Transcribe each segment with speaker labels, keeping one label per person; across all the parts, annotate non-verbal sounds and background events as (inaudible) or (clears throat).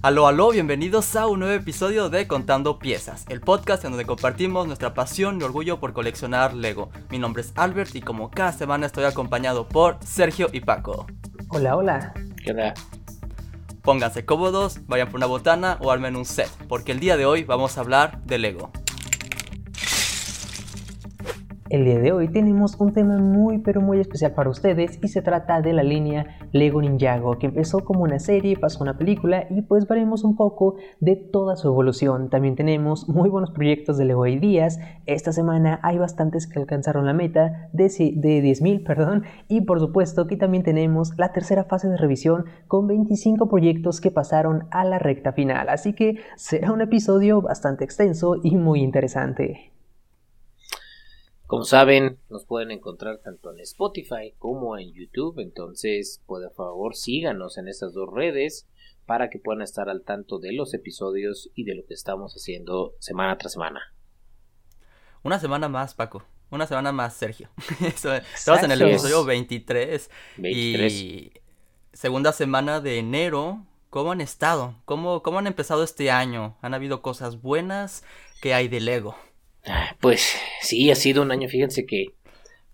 Speaker 1: Aló, aló, bienvenidos a un nuevo episodio de Contando Piezas, el podcast en donde compartimos nuestra pasión y orgullo por coleccionar Lego. Mi nombre es Albert y como cada semana estoy acompañado por Sergio y Paco.
Speaker 2: Hola, hola.
Speaker 3: ¿Qué onda?
Speaker 1: Pónganse cómodos, vayan por una botana o armen un set, porque el día de hoy vamos a hablar de Lego.
Speaker 2: El día de hoy tenemos un tema muy pero muy especial para ustedes y se trata de la línea Lego Ninjago que empezó como una serie, pasó una película y pues veremos un poco de toda su evolución. También tenemos muy buenos proyectos de Lego Ideas. Esta semana hay bastantes que alcanzaron la meta de, de 10.000, (laughs) perdón, y por supuesto que también tenemos la tercera fase de revisión con 25 proyectos que pasaron a la recta final. Así que será un episodio bastante extenso y muy interesante.
Speaker 3: Como saben, nos pueden encontrar tanto en Spotify como en YouTube, entonces por favor síganos en estas dos redes para que puedan estar al tanto de los episodios y de lo que estamos haciendo semana tras semana.
Speaker 1: Una semana más, Paco. Una semana más, Sergio. (laughs) Estamos en el episodio 23, 23. Y segunda semana de enero. ¿Cómo han estado? ¿Cómo, ¿Cómo han empezado este año? ¿Han habido cosas buenas? ¿Qué hay de Lego?
Speaker 3: Pues sí, ha sido un año, fíjense que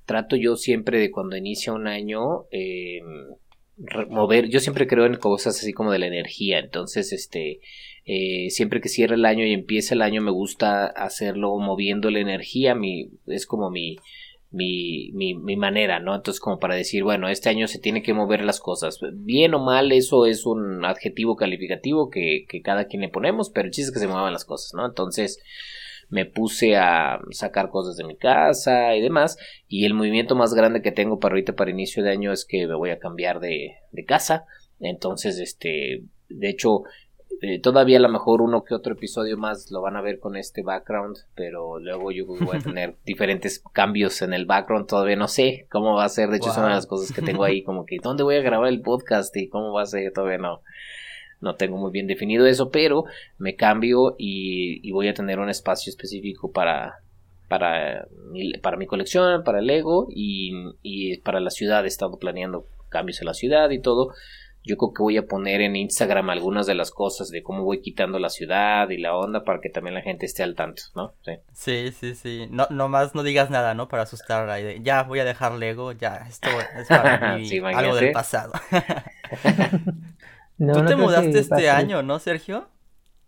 Speaker 3: trato yo siempre de cuando inicia un año eh, mover, yo siempre creo en cosas así como de la energía, entonces este eh, siempre que cierra el año y empieza el año me gusta hacerlo moviendo la energía, mi, es como mi, mi, mi, mi, manera, ¿no? Entonces como para decir, bueno, este año se tiene que mover las cosas. Bien o mal, eso es un adjetivo calificativo que, que cada quien le ponemos, pero el chiste es que se muevan las cosas, ¿no? Entonces, me puse a sacar cosas de mi casa y demás. Y el movimiento más grande que tengo para ahorita, para inicio de año, es que me voy a cambiar de, de casa. Entonces, este, de hecho, eh, todavía a lo mejor uno que otro episodio más lo van a ver con este background, pero luego yo voy a tener (laughs) diferentes cambios en el background, todavía no sé cómo va a ser, de hecho es una de las cosas que tengo ahí como que dónde voy a grabar el podcast y cómo va a ser, todavía no, no tengo muy bien definido eso, pero me cambio y, voy a tener un espacio específico para, para, mi, para mi colección, para el Lego y, para la ciudad. He estado planeando cambios en la ciudad y todo. Yo creo que voy a poner en Instagram algunas de las cosas de cómo voy quitando la ciudad y la onda para que también la gente esté al tanto, ¿no?
Speaker 1: Sí, sí, sí. No, nomás no digas nada, ¿no? Para asustar a Ya voy a dejar Lego, ya, esto es para (laughs) mí algo del pasado. (laughs) (laughs) Tú te mudaste este año, ¿no, Sergio?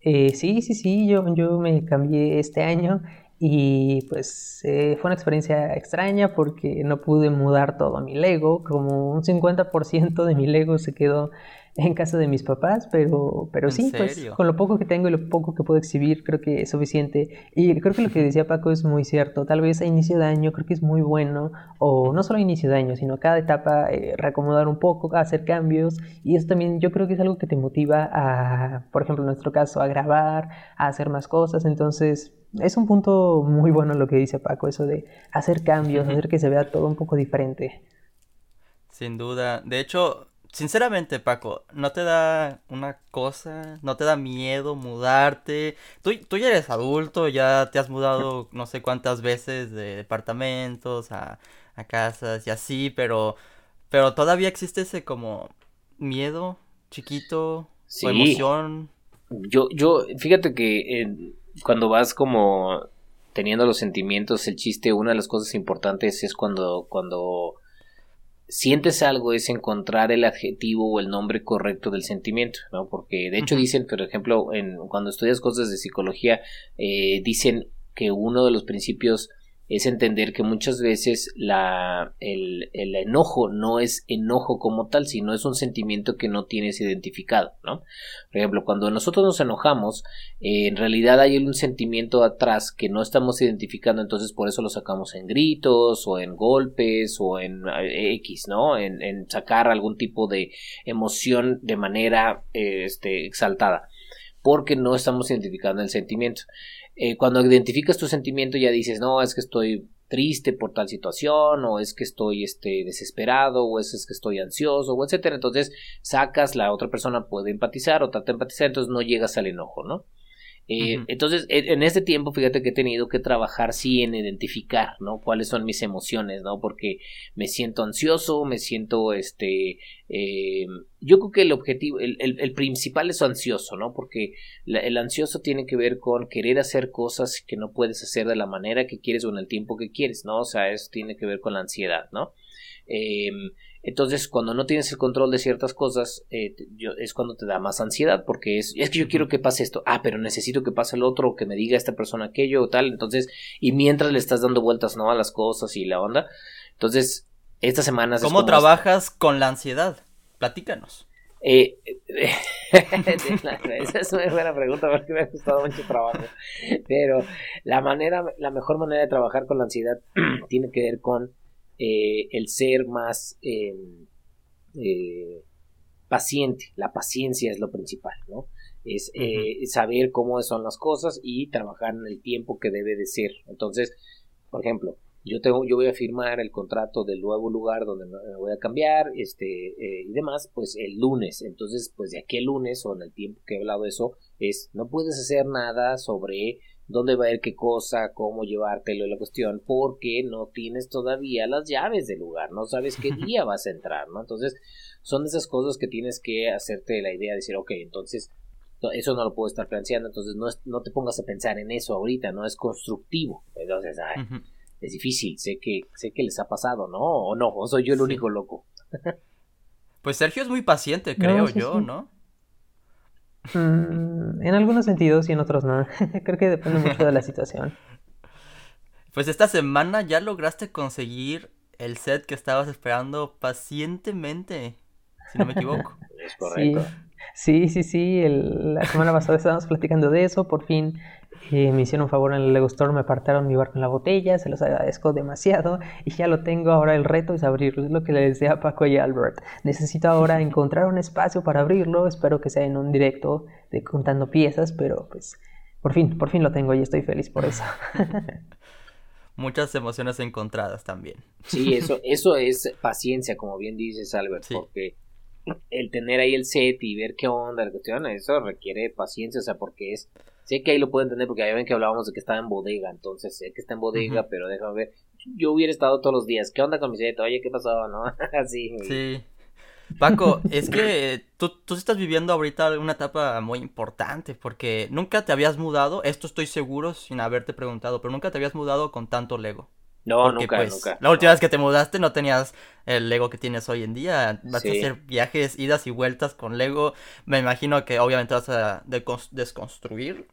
Speaker 2: Eh, sí, sí, sí, yo, yo me cambié este año y pues eh, fue una experiencia extraña porque no pude mudar todo mi Lego, como un 50% de mi Lego se quedó en casa de mis papás, pero, pero sí, pues con lo poco que tengo y lo poco que puedo exhibir, creo que es suficiente. Y creo que lo que decía Paco es muy cierto. Tal vez a inicio de año creo que es muy bueno, o no solo a inicio de año, sino a cada etapa eh, reacomodar un poco, hacer cambios. Y eso también yo creo que es algo que te motiva a, por ejemplo, en nuestro caso, a grabar, a hacer más cosas. Entonces, es un punto muy bueno lo que dice Paco, eso de hacer cambios, hacer que se vea todo un poco diferente.
Speaker 1: Sin duda. De hecho, Sinceramente, Paco, ¿no te da una cosa? ¿No te da miedo mudarte? Tú, tú ya eres adulto, ya te has mudado no sé cuántas veces de departamentos a, a casas y así, pero, pero todavía existe ese como miedo chiquito o emoción.
Speaker 3: Yo, yo, fíjate que cuando vas como teniendo los sentimientos, el chiste, una de las cosas importantes es cuando, cuando sientes algo es encontrar el adjetivo o el nombre correcto del sentimiento, ¿no? Porque de hecho dicen, por ejemplo, en, cuando estudias cosas de psicología, eh, dicen que uno de los principios es entender que muchas veces la, el, el, enojo no es enojo como tal, sino es un sentimiento que no tienes identificado, ¿no? Por ejemplo, cuando nosotros nos enojamos, eh, en realidad hay un sentimiento atrás que no estamos identificando, entonces por eso lo sacamos en gritos o en golpes o en eh, X, ¿no? En, en sacar algún tipo de emoción de manera eh, este, exaltada, porque no estamos identificando el sentimiento. Eh, cuando identificas tu sentimiento ya dices, no, es que estoy triste por tal situación, o es que estoy este, desesperado, o es, que estoy ansioso, o etcétera. Entonces sacas, la otra persona puede empatizar o trata de empatizar, entonces no llegas al enojo, ¿no? Eh, entonces, en este tiempo, fíjate que he tenido que trabajar, sí, en identificar, ¿no? Cuáles son mis emociones, ¿no? Porque me siento ansioso, me siento, este, eh, yo creo que el objetivo, el, el, principal es ansioso, ¿no? Porque el ansioso tiene que ver con querer hacer cosas que no puedes hacer de la manera que quieres o en el tiempo que quieres, ¿no? O sea, eso tiene que ver con la ansiedad, ¿no? Eh, entonces, cuando no tienes el control de ciertas cosas, eh, es cuando te da más ansiedad, porque es, es que yo quiero que pase esto, ah, pero necesito que pase el otro, que me diga esta persona aquello o tal, entonces, y mientras le estás dando vueltas, ¿no? A las cosas y la onda. Entonces, estas semanas...
Speaker 1: ¿Cómo trabajas con la ansiedad? Platícanos.
Speaker 3: Eh, (laughs) esa es una buena pregunta porque me ha costado mucho trabajo. Pero la manera, la mejor manera de trabajar con la ansiedad (clears throat) tiene que ver con eh, el ser más em, eh, paciente. La paciencia es lo principal, ¿no? Es eh, saber cómo son las cosas y trabajar en el tiempo que debe de ser. Entonces, por ejemplo, yo tengo, yo voy a firmar el contrato del nuevo lugar donde me voy a cambiar, este, y demás, pues el lunes. Entonces, pues de aquí el lunes o en el tiempo que he hablado de eso, es no puedes hacer nada sobre dónde va a ir qué cosa, cómo llevártelo la cuestión, porque no tienes todavía las llaves del lugar, no sabes qué (laughs) día vas a entrar, ¿no? Entonces, son esas cosas que tienes que hacerte la idea de decir, ok, entonces, eso no lo puedo estar planteando, entonces no, no te pongas a pensar en eso ahorita, no es constructivo, entonces, ay, es difícil, sé que, sé que les ha pasado, ¿no? O no, o soy yo el único loco.
Speaker 1: pues Sergio es muy paciente, creo yo, ¿no?
Speaker 2: Mm, en algunos sentidos y en otros no. (laughs) Creo que depende mucho de la situación.
Speaker 1: Pues esta semana ya lograste conseguir el set que estabas esperando pacientemente, si no me equivoco. (laughs)
Speaker 3: Es correcto.
Speaker 2: Sí, sí, sí. la semana pasada estábamos platicando de eso. Por fin me hicieron un favor en el Lego Store, me apartaron mi barco en la botella, se los agradezco demasiado y ya lo tengo. Ahora el reto es abrirlo, es lo que le decía a Paco y Albert. Necesito ahora (laughs) encontrar un espacio para abrirlo, espero que sea en un directo de contando piezas, pero pues por fin, por fin lo tengo y estoy feliz por eso. (laughs)
Speaker 1: Muchas emociones encontradas también.
Speaker 3: Sí, eso, eso es paciencia, como bien dices Albert, porque el tener ahí el set y ver qué onda, la cuestión, eso requiere paciencia, o sea, porque es Sé que ahí lo puedo entender porque ya ven que hablábamos de que estaba en bodega, entonces sé que está en bodega, pero déjame ver. Yo hubiera estado todos los días. ¿Qué onda con mi set? Oye, ¿qué pasó? ¿No? (laughs) Así.
Speaker 1: Sí. Paco, es que tú, tú estás viviendo ahorita una etapa muy importante porque nunca te habías mudado, esto estoy seguro sin haberte preguntado, pero nunca te habías mudado con tanto Lego.
Speaker 3: No, nunca, pues, nunca.
Speaker 1: La última vez que te mudaste no tenías el Lego que tienes hoy en día. Vas a hacer viajes, idas y vueltas con Lego. Me imagino que obviamente vas a desconstruir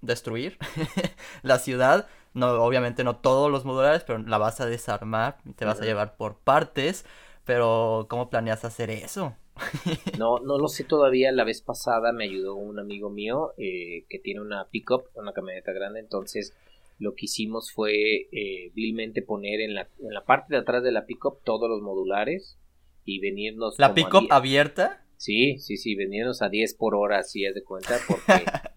Speaker 1: destruir (laughs) la ciudad. No, obviamente no todos los modulares, pero la vas a desarmar te vas a llevar por partes. Pero, ¿cómo planeas hacer eso?
Speaker 3: no, no lo sé todavía. La vez pasada me ayudó un amigo mío eh, que tiene una pickup, una camioneta grande. Entonces, lo que hicimos fue eh, vilmente poner en la, en la parte de atrás de la pickup todos los modulares y venirnos.
Speaker 1: ¿La pickup abierta?
Speaker 3: Sí, sí, sí, venirnos a 10 por hora, si es de cuenta, porque (laughs)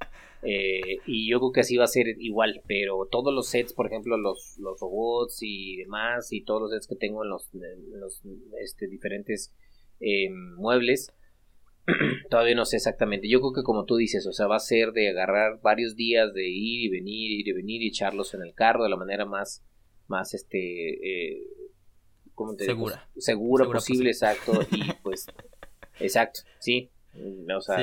Speaker 3: Eh, y yo creo que así va a ser igual, pero todos los sets, por ejemplo, los, los robots y demás, y todos los sets que tengo en los, los este, diferentes eh, muebles, (clears throat) todavía no sé exactamente. Yo creo que como tú dices, o sea, va a ser de agarrar varios días de ir y venir, ir y venir y echarlos en el carro de la manera más, más este, eh, ¿cómo te
Speaker 1: segura.
Speaker 3: segura, posible, exacto, y (laughs) pues, exacto, sí, o sea,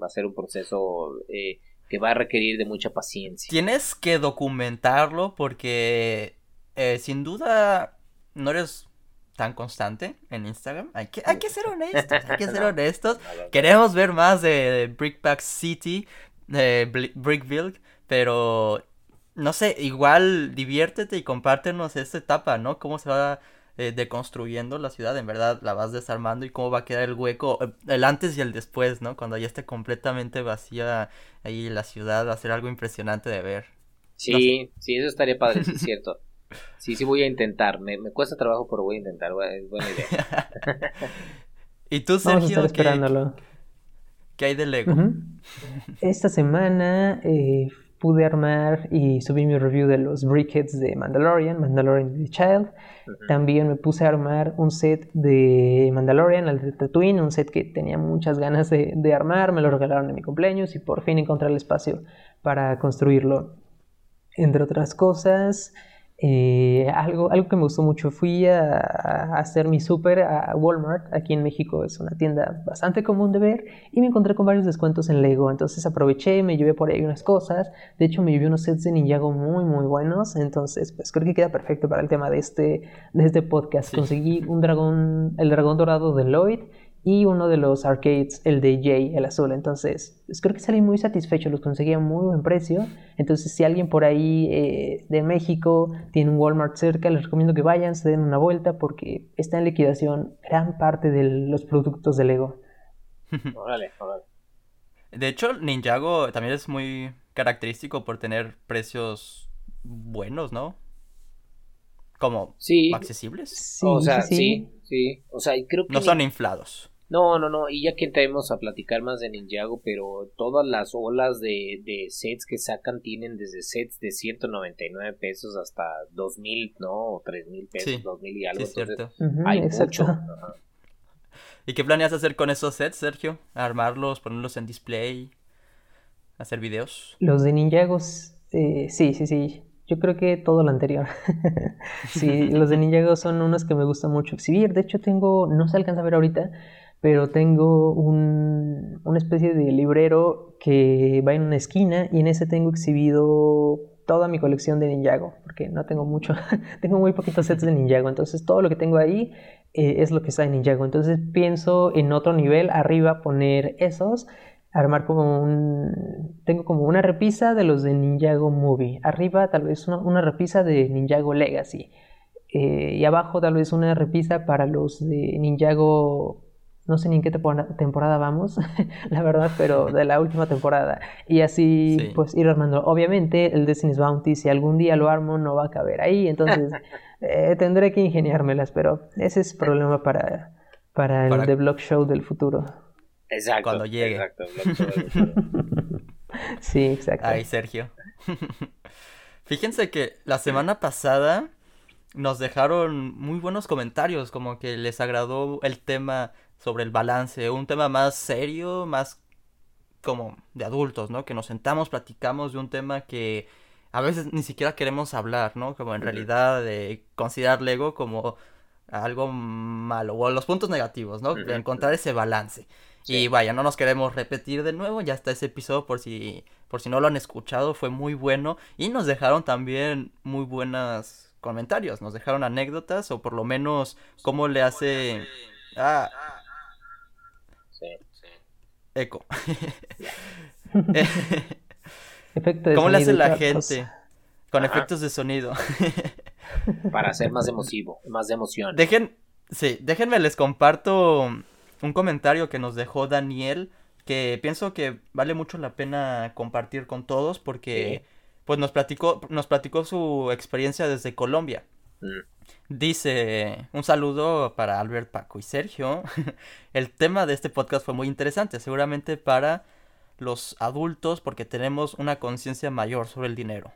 Speaker 3: va a ser un proceso eh, que va a requerir de mucha paciencia.
Speaker 1: Tienes que documentarlo porque eh, sin duda no eres tan constante en Instagram. Hay que, hay que ser honestos, hay que (laughs) ser honestos. Queremos ver más de Brickback City, de Brickville, pero no sé, igual diviértete y compártenos esta etapa, ¿no? Cómo se va eh, deconstruyendo la ciudad, en verdad la vas desarmando y cómo va a quedar el hueco, eh, el antes y el después, ¿no? Cuando ya esté completamente vacía ahí la ciudad, va a ser algo impresionante de ver.
Speaker 3: Sí, sí, eso estaría padre, sí es (laughs) cierto. Sí, sí voy a intentar, me, cuesta trabajo, pero voy a intentar, es buena idea. (laughs)
Speaker 1: ¿Y tú, Sergio?
Speaker 2: esperándolo.
Speaker 1: ¿Qué hay de Lego?
Speaker 2: Esta semana eh, pude armar y subí mi review de los briquettes de Mandalorian, Mandalorian The Child. También me puse a armar un set de Mandalorian, el de Tatooine, un set que tenía muchas ganas de, de armar, me lo regalaron en mi cumpleaños y por fin encontré el espacio para construirlo. Entre otras cosas, eh, algo, algo que me gustó mucho, fui a, hacer mi súper a Walmart, aquí en México es una tienda bastante común de ver, y me encontré con varios descuentos en Lego, entonces aproveché, me llevé por ahí unas cosas, de hecho me llevé unos sets de Ninjago muy muy buenos, entonces pues creo que queda perfecto para el tema de este, de este podcast, conseguí un dragón, el dragón dorado de Lloyd, y uno de los arcades, el de Jay, el azul. Entonces, pues, creo que salí muy satisfecho, los conseguí a muy buen precio. Entonces, si alguien por ahí eh, de México tiene un Walmart cerca, les recomiendo que vayan, se den una vuelta porque está en liquidación gran parte de los productos de Lego. (laughs)
Speaker 3: órale, órale.
Speaker 1: De hecho, Ninjago también es muy característico por tener precios buenos, ¿no? Como
Speaker 3: sí.
Speaker 1: accesibles.
Speaker 3: Sí, o sea, sí, sí, O sea, creo que...
Speaker 1: No son inflados.
Speaker 3: No, no, no, y ya que entremos a platicar más de Ninjago, pero todas las olas de, de sets que sacan tienen desde sets de 199 pesos hasta 2000, ¿no? O 3000 pesos, sí, 2000 y algo.
Speaker 1: Sí, cierto.
Speaker 3: hay mucho. (laughs)
Speaker 1: ¿Y qué planeas hacer con esos sets, Sergio? ¿Armarlos, ponerlos en display? ¿Hacer videos?
Speaker 2: Los de Ninjagos, eh, sí, sí, sí. Yo creo que todo lo anterior. (laughs) sí, (laughs) los de Ninjago son unos que me gusta mucho exhibir. De hecho, tengo, no se alcanza a ver ahorita, pero tengo un, una especie de librero que va en una esquina y en ese tengo exhibido toda mi colección de Ninjago, porque no tengo mucho, (laughs) tengo muy poquitos sets de Ninjago, entonces todo lo que tengo ahí eh, es lo que está en Ninjago, entonces pienso en otro nivel arriba poner esos, armar como un, tengo como una repisa de los de Ninjago Movie, arriba tal vez una, repisa de Ninjago Legacy, eh, y abajo tal vez una repisa para los de Ninjago no sé ni en qué temporada vamos, (laughs) la verdad, pero de la última temporada. Y así, pues, ir armando. Obviamente, el Destiny's Bounty, si algún día lo armo, no va a caber ahí, entonces (laughs) eh, tendré que ingeniármelas, pero ese es problema para, para el The Block Show del futuro.
Speaker 3: Exacto.
Speaker 1: Cuando llegue.
Speaker 3: Exacto, (laughs)
Speaker 2: sí, exacto.
Speaker 1: Ay, Sergio. Fíjense que la semana pasada nos dejaron muy buenos comentarios, como que les agradó el tema sobre el balance, un tema más serio, más como de adultos, ¿no? Que nos sentamos, platicamos de un tema que a veces ni siquiera queremos hablar, ¿no? Como en realidad de considerar Lego como algo malo o los puntos negativos, ¿no? encontrar ese balance. Y vaya, no nos queremos repetir de nuevo, ya está ese episodio por si por si no lo han escuchado, fue muy bueno y nos dejaron también muy buenos comentarios, nos dejaron anécdotas o por lo menos cómo le hace ah, Eco. (laughs) ¿Cómo le hace la gente? Con efectos de sonido. (laughs)
Speaker 3: Para hacer más emotivo, más de emoción.
Speaker 1: Dejen, sí, déjenme les comparto un comentario que nos dejó Daniel que pienso que vale mucho la pena compartir con todos porque pues nos platicó nos platicó su experiencia desde Colombia. Mm. Dice, un saludo para Albert, Paco y Sergio. (laughs) El tema de este podcast fue muy interesante, seguramente para los adultos porque tenemos una conciencia mayor sobre el dinero.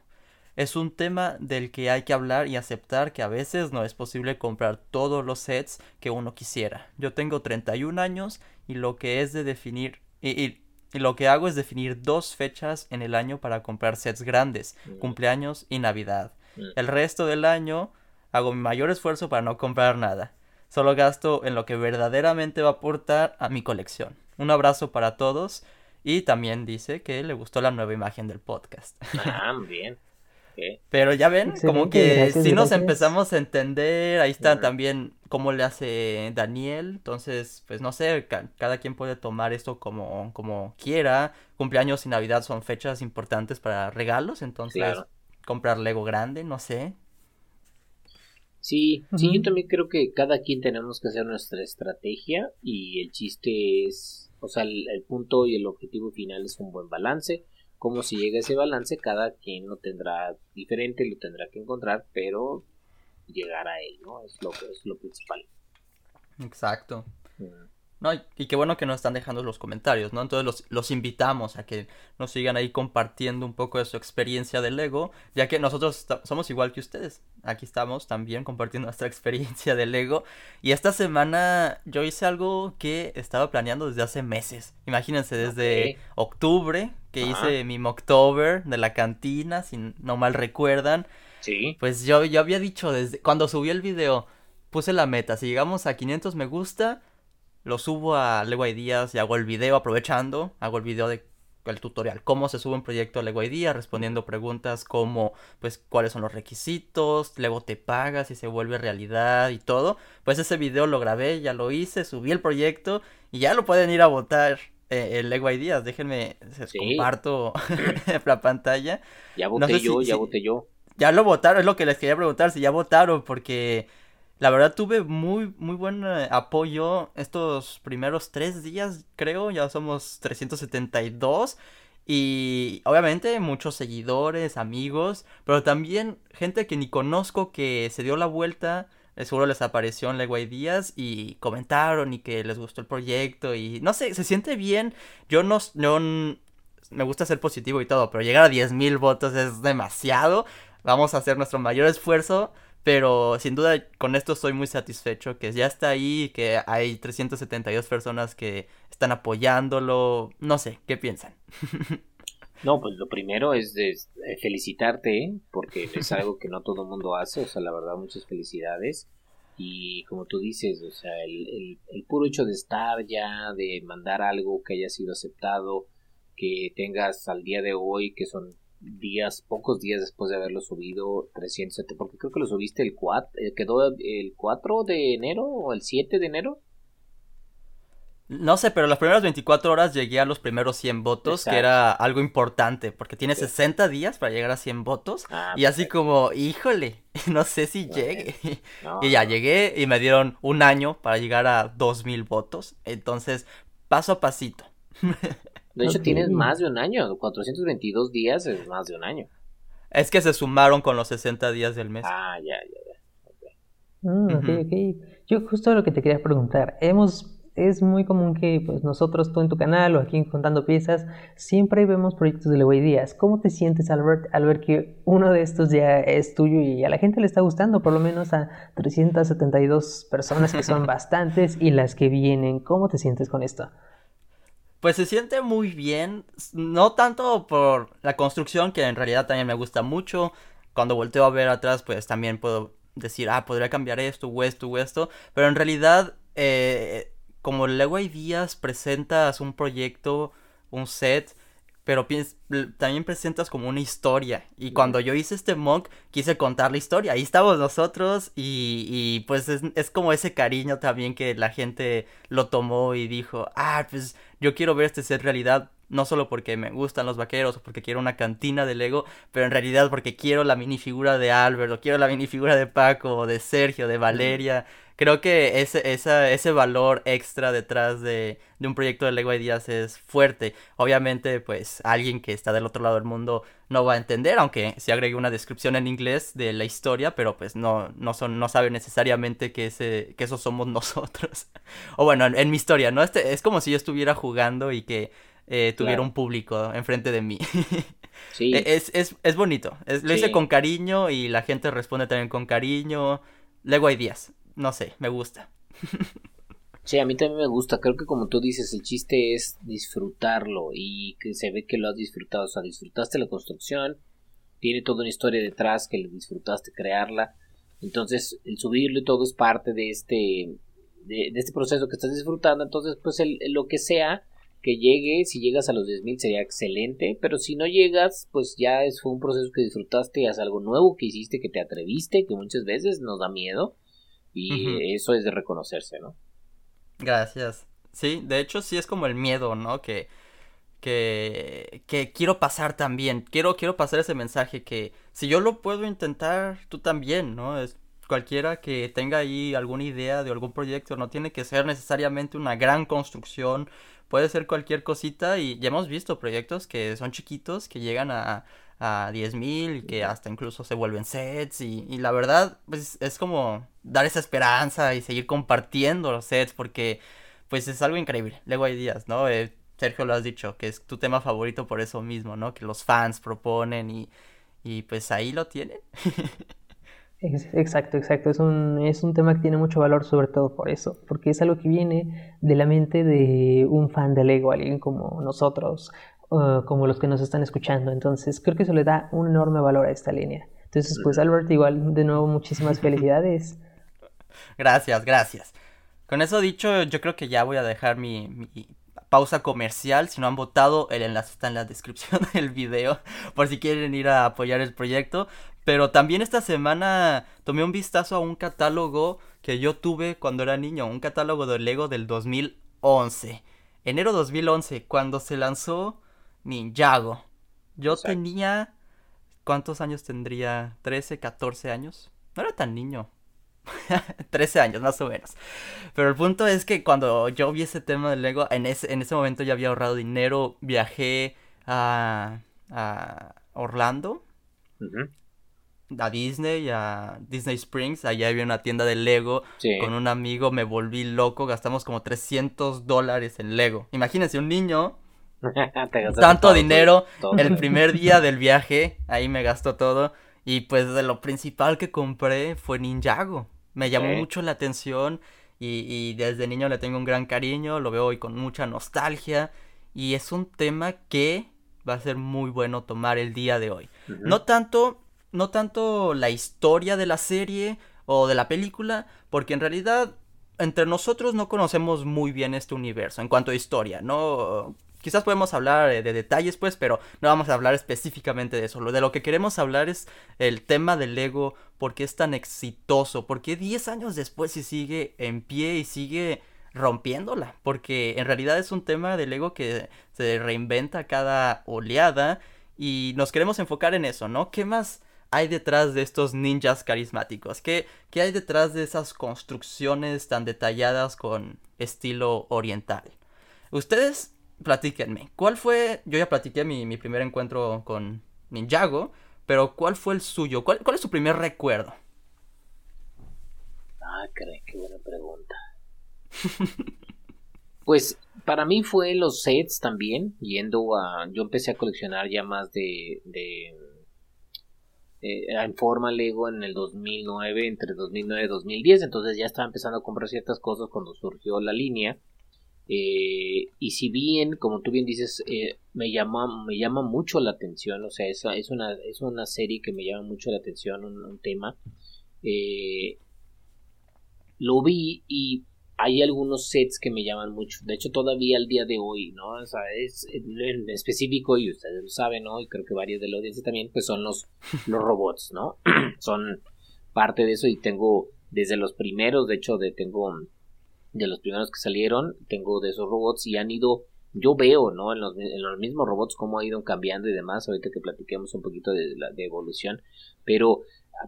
Speaker 1: Es un tema del que hay que hablar y aceptar que a veces no es posible comprar todos los sets que uno quisiera. Yo tengo 31 años y lo que es de definir y, lo que hago es definir dos fechas en el año para comprar sets grandes, mm. cumpleaños y Navidad. Mm. El resto del año hago mi mayor esfuerzo para no comprar nada. Solo gasto en lo que verdaderamente va a aportar a mi colección. Un abrazo para todos y también dice que le gustó la nueva imagen del podcast.
Speaker 3: Ah, (laughs) bien.
Speaker 1: Pero ya ven, como que si nos empezamos a entender, ahí está también cómo le hace Daniel, entonces, pues no sé, cada quien puede tomar esto como, como quiera. Cumpleaños y Navidad son fechas importantes para regalos, entonces comprar Lego grande, no sé,
Speaker 3: Sí, sí, yo también creo que cada quien tenemos que hacer nuestra estrategia y el chiste es, o sea, el, punto y el objetivo final es un buen balance. Como si llega ese balance, cada quien lo tendrá diferente, lo tendrá que encontrar, pero llegar a él, ¿no? Es lo, es lo principal.
Speaker 1: Exacto. No, y qué bueno que nos están dejando los comentarios, ¿no? Entonces los, los, invitamos a que nos sigan ahí compartiendo un poco de su experiencia de Lego, ya que nosotros somos igual que ustedes. Aquí estamos también compartiendo nuestra (laughs) experiencia de Lego. Y esta semana yo hice algo que estaba planeando desde hace meses. Imagínense, desde octubre, que hice mi Mocktober de la cantina, si no mal recuerdan.
Speaker 3: Sí.
Speaker 1: Pues yo, yo había dicho desde cuando subí el video, puse la meta, si llegamos a 500 me gusta lo subo a Lego Ideas y hago el video aprovechando, hago el video de el tutorial, cómo se sube un proyecto a Lego Ideas, respondiendo preguntas como, pues, cuáles son los requisitos, luego te pagas si se vuelve realidad y todo. Pues ese video lo grabé, ya lo hice, subí el proyecto y ya lo pueden ir a votar eh, en Lego Ideas. Déjenme, se comparto (laughs) la pantalla.
Speaker 3: Ya voté yo, ya voté yo.
Speaker 1: Ya lo votaron, es lo que les quería preguntar, si ya votaron, porque la verdad tuve muy, muy buen eh, apoyo estos primeros tres días, creo, ya somos 372. Y obviamente muchos seguidores, amigos, pero también gente que ni conozco que se dio la vuelta, eh, seguro les apareció en Lego Díaz y comentaron y que les gustó el proyecto y no sé, se siente bien. Yo no, no me gusta ser positivo y todo, pero llegar a 10.000 votos es demasiado. Vamos a hacer nuestro mayor esfuerzo pero sin duda con esto estoy muy satisfecho, que ya está ahí, que hay 372 personas que están apoyándolo. No sé, ¿qué piensan? (laughs)
Speaker 3: No, pues lo primero es de felicitarte, porque es (laughs) algo que no todo el mundo hace, o sea, la verdad, muchas felicidades. Y como tú dices, o sea, el, el puro hecho de estar ya, de mandar algo que haya sido aceptado, que tengas al día de hoy, que son días, pocos días después de haberlo subido, 307, porque creo que lo subiste el 4, eh, quedó el 4 de enero o el 7 de enero.
Speaker 1: No sé, pero las primeras 24 horas llegué a los primeros 100 votos, que era algo importante, porque tiene 60 días para llegar a 100 votos. Ah, y así como, híjole, (laughs) no sé si llegue. y ya llegué y me dieron un año para llegar a 2000 votos. Entonces, paso a pasito. (laughs)
Speaker 3: De hecho, tienes más de un año. 422 días es más de un año.
Speaker 1: Es que se sumaron con los 60 días del mes.
Speaker 3: Ah, ya, ya, ya.
Speaker 2: Mm, ok, ok. Yo justo lo que te quería preguntar. Hemos es muy común que pues, nosotros, tú en tu canal o aquí en Contando Piezas, siempre vemos proyectos de Lego Díaz. ¿Cómo te sientes, Albert, al ver que uno de estos ya es tuyo y a la gente le está gustando, por lo menos a 372 personas que son (laughs) bastantes y las que vienen? ¿Cómo te sientes con esto?
Speaker 1: Pues se siente muy bien, no tanto por la construcción, que en realidad también me gusta mucho. Cuando volteo a ver atrás, pues también puedo decir, ah, podría cambiar esto, o esto, o esto. Pero en realidad, eh, como luego hay días, presentas un proyecto, un set, pero también presentas como una historia. Y cuando yo hice este mock, quise contar la historia. Ahí estamos nosotros y, y pues es, es, como ese cariño también que la gente lo tomó y dijo, ah, pues yo quiero ver este ser realidad. No solo porque me gustan los vaqueros o porque quiero una cantina de Lego, pero en realidad porque quiero la minifigura de Albert, o quiero la minifigura de Paco, o de Sergio, de Valeria creo que ese, esa, ese valor extra detrás de, de, un proyecto de Lego Ideas es fuerte. Obviamente, pues alguien que está del otro lado del mundo no va a entender, aunque se agregue una descripción en inglés de la historia, pero pues no, no, son, no sabe necesariamente que, ese, que esos somos (laughs) nosotros. o bueno, en, mi historia, ¿no? Este, es como si yo estuviera jugando y que eh, tuviera un público enfrente de mí. (laughs) sí. E, es, es, es bonito. lo hice con cariño y la gente responde también con cariño. Lego Ideas no sé, me gusta. (laughs)
Speaker 3: Sí, a mí también me gusta. Creo que como tú dices, el chiste es disfrutarlo y que se ve que lo has disfrutado. O sea, disfrutaste la construcción, tiene toda una historia detrás que le disfrutaste crearla. Entonces, el subirlo y todo es parte de este, de, este proceso que estás disfrutando. Entonces, pues el, lo que sea que llegue, si llegas a los 10.000 sería excelente, pero si no llegas, pues ya es, fue un proceso que disfrutaste, es algo nuevo que hiciste, que te atreviste, que muchas veces nos da miedo y eso es de reconocerse, ¿no?
Speaker 1: Gracias. Sí, de hecho sí es como el miedo, ¿no? Que, que, que quiero pasar también. Quiero, quiero pasar ese mensaje que si yo lo puedo intentar, tú también, ¿no? Es cualquiera que tenga ahí alguna idea de algún proyecto, no tiene que ser necesariamente una gran construcción, puede ser cualquier cosita y ya hemos visto proyectos que son chiquitos, que llegan a, a 10.000 y que hasta incluso se vuelven sets y, y, la verdad pues es como dar esa esperanza y seguir compartiendo los sets porque pues es algo increíble. Lego Ideas, ¿no? Eh, Sergio lo has dicho, que es tu tema favorito por eso mismo, ¿no? Que los fans proponen y, y pues ahí lo tienen. (laughs)
Speaker 2: Exacto, exacto. Es un, es un tema que tiene mucho valor sobre todo por eso, porque es algo que viene de la mente de un fan de Lego, alguien como nosotros, como los que nos están escuchando. Entonces creo que eso le da un enorme valor a esta línea. Entonces, pues Albert, igual de nuevo muchísimas (laughs) felicidades.
Speaker 1: Gracias, gracias. Con eso dicho, yo creo que ya voy a dejar mi, mi pausa comercial. Si no han votado, el enlace está en la descripción (laughs) del video por si quieren ir a apoyar el proyecto. Pero también esta semana tomé un vistazo a un catálogo que yo tuve cuando era niño, un catálogo de Lego del 2011. Enero 2011, cuando se lanzó Ninjago. Yo tenía... ¿Cuántos años tendría? ¿13, 14 años? No era tan niño. (laughs) 13 años, más o menos. Pero el punto es que cuando yo vi ese tema del Lego, en ese, en ese momento ya había ahorrado dinero, viajé a, a Orlando, a Disney, a Disney Springs, allá había una tienda de Lego, con un amigo me volví loco, gastamos como 300 dólares en Lego. Imagínense, un niño (laughs) tanto dinero el primer día (laughs) del viaje, ahí me gastó todo. Y pues de lo principal que compré fue Ninjago. Me llamó mucho la atención y, y, desde niño le tengo un gran cariño, lo veo hoy con mucha nostalgia y es un tema que va a ser muy bueno tomar el día de hoy. No tanto, no tanto la historia de la serie o de la película, porque en realidad entre nosotros no conocemos muy bien este universo en cuanto a historia, ¿no? Quizás podemos hablar de detalles, pues, pero no vamos a hablar específicamente de eso. Lo de lo que queremos hablar es el tema del ego, por qué es tan exitoso, por qué 10 años después se sigue en pie y sigue rompiéndola, porque en realidad es un tema del ego que se reinventa cada oleada y nos queremos enfocar en eso, ¿no? ¿Qué más hay detrás de estos ninjas carismáticos? ¿Qué, qué hay detrás de esas construcciones tan detalladas con estilo oriental? Ustedes platíquenme, ¿cuál fue, yo ya platiqué mi, mi primer encuentro con Ninjago, pero ¿cuál fue el suyo? ¿Cuál, cuál es su primer recuerdo?
Speaker 3: Ah, caray, qué buena pregunta. (laughs) pues para mí fue los sets también, yendo a... Yo empecé a coleccionar ya más de... de eh, en forma Lego en el 2009, entre 2009 y 2010, entonces ya estaba empezando a comprar ciertas cosas cuando surgió la línea. Eh, y si bien, como tú bien dices, eh, me, llama, me llama mucho la atención, o sea, es, es, una, es una serie que me llama mucho la atención, un, tema, eh, lo vi y hay algunos sets que me llaman mucho, de hecho todavía al día de hoy, ¿no? O sea, es en específico, y ustedes lo saben, ¿no? Y creo que varios de la audiencia también, pues son los, los robots, ¿no? (clears throat) son parte de eso y tengo desde los primeros, de hecho, de tengo de los primeros que salieron, tengo de esos robots y han ido, yo veo, ¿no? En los, en los mismos robots cómo ha ido cambiando y demás, ahorita que platiquemos un poquito de, la, de evolución, pero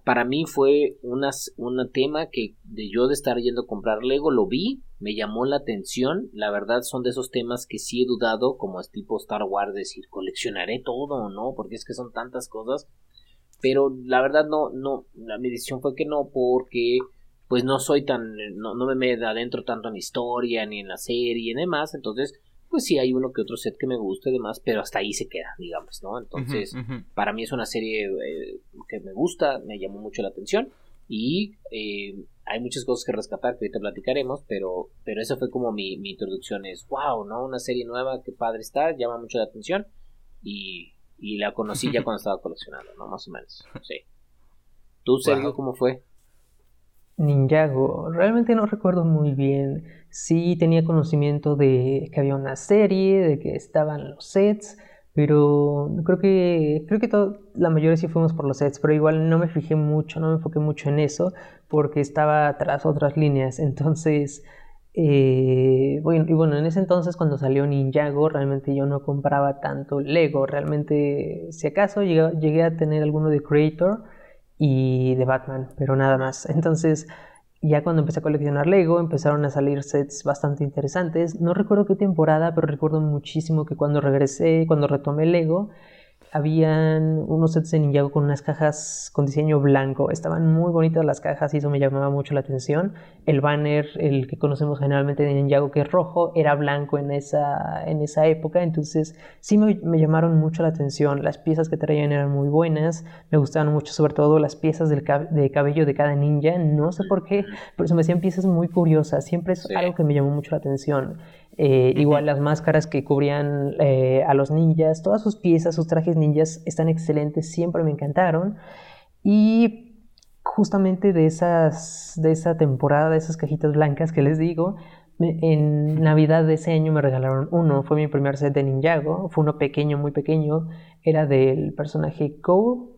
Speaker 3: para mí fue un tema que de yo de estar yendo a comprar Lego lo vi, me llamó la atención, la verdad son de esos temas que sí he dudado, como es tipo Star Wars, decir coleccionaré todo no, porque es que son tantas cosas, pero la verdad no, no, la, mi decisión fue que no, porque pues no soy tan, no, no me adentro tanto en historia, ni en la serie, y demás, entonces, pues sí hay uno que otro set que me gusta y demás, pero hasta ahí se queda, digamos, ¿no? Entonces, para mí es una serie eh, que me gusta, me llamó mucho la atención, y eh, hay muchas cosas que rescatar que ahorita platicaremos, pero, pero eso fue como mi, mi introducción, es, wow, ¿no? Una serie nueva, qué padre está, llama mucho la atención, y, y la conocí ya (laughs) cuando estaba coleccionando, ¿no? Más o menos, sí. ¿Tú, Sergio, cómo fue?
Speaker 2: Ninjago, realmente no recuerdo muy bien. Sí tenía conocimiento de que había una serie, de que estaban los sets, pero creo que creo que la mayoría sí fuimos por los sets, pero igual no me fijé mucho, no me enfoqué mucho en eso porque estaba tras otras líneas. Entonces, eh, bueno, y bueno, en ese entonces cuando salió Ninjago, realmente yo no compraba tanto Lego. Realmente, si acaso llegué, llegué a tener alguno de Creator y de Batman, pero nada más. Entonces, ya cuando empecé a coleccionar Lego, empezaron a salir sets bastante interesantes. No recuerdo qué temporada, pero recuerdo muchísimo que cuando regresé, cuando retomé Lego, habían unos sets de Ninjago con unas cajas con diseño blanco. Estaban muy bonitas las cajas y eso me llamaba mucho la atención. El banner, el que conocemos generalmente de Ninjago, que es rojo, era blanco en esa, en esa época. Entonces sí me, llamaron mucho la atención. Las piezas que traían eran muy buenas. Me gustaban mucho, sobre todo las piezas del de cabello de cada ninja. No sé por qué, pero se me hacían piezas muy curiosas. Siempre es algo que me llamó mucho la atención. Eh, igual las máscaras que cubrían eh, a los ninjas, todas sus piezas, sus trajes ninjas están excelentes, siempre me encantaron. Y justamente de, esas, de esa temporada, de esas cajitas blancas que les digo, en Navidad de ese año me regalaron uno, fue mi primer set de Ninjago, fue uno pequeño, muy pequeño, era del personaje Cole,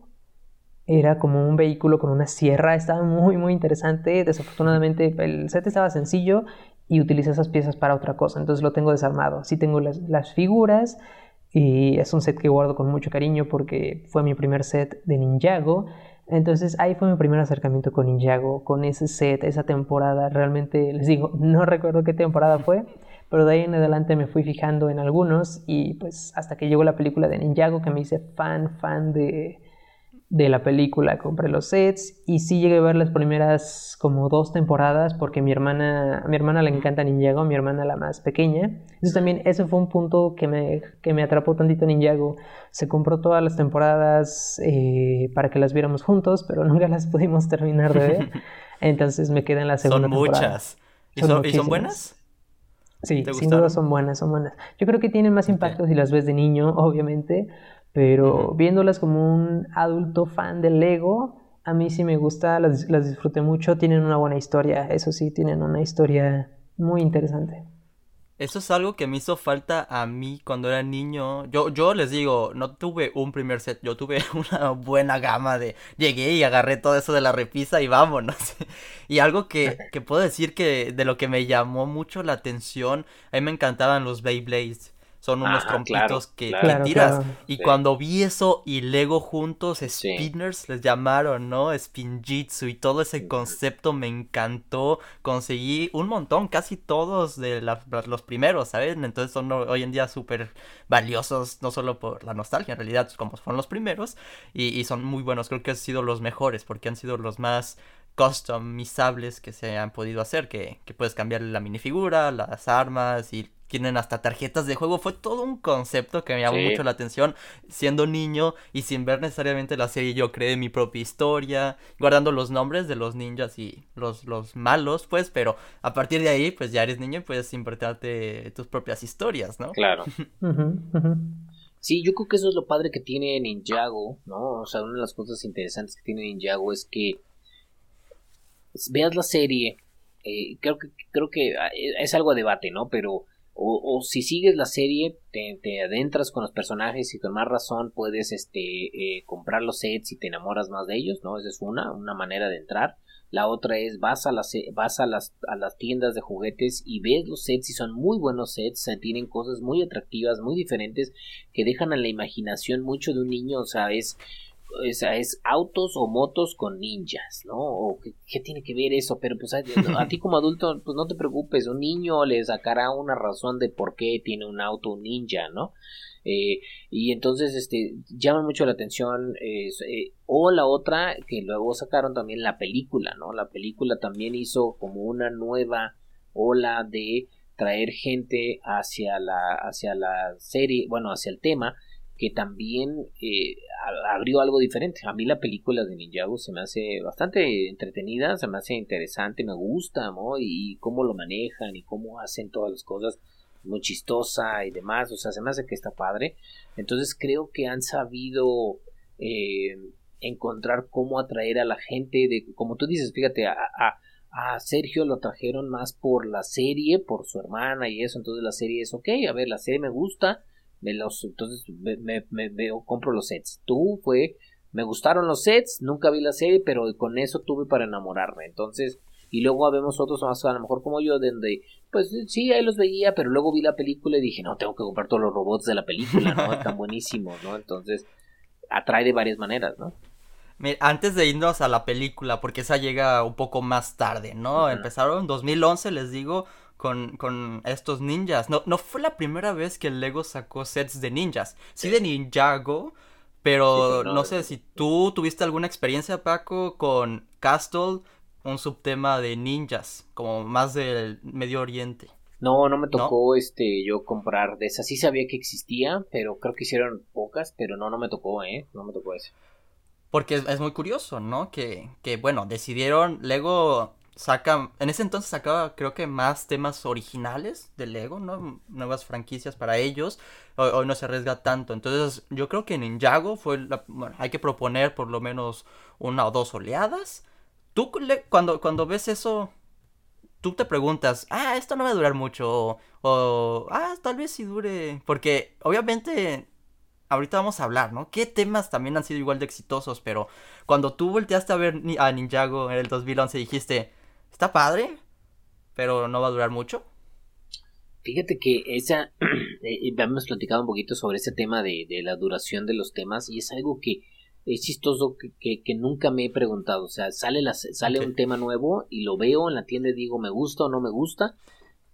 Speaker 2: era como un vehículo con una sierra, estaba muy muy interesante, desafortunadamente el set estaba sencillo y utilicé esas piezas para otra cosa. Entonces lo tengo desarmado. Sí tengo las, figuras y es un set que guardo con mucho cariño porque fue mi primer set de Ninjago. Entonces ahí fue mi primer acercamiento con Ninjago, con ese set, esa temporada. Realmente les digo, (laughs) no recuerdo qué temporada fue, (laughs) pero de ahí en adelante me fui fijando en algunos y pues hasta que llegó la película de Ninjago que me hice fan, fan de, de la película, compré los sets y sí llegué a ver las primeras como dos temporadas porque mi hermana, a mi hermana le encanta Ninjago, mi hermana la más pequeña. Entonces también ese fue un punto que me, que me atrapó tantito Ninjago. Se compró todas las temporadas eh, para que las viéramos juntos, pero (laughs) nunca las pudimos terminar de ver. (laughs) Entonces me quedé en la segunda
Speaker 1: son Muchas. ¿Y son, ¿Y son buenas?
Speaker 2: Sí, sin duda son buenas, son buenas. Yo creo que tienen más impacto si las ves de niño, (laughs) obviamente, pero viéndolas como un adulto fan del Lego, a mí sí me gusta, las, las disfruté mucho, tienen una buena historia, eso sí, tienen una historia muy interesante.
Speaker 1: Eso es algo que me hizo falta a mí cuando era niño. Yo, yo les digo, no tuve un primer set, yo tuve (laughs) una buena gama de... Llegué y agarré todo eso de la repisa y vámonos. (laughs) y algo que, (laughs) que puedo decir que de lo que me llamó mucho la atención, a mí me encantaban los Beyblades son unos trompitos que, tiras. y cuando vi eso y Lego juntos, Spinners les llamaron, ¿no? Spinjitsu y todo ese concepto me encantó. Conseguí un montón, casi todos de los primeros, ¿sabes? Entonces son hoy en día súper valiosos, no solo por la nostalgia, en realidad, como fueron los primeros. Y, y son muy buenos, creo que han sido los mejores porque han sido los más customizables que se han podido hacer, que, que puedes cambiar la minifigura, las armas y tienen hasta tarjetas de juego. Fue todo un concepto que me llamó mucho la atención siendo niño y sin ver necesariamente la serie. Yo creé mi propia historia, guardando los nombres de los ninjas y los, los malos, pues, pero a partir de ahí, pues ya eres niño y puedes inventarte tus propias historias, ¿no?
Speaker 3: Claro. (laughs) Sí, yo creo que eso es lo padre que tiene Ninjago, ¿no? O sea, una de las cosas interesantes que tiene Ninjago es que veas la serie, eh, creo que creo que ah, es algo a debate, ¿no? Pero o, si sigues la serie, te, adentras con los personajes y con más razón puedes este, eh, comprar los sets y te enamoras más de ellos, ¿no? Esa es una, una manera de entrar. La otra es vas a las, vas a las, a las tiendas de juguetes y ves los sets y son muy buenos sets, tienen cosas muy atractivas, muy diferentes que dejan a la imaginación mucho de un niño, o sea, es, es autos o motos con ninjas, ¿no? O qué, tiene que ver eso, pero pues a, ti como adulto, pues no te preocupes, un niño le sacará una razón de por qué tiene un auto un ninja, ¿no? Eh, y entonces este llama mucho la atención eh, o la otra que luego sacaron también la película no la película también hizo como una nueva ola de traer gente hacia la hacia la serie bueno hacia el tema que también eh, abrió algo diferente. A mí la película de Ninjago se me hace bastante entretenida, se me hace interesante, me gusta, ¿no? Y, cómo lo manejan y cómo hacen todas las cosas, muy chistosa y demás, o sea, se me hace que está padre. Entonces creo que han sabido eh, encontrar cómo atraer a la gente, de, como tú dices, fíjate, a, Sergio lo trajeron más por la serie, por su hermana y eso, entonces la serie es ok, a ver, la serie me gusta, los, entonces me, me, veo, compro los sets. Tú fue, me gustaron los sets, nunca vi la serie, pero con eso tuve para enamorarme. Entonces, y luego vemos otros más a lo mejor como yo, donde, pues sí, ahí los veía, pero luego vi la película y dije, no, tengo que comprar todos los robots de la película, ¿no? (laughs) Están buenísimos, ¿no? Entonces, atrae de varias maneras, ¿no?
Speaker 1: antes de irnos a la película, porque esa llega un poco más tarde, ¿no? Empezaron en 2011, les digo, con, con estos ninjas. No, no fue la primera vez que Lego sacó sets de ninjas. Sí de Ninjago, Pero, no, sé si tú tuviste alguna experiencia, Paco, con Castle, un subtema de ninjas, como más del Medio Oriente.
Speaker 3: No, no me tocó este yo comprar de esas. Sí sabía que existía, pero creo que hicieron pocas, pero no, no me tocó, ¿eh? No me tocó ese.
Speaker 1: Porque es, muy curioso, ¿no? Que, que, bueno, decidieron, Lego saca, en ese entonces sacaba creo que más temas originales de Lego, ¿no? Nuevas franquicias para ellos. Hoy, no se arriesga tanto. Entonces yo creo que Ninjago fue, la, bueno, hay que proponer por lo menos una o dos oleadas. Tú cuando, cuando ves eso, tú te preguntas, ah, esto no va a durar mucho, o, o, ah, tal vez sí dure, porque obviamente ahorita vamos a hablar, ¿no? ¿Qué temas también han sido igual de exitosos? Pero cuando tú volteaste a ver a Ninjago en el 2011 dijiste, está padre, pero no va a durar mucho.
Speaker 3: Fíjate que esa, (clears throat) eh, hemos platicado un poquito sobre ese tema de, de, la duración de los temas y es algo que es chistoso que, que, nunca me he preguntado. O sea, sale, la, sale un tema nuevo y lo veo en la tienda y digo, me gusta o no me gusta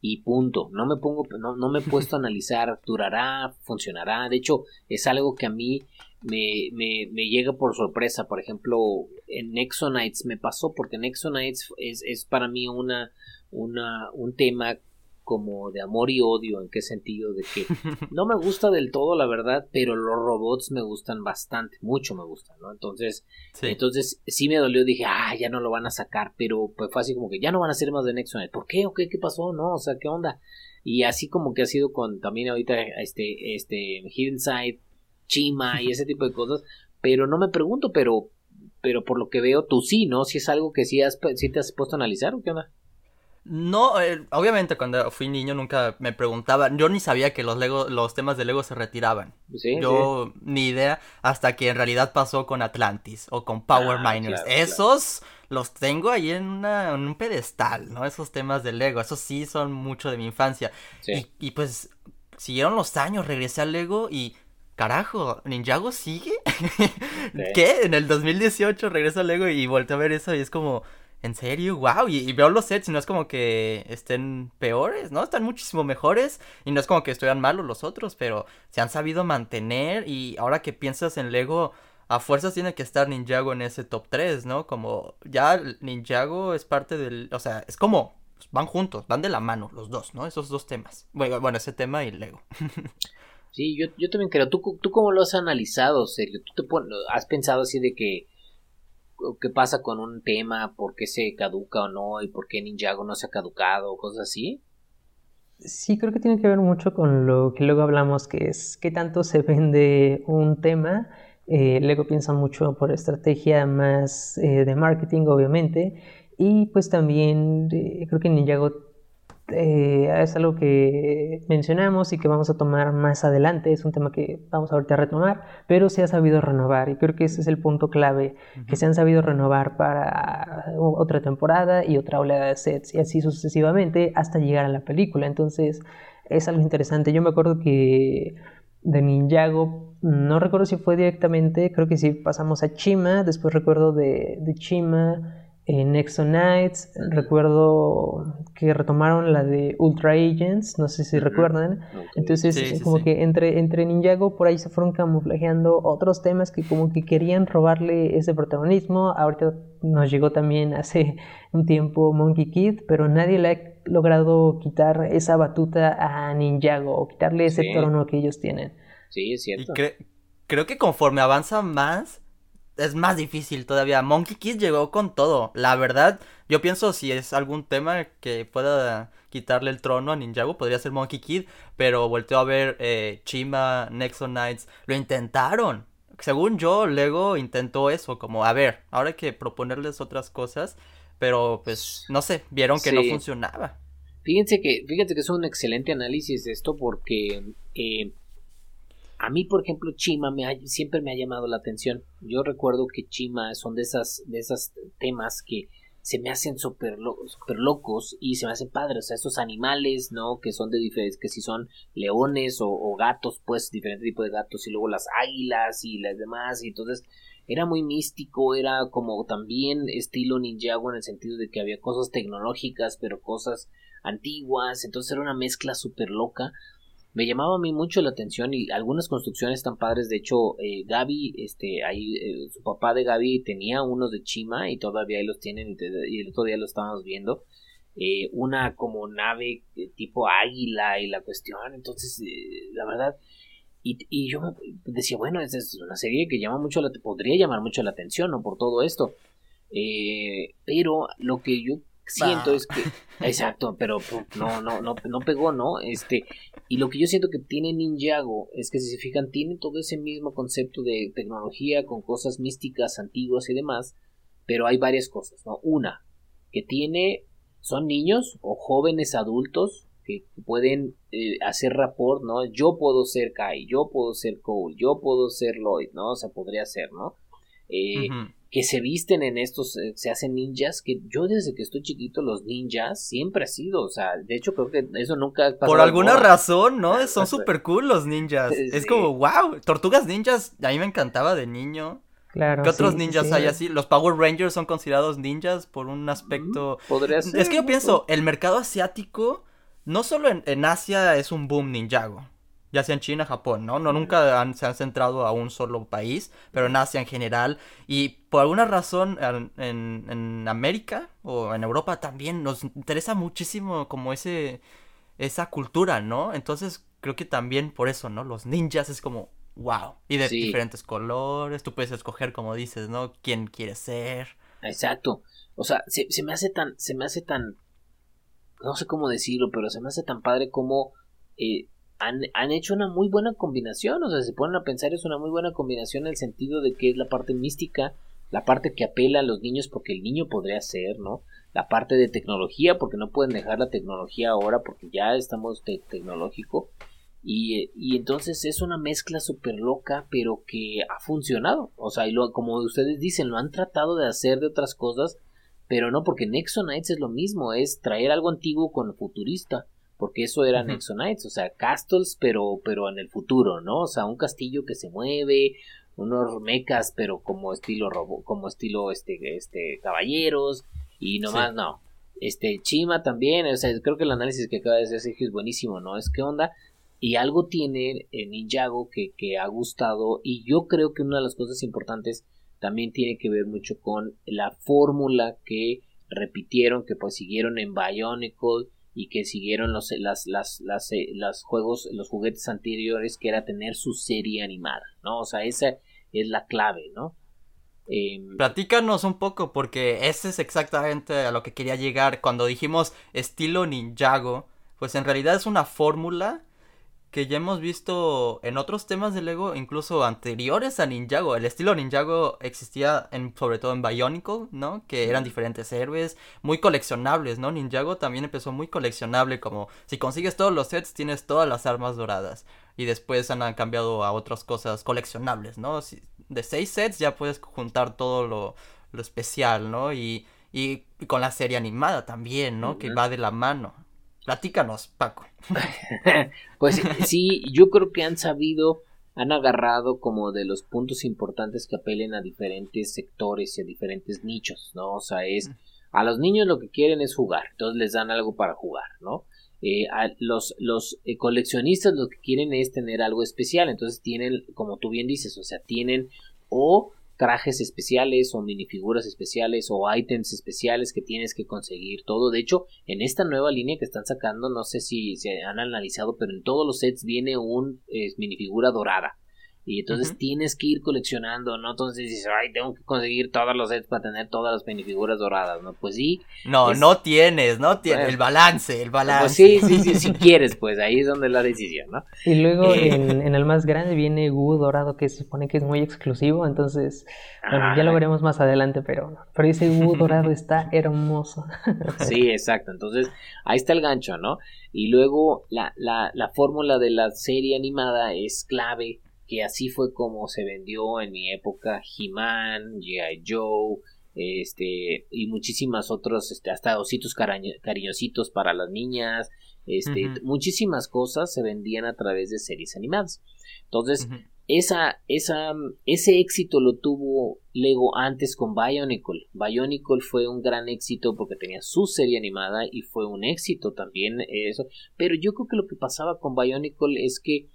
Speaker 3: y punto. No me pongo, no, no me he puesto a (laughs) analizar, durará, funcionará. De hecho, es algo que a mí me, me, me llega por sorpresa. Por ejemplo, en Exonites me pasó porque Exonites es, es para mí una, una, un tema como de amor y odio, en qué sentido de que (laughs) no me gusta del todo la verdad, pero los robots me gustan bastante, mucho me gustan, ¿no? Entonces, sí. entonces sí me dolió, dije, ah, ya no lo van a sacar, pero pues fue así como que ya no van a hacer más de Nexonet, ¿por qué? ¿O qué? ¿Qué pasó? No, o sea, ¿qué onda? Y así como que ha sido con también ahorita este, este, Hidden Side, Chima y (laughs) ese tipo de cosas, pero no me pregunto, pero, pero por lo que veo, tú sí, ¿no? Si es algo que sí, has, sí te has puesto a analizar o qué onda.
Speaker 1: No, eh, obviamente cuando fui niño nunca me preguntaba, yo ni sabía que los Lego, los temas de Lego se retiraban. yo ni idea hasta que en realidad pasó con Atlantis o con Power ah, Miners. Esos los tengo ahí en, una, en, un pedestal, ¿no? Esos temas de Lego, esos sí son mucho de mi infancia. Y, y, pues siguieron los años, regresé al Lego y carajo, Ninjago sigue. (laughs) ¿Qué? En el 2018 regreso al Lego y volteé a ver eso y es como ¿En serio? ¡Wow! Y, veo los sets y no es como que estén peores, ¿no? Están muchísimo mejores. Y no es como que estuvieran malos los otros, pero se han sabido mantener. Y ahora que piensas en Lego, a fuerzas tiene que estar Ninjago en ese top 3, ¿no? Como ya Ninjago es parte del. O sea, es como. Van juntos, van de la mano los dos, ¿no? Esos dos temas. Bueno, bueno ese tema y Lego. (laughs)
Speaker 3: sí, yo, yo también creo. ¿Tú, ¿Tú cómo lo has analizado, Sergio? ¿Tú te has pensado así de que qué pasa con un tema, por qué se caduca o no, y por qué Ninjago no se ha caducado, cosas así.
Speaker 2: Sí, creo que tiene que ver mucho con lo que luego hablamos, que es qué tanto se vende un tema. Eh, luego piensa mucho por estrategia más eh, de marketing, obviamente. Y pues también eh, creo que Ninjago eh, es algo que mencionamos y que vamos a tomar más adelante, es un tema que vamos ahorita a retomar, pero se ha sabido renovar y creo que ese es el punto clave, que se han sabido renovar para otra temporada y otra oleada de sets y así sucesivamente hasta llegar a la película, entonces es algo interesante, yo me acuerdo que de Ninjago, no recuerdo si fue directamente, creo que sí pasamos a Chima, después recuerdo de, de Chima, en Nights recuerdo que retomaron la de Ultra Agents, no sé si recuerdan. Entonces, como que entre, entre Ninjago por ahí se fueron camuflajeando otros temas que como que querían robarle ese protagonismo. Ahorita nos llegó también hace (laughs) un tiempo Monkey Kid, pero nadie le ha logrado quitar esa batuta a Ninjago o quitarle ese trono que ellos tienen.
Speaker 3: Sí, es cierto.
Speaker 1: creo que conforme avanza más, es más difícil todavía. Monkey Kid llegó con todo. La verdad, yo pienso si es algún tema que pueda quitarle el trono a Ninjago, podría ser Monkey Kid, pero volteó a ver eh, Chima, Nexo Knights, lo intentaron. Según yo, Lego intentó eso, como, a ver, ahora hay que proponerles otras cosas, pero pues, no sé, vieron que no funcionaba.
Speaker 3: Fíjense que, fíjense que es un excelente análisis de esto porque eh, a mí, por ejemplo, Chima me siempre me ha llamado la atención. Yo recuerdo que Chima son de esas, de esas temas que se me hacen súper super locos y se me hacen padres. O sea, esos animales, ¿no? Que son de diferentes, que si son leones o, gatos, pues diferente tipo de gatos. Y luego las águilas y las demás. Y entonces era muy místico, era como también estilo Ninjago en el sentido de que había cosas tecnológicas, pero cosas antiguas. Entonces era una mezcla súper loca me llamaba a mí mucho la atención y algunas construcciones tan padres. De hecho, eh, Gaby, este, ahí, eh, su papá de Gaby tenía unos de Chima y todavía ahí los tienen y el otro día lo estábamos viendo. Eh, una como nave tipo águila y la cuestión. Entonces, la verdad, y, y, yo decía, bueno, es una serie que llama mucho la, podría llamar mucho la atención, ¿no? Por todo esto. pero lo que yo siento es que exacto pero no no no no pegó no este y lo que yo siento que tiene Ninjago es que si se fijan tiene todo ese mismo concepto de tecnología con cosas místicas antiguas y demás pero hay varias cosas no una que tiene son niños o jóvenes adultos que pueden eh, hacer rapport no yo puedo ser Kai yo puedo ser Cole yo puedo ser Lloyd no o sea podría ser no eh, que se visten en estos, eh, se hacen ninjas, que yo desde que estoy chiquito los ninjas siempre ha sido, o sea, de hecho creo que eso nunca ha
Speaker 1: pasado. Por alguna razón, ¿no? (laughs) Son súper cool los ninjas. Es como, wow, tortugas ninjas, a mí me encantaba de niño. Claro, ¿Qué otros ninjas hay así? Los Power Rangers son considerados ninjas por un aspecto... Podría ser. Es que yo pienso, el mercado asiático, no solo en, en Asia es un boom ninjago ya sea en China, Japón, ¿no? No nunca se han centrado a un solo país, pero en Asia en general. Y por alguna razón en, en, América o en Europa también nos interesa muchísimo como ese esa cultura, ¿no? Entonces creo que también por eso, ¿no? Los ninjas es como wow. Y de diferentes colores, tú puedes escoger como dices, ¿no? Quién quieres ser.
Speaker 3: Exacto. O sea, se, se me hace tan, se me hace tan, no sé cómo decirlo, pero se me hace tan padre como eh, han, hecho una muy buena combinación, o sea, se ponen a pensar, es una muy buena combinación en el sentido de que es la parte mística, la parte que apela a los niños porque el niño podría ser, ¿no? La parte de tecnología, porque no pueden dejar la tecnología ahora porque ya estamos tecnológico. Y, y, entonces es una mezcla súper loca, pero que ha funcionado. O sea, y lo, como ustedes dicen, lo han tratado de hacer de otras cosas, pero no, porque Nexo Knights es lo mismo, es traer algo antiguo con futurista porque eso era Nexonites, o sea, castles, pero, pero en el futuro, ¿no? O sea, un castillo que se mueve, unos mecas, pero como estilo robo, como estilo este, este, caballeros, y nomás no. Este, Chima también, o sea, creo que el análisis que acaba de hacer Sergio es buenísimo, ¿no? Es que onda, y algo tiene en Ninjago que, que ha gustado, y yo creo que una de las cosas importantes también tiene que ver mucho con la fórmula que repitieron, que pues siguieron en Bionicle, y que siguieron los, las, las, las, eh, juegos, los juguetes anteriores, que era tener su serie animada, ¿no? O sea, esa es la clave, ¿no?
Speaker 1: Em, Platícanos un poco, porque ese es exactamente a lo que quería llegar cuando dijimos estilo Ninjago, pues en realidad es una fórmula que ya hemos visto en otros temas de Lego, incluso anteriores a Ninjago. El estilo Ninjago existía en, sobre todo en Bionicle, ¿no? Que eran diferentes héroes, muy coleccionables, ¿no? Ninjago también empezó muy coleccionable, como si consigues todos los sets, tienes todas las armas doradas. Y después han cambiado a otras cosas coleccionables, ¿no? de seis sets ya puedes juntar todo lo, lo especial, ¿no? Y, y, con la serie animada también, ¿no? Que va de la mano. Platícanos, Paco. (laughs)
Speaker 3: pues sí, yo creo que han sabido, han agarrado como de los puntos importantes que apelen a diferentes sectores y a diferentes nichos, ¿no? O sea, es a los niños lo que quieren es jugar, entonces les dan algo para jugar, ¿no? Eh, a los los eh, coleccionistas lo que quieren es tener algo especial, entonces tienen, como tú bien dices, o sea, tienen o trajes especiales o minifiguras especiales o ítems especiales que tienes que conseguir todo. De hecho, en esta nueva línea que están sacando, no sé si se han analizado, pero en todos los sets viene un minifigura dorada. Y entonces tienes que ir coleccionando, ¿no? Entonces dices, ay, tengo que conseguir todos los sets para tener todas las minifiguras doradas, ¿no? Pues sí.
Speaker 1: No, no tienes, no tienes. el balance, el pues balance.
Speaker 3: Pues sí, (laughs) sí, sí, si quieres, pues ahí es donde la decisión, ¿no?
Speaker 2: Y luego eh, en, el más grande viene Gu dorado, que se supone que es muy exclusivo, entonces, bueno, ya lo veremos más adelante, pero, pero ese Gu dorado (laughs) está hermoso. (laughs)
Speaker 3: sí, exacto. Entonces, ahí está el gancho, ¿no? Y luego la, la, la fórmula de la serie animada es clave que así fue como se vendió en mi época He-Man, G.I. Joe, este, y muchísimas otros, este, hasta ositos cariñositos para las niñas, este, muchísimas cosas se vendían a través de series animadas. Entonces, esa, esa, ese éxito lo tuvo Lego antes con Bionicle. Bionicle fue un gran éxito porque tenía su serie animada y fue un éxito también eso. Pero yo creo que lo que pasaba con Bionicle es que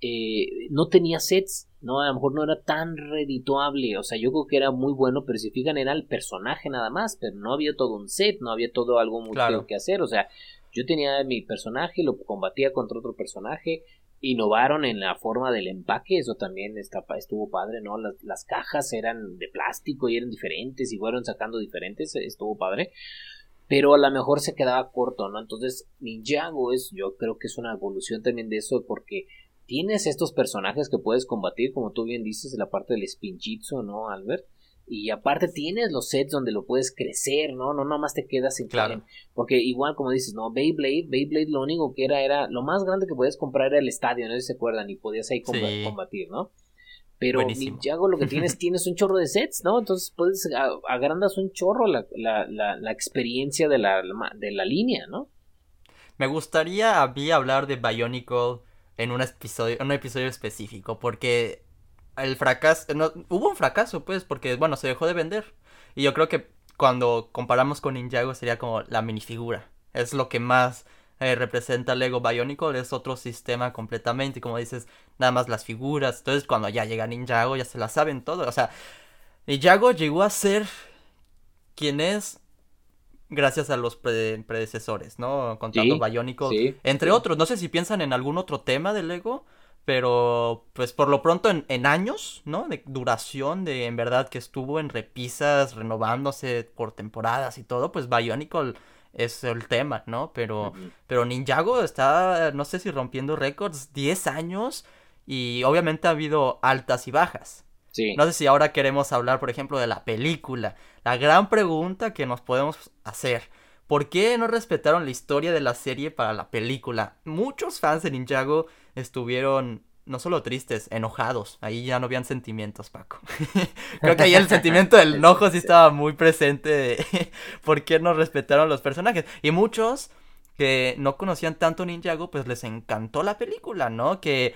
Speaker 3: eh, no tenía sets, ¿no? A lo mejor no era tan redituable, o sea, yo creo que era muy bueno, pero si fijan era el personaje nada más, pero no había todo un set, no había todo algo muy claro. que hacer, o sea, yo tenía mi personaje, lo combatía contra otro personaje, innovaron en la forma del empaque, eso también está, estuvo padre, ¿no? Las, las, cajas eran de plástico y eran diferentes y fueron sacando diferentes, estuvo padre. Pero a lo mejor se quedaba corto, ¿no? Entonces, Ninjago es, yo creo que es una evolución también de eso, porque tienes estos personajes que puedes combatir, como tú bien dices, la parte del Spinjitzu, ¿no, Albert? Y aparte tienes los sets donde lo puedes crecer, ¿no? No nomás te quedas en claro. Porque igual como dices, no, Beyblade, Beyblade lo único que era, era, lo más grande que podías comprar era el estadio, no sé si se acuerdan, y podías ahí combatir, ¿no? Pero Ninjago lo que tienes, (laughs) tienes un chorro de sets, ¿no? Entonces puedes, agrandas un chorro la, la, la, la experiencia de la, de la línea, ¿no?
Speaker 1: Me gustaría a mí hablar de Bionicle en un episodio, un episodio específico, porque el fracaso, hubo un fracaso, pues, porque, bueno, se dejó de vender. Y yo creo que cuando comparamos con Ninjago sería como la minifigura. Es lo que más eh, representa Lego Bionicle, es otro sistema completamente. Y como dices, nada más las figuras. Entonces, cuando ya llega Ninjago, ya se la saben todo. O sea, Ninjago llegó a ser quien es gracias a los predecesores, ¿no? Contando Bionicle, entre otros. No sé si piensan en algún otro tema de Lego, pero pues por lo pronto en, años, ¿no? De duración, de en verdad que estuvo en repisas, renovándose por temporadas y todo, pues Bionicle es el tema, ¿no? Pero, pero Ninjago está, no sé si rompiendo récords, 10 años y obviamente ha habido altas y bajas. No sé si ahora queremos hablar, por ejemplo, de la película. La gran pregunta que nos podemos hacer. ¿Por qué no respetaron la historia de la serie para la película? Muchos fans de Ninjago estuvieron no solo tristes, enojados. Ahí ya no habían sentimientos, Paco. (laughs) Creo que ahí el sentimiento del enojo sí estaba muy presente (laughs) por qué no respetaron los personajes. Y muchos que no conocían tanto Ninjago, pues les encantó la película, ¿no? Que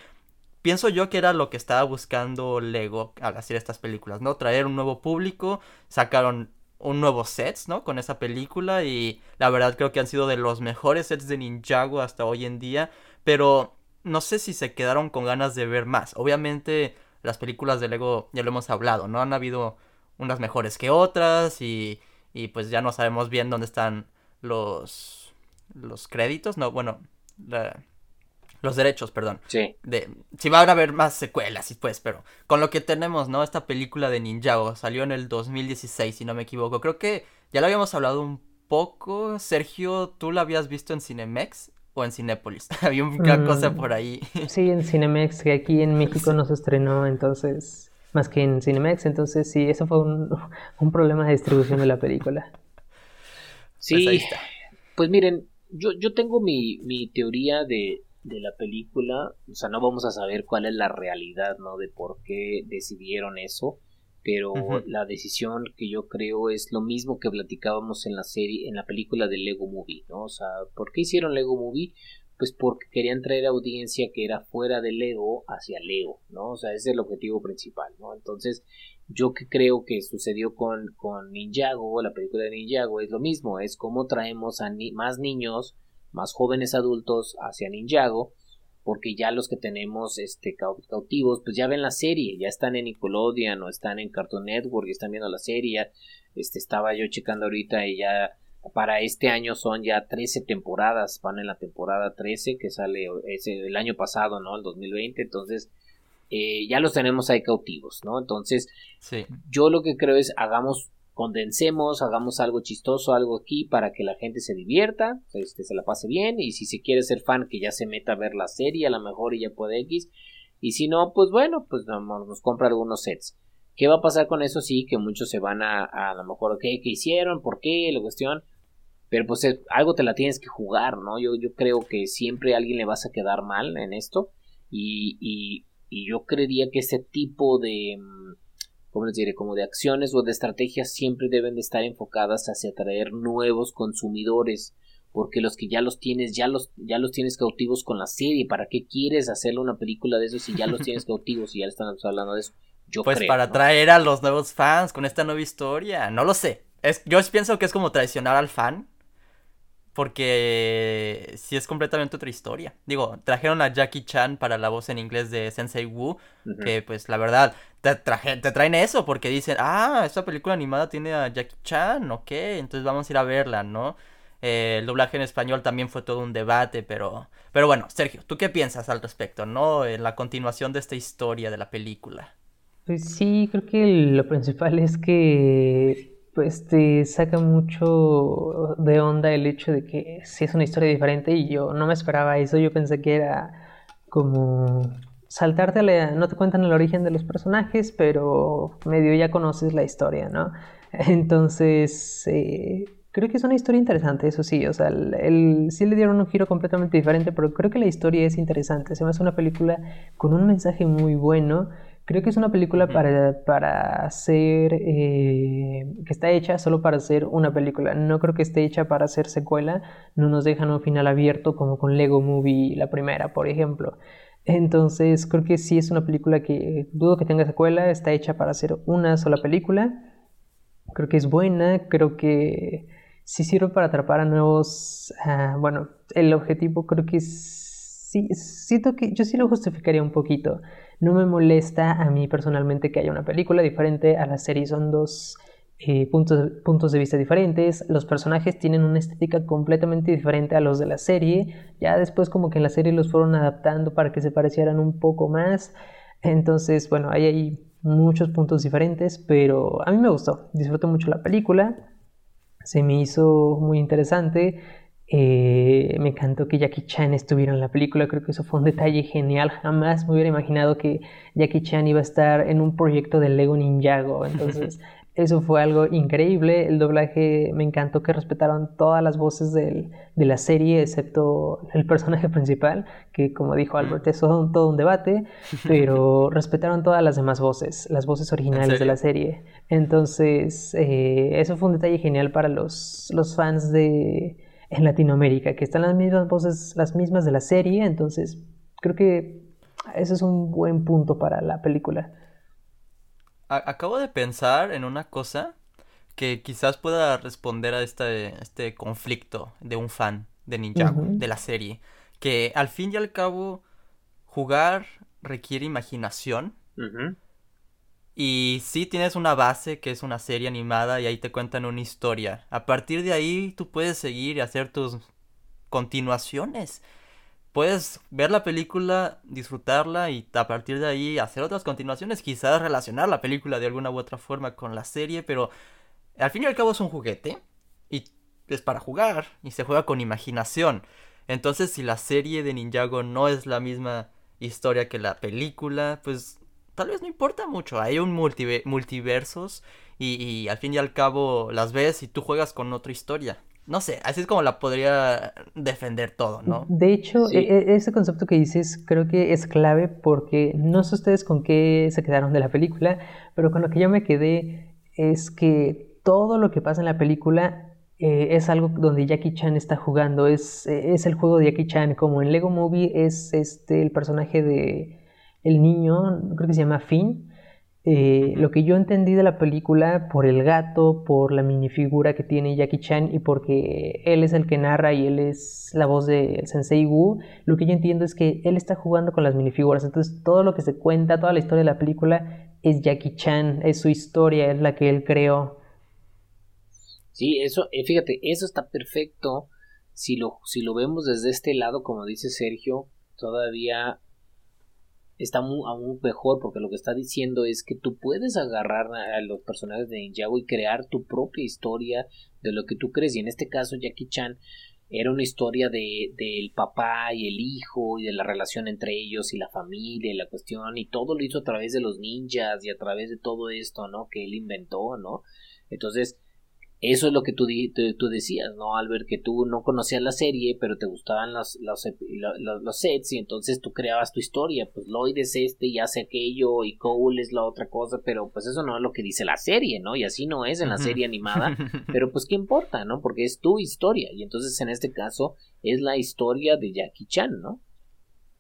Speaker 1: pienso yo que era lo que estaba buscando Lego al hacer estas películas, ¿no? Traer un nuevo público, sacaron un nuevo sets, ¿no? Con esa película y la verdad creo que han sido de los mejores sets de Ninjago hasta hoy en día, pero no sé si se quedaron con ganas de ver más. Obviamente las películas de Lego ya lo hemos hablado, ¿no? Han habido unas mejores que otras y, y pues ya no sabemos bien dónde están los los créditos, no, bueno, la, los derechos, perdón.
Speaker 3: Sí.
Speaker 1: De, si va a haber más secuelas, y pues, pero con lo que tenemos, ¿no? Esta película de Ninjago salió en el 2016, si no me equivoco. Creo que ya lo habíamos hablado un poco. Sergio, ¿tú la habías visto en Cinemex o en Cinépolis? (laughs) Había una cosa mm, por ahí.
Speaker 2: sí, en Cinemex, que aquí en México no se estrenó, entonces, más que en Cinemex. Entonces, sí, eso fue un, (laughs) un problema de distribución de la película.
Speaker 3: Sí, pues, pues miren, yo, yo tengo mi, mi teoría de, de la película, o sea, no vamos a saber cuál es la realidad, ¿no? De por qué decidieron eso, pero la decisión que yo creo es lo mismo que platicábamos en la serie, en la película de Lego Movie, ¿no? O sea, ¿por qué hicieron Lego Movie? Pues porque querían traer audiencia que era fuera de Lego hacia Lego, ¿no? O sea, ese es el objetivo principal, ¿no? Entonces, yo que creo que sucedió con, con Ninjago, la película de Ninjago, es lo mismo, es como traemos a más niños más jóvenes adultos hacia Ninjago, porque ya los que tenemos este cautivos, pues ya ven la serie, ya están en Nickelodeon o están en Cartoon Network y están viendo la serie. Este estaba yo checando ahorita y ya para este año son ya 13 temporadas, van en la temporada 13 que sale ese, el año pasado, ¿no? El 2020, entonces eh, ya los tenemos ahí cautivos, ¿no? Entonces, yo lo que creo es hagamos condensemos, hagamos algo chistoso, algo aquí para que la gente se divierta, este, se la pase bien y si se quiere ser fan que ya se meta a ver la serie, a lo mejor y ya puede X y si no, pues bueno, pues nos, compra algunos sets. ¿Qué va a pasar con eso? Sí, que muchos se van a, a, lo mejor, ¿qué, ¿qué hicieron? ¿Por qué? La cuestión. Pero pues algo te la tienes que jugar, ¿no? Yo, yo creo que siempre a alguien le vas a quedar mal en esto. Y, y, y yo creería que ese tipo de, mm, como les diré, como de acciones o de estrategias siempre deben de estar enfocadas hacia atraer nuevos consumidores, porque los que ya los tienes, ya los, ya los tienes cautivos con la serie. ¿Para qué quieres hacerle una película de eso si ya los tienes (laughs) cautivos y ya están hablando de eso? Yo
Speaker 1: pues para atraer a los nuevos fans con esta nueva historia. No lo sé. Es, yo pienso que es como traicionar al fan. Porque sí es completamente otra historia. Digo, trajeron a Jackie Chan para la voz en inglés de Sensei Wu. Que pues la verdad, te, te traen eso porque dicen, ah, esta película animada tiene a Jackie Chan, ok, entonces vamos a ir a verla, ¿no? Eh, el doblaje en español también fue todo un debate, pero, pero bueno, Sergio, ¿tú qué piensas al respecto, no? En la continuación de esta historia de la película.
Speaker 2: Pues sí, creo que lo principal es que pues te saca mucho de onda el hecho de que si es una historia diferente y yo no me esperaba eso, yo pensé que era como saltarte, la, no te cuentan el origen de los personajes, pero medio ya conoces la historia, ¿no? (laughs) Entonces, eh, Creo que es una historia interesante, eso sí, o sea, el, sí le dieron un giro completamente diferente, pero creo que la historia es interesante, se me hace una película con un mensaje muy bueno, creo que es una película para, para ser, eh, que está hecha solo para ser una película, no creo que esté hecha para ser secuela, no nos dejan un final abierto como con Lego Movie, la primera, por ejemplo. Entonces creo que sí es una película que dudo que tenga secuela, está hecha para ser una sola película. Creo que es buena, creo que sí sirve para atrapar a nuevos, ah, bueno, el objetivo creo que sí, siento que yo sí lo justificaría un poquito. No me molesta a mí personalmente que haya una película diferente a la serie, son dos eh, puntos, puntos de vista diferentes, los personajes tienen una estética completamente diferente a los de la serie, ya después como que en la serie los fueron adaptando para que se parecieran un poco más, entonces bueno, ahí hay muchos puntos diferentes, pero a mí me gustó, disfruto mucho la película, se me hizo muy interesante. Eh, me encantó que Jackie Chan estuviera en la película, creo que eso fue un detalle genial. Jamás me hubiera imaginado que Jackie Chan iba a estar en un proyecto de Lego Ninjago. Entonces, (laughs) Eso fue algo increíble. El doblaje me encantó que respetaron todas las voces de la serie, excepto el personaje (laughs) principal, que como dijo Albert, es todo, un debate, (laughs) pero respetaron todas las demás voces, las voces originales de la serie. Entonces, eh, eso fue un detalle genial para los, los fans de en Latinoamérica, que están las mismas voces, las mismas de la serie. Entonces, creo que ese es un buen punto para la película
Speaker 1: acabo de pensar en una cosa que quizás pueda responder a este, este conflicto de un fan de Ninjago, de la serie. Que al fin y al cabo, jugar requiere imaginación. Y sí tienes una base que es una serie animada y ahí te cuentan una historia. A partir de ahí tú puedes seguir y hacer tus continuaciones puedes ver la película, disfrutarla y a partir de ahí hacer otras continuaciones, quizás relacionar la película de alguna u otra forma con la serie, pero al fin y al cabo es un juguete y es para jugar y se juega con imaginación. Entonces, si la serie de Ninjago no es la misma historia que la película, pues tal vez no importa mucho. Hay un multiversos y, y al fin y al cabo las ves y tú juegas con otra historia no sé, así es como la podría defender todo, ¿no?
Speaker 2: De hecho, e, e, ese concepto que dices creo que es clave porque no sé ustedes con qué se quedaron de la película, pero con lo que yo me quedé es que todo lo que pasa en la película eh, es algo donde Jackie Chan está jugando, es, es el juego de Jackie Chan, como en Lego Movie es este el personaje de el niño, creo que se llama Finn, eh, lo que yo entendí de la película por el gato, por la minifigura que tiene Jackie Chan y porque él es el que narra y él es la voz de Sensei Wu, lo que yo entiendo es que él está jugando con las minifiguras. Entonces todo lo que se cuenta, toda la historia de la película es Jackie Chan, es su historia, es la que él creó.
Speaker 3: Sí, eso, eh, fíjate, eso está perfecto. Si lo, si lo vemos desde este lado, como dice Sergio, todavía está aún mejor porque lo que está diciendo es que tú puedes agarrar a los personajes de Ninjago y crear tu propia historia de lo que tú crees. Y en este caso Jackie Chan era una historia de del papá y el hijo y de la relación entre ellos y la familia y la cuestión y todo lo hizo a través de los ninjas y a través de todo esto no que él inventó no entonces eso es lo que tú, tú, decías, ¿no, Albert? Que tú no conocías la serie, pero te gustaban los, los, los, sets y entonces tú creabas tu historia. Pues Lloyd es este y hace aquello y Cole es la otra cosa, pero pues eso no es lo que dice la serie, ¿no? Y así no es en la serie animada, (laughs) pero pues qué importa, ¿no? Porque es tu historia y entonces en este caso es la historia de Jackie Chan, ¿no?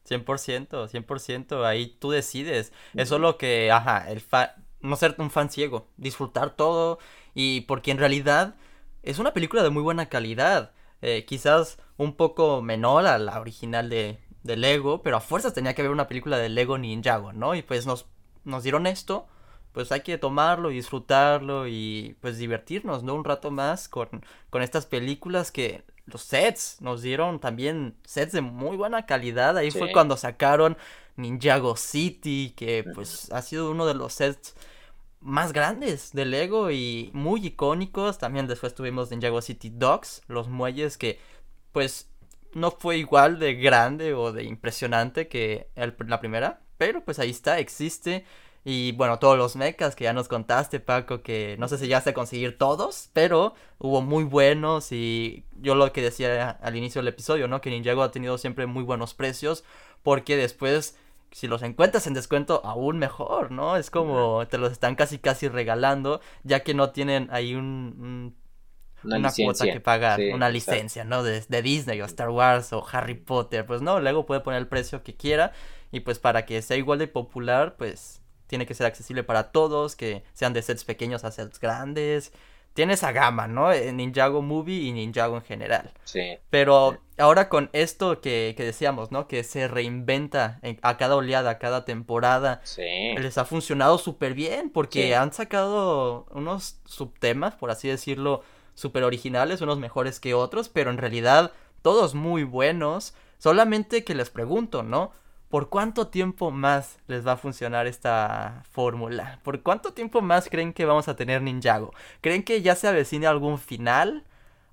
Speaker 1: 100%, 100%, ahí tú decides. Eso es lo que, ajá, el fan, no ser un fan ciego, disfrutar todo y porque en realidad es una película de muy buena calidad. Eh, quizás un poco menor a la original de, de, Lego, pero a fuerzas tenía que haber una película de Lego Ninjago, ¿no? Y pues nos, nos dieron esto, pues hay que tomarlo y disfrutarlo y pues divertirnos, ¿no? Un rato más con, con estas películas que los sets nos dieron también sets de muy buena calidad. Ahí fue cuando sacaron Ninjago City, que pues ha sido uno de los sets más grandes de Lego y muy icónicos. También después tuvimos Ninjago City Dogs, los muelles que pues no fue igual de grande o de impresionante que la primera, pero pues ahí está, existe. Y bueno, todos los mechas que ya nos contaste, Paco, que no sé si ya se conseguir todos, pero hubo muy buenos y yo lo que decía al inicio del episodio, ¿no? Que Ninjago ha tenido siempre muy buenos precios porque después si los encuentras en descuento, aún mejor, ¿no? Es como te los están casi casi regalando, ya que no tienen ahí un, una, cuota que pagar, una licencia, ¿no? De, de, Disney o Star Wars o Harry Potter, pues no, luego puede poner el precio que quiera y pues para que sea igual de popular, pues tiene que ser accesible para todos, que sean de sets pequeños a sets grandes tiene esa gama, ¿no? Ninjago Movie y Ninjago en general.
Speaker 3: Sí.
Speaker 1: Pero ahora con esto que, que decíamos, ¿no? Que se reinventa a cada oleada, a cada temporada.
Speaker 3: Sí.
Speaker 1: Les ha funcionado súper bien porque han sacado unos subtemas, por así decirlo, súper originales, unos mejores que otros, pero en realidad todos muy buenos. Solamente que les pregunto, ¿no? ¿Por cuánto tiempo más les va a funcionar esta fórmula? ¿Por cuánto tiempo más creen que vamos a tener Ninjago? ¿Creen que ya se avecine algún final?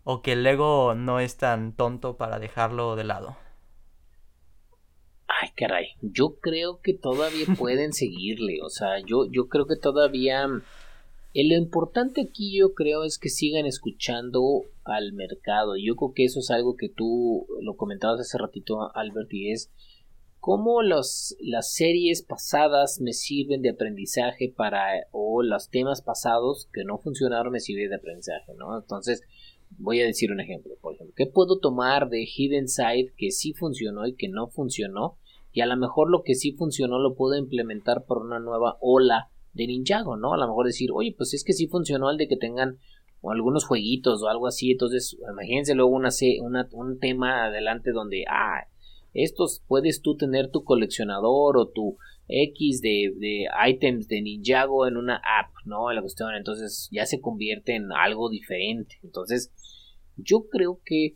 Speaker 1: ¿O que el Lego no es tan tonto para dejarlo de lado?
Speaker 3: Ay, caray. Yo creo que todavía (laughs) pueden seguirle. O sea, yo, yo creo que todavía. Lo importante aquí yo creo es que sigan escuchando al mercado. Yo creo que eso es algo que tú lo comentabas hace ratito, Albert, y es cómo las series pasadas me sirven de aprendizaje para, o los temas pasados que no funcionaron me sirven de aprendizaje, ¿no? Entonces, voy a decir un ejemplo, por ejemplo, ¿qué puedo tomar de Hidden Side que sí funcionó y que no funcionó? Y a lo mejor lo que sí funcionó lo puedo implementar por una nueva ola de Ninjago, ¿no? A lo mejor decir, oye, pues es que sí funcionó el de que tengan algunos jueguitos o algo así, entonces imagínense luego una, una, un tema adelante donde, ah, estos puedes tú tener tu coleccionador o tu X de, de items de Ninjago en una app, ¿no? La cuestión, entonces ya se convierte en algo diferente. Entonces, yo creo que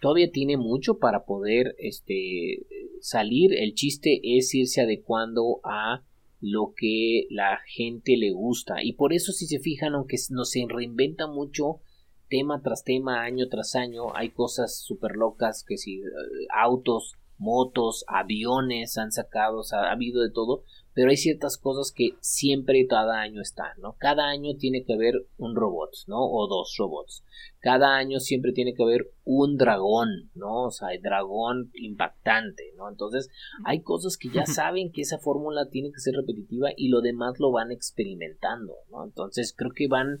Speaker 3: todavía tiene mucho para poder este salir. El chiste es irse adecuando a lo que la gente le gusta. Y por eso, si se fijan, aunque no se reinventa mucho tema tras tema, año tras año, hay cosas súper locas que si eh, autos motos, aviones han sacado, ha habido de todo, pero hay ciertas cosas que siempre cada año están, ¿no? Cada año tiene que haber un robot, ¿no? O dos robots. Cada año siempre tiene que haber un dragón, ¿no? O sea, hay dragón impactante, ¿no? Entonces, hay cosas que ya (laughs) saben que esa fórmula tiene que ser repetitiva y lo demás lo van experimentando, ¿no? Entonces, creo que van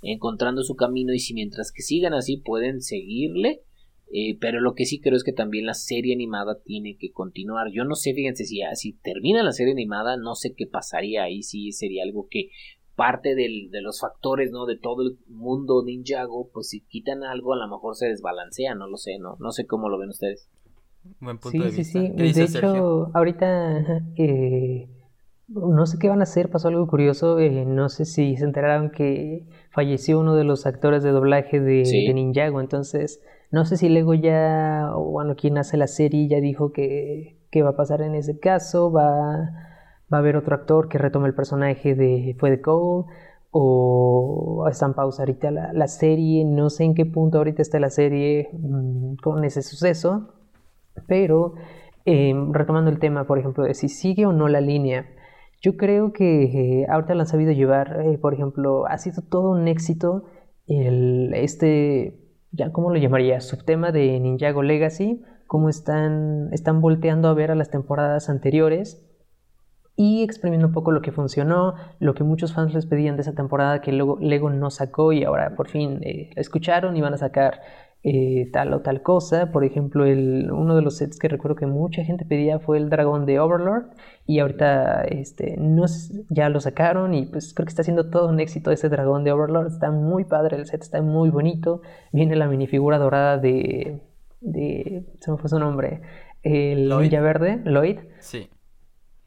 Speaker 3: encontrando su camino y si mientras que sigan así pueden seguirle, eh, pero lo que sí creo es que también la serie animada tiene que continuar. Yo no sé, fíjense, si, si termina la serie animada, no sé qué pasaría ahí, si sería algo que parte del, de los factores, ¿no? De todo el mundo Ninjago, pues si quitan algo, a lo mejor se desbalancea, no lo sé, ¿no? No sé cómo lo ven ustedes.
Speaker 2: Buen punto sí, de vista. sí, sí. De hecho, ahorita eh, no sé qué van a hacer, pasó algo curioso, eh, no sé si se enteraron que falleció uno de los actores de doblaje de, de Ninjago, entonces no sé si Lego ya, bueno, quien hace la serie ya dijo que, va a pasar en ese caso, va, va a haber otro actor que retome el personaje de Fue de Cole, o están pausa ahorita la, serie, no sé en qué punto ahorita está la serie mm, con ese suceso, pero em, retomando el tema, por ejemplo, de si sigue o no la línea, yo creo que eh, ahorita la han sabido llevar, eh, por ejemplo, ha sido todo un éxito el, este, ya cómo lo llamaría, subtema de Ninjago Legacy, cómo están, están volteando a ver a las temporadas anteriores y exprimiendo un poco lo que funcionó, lo que muchos fans les pedían de esa temporada que luego Lego no sacó y ahora por fin eh, escucharon y van a sacar eh, tal o tal cosa. Por ejemplo, el, uno de los sets que recuerdo que mucha gente pedía fue el dragón de Overlord y ahorita este, no, ya lo sacaron y pues creo que está siendo todo un éxito ese dragón de Overlord. Está muy padre el set, está muy bonito. Viene la minifigura dorada de... de se me fue su nombre. El Ninja Verde, Lloyd.
Speaker 1: Sí.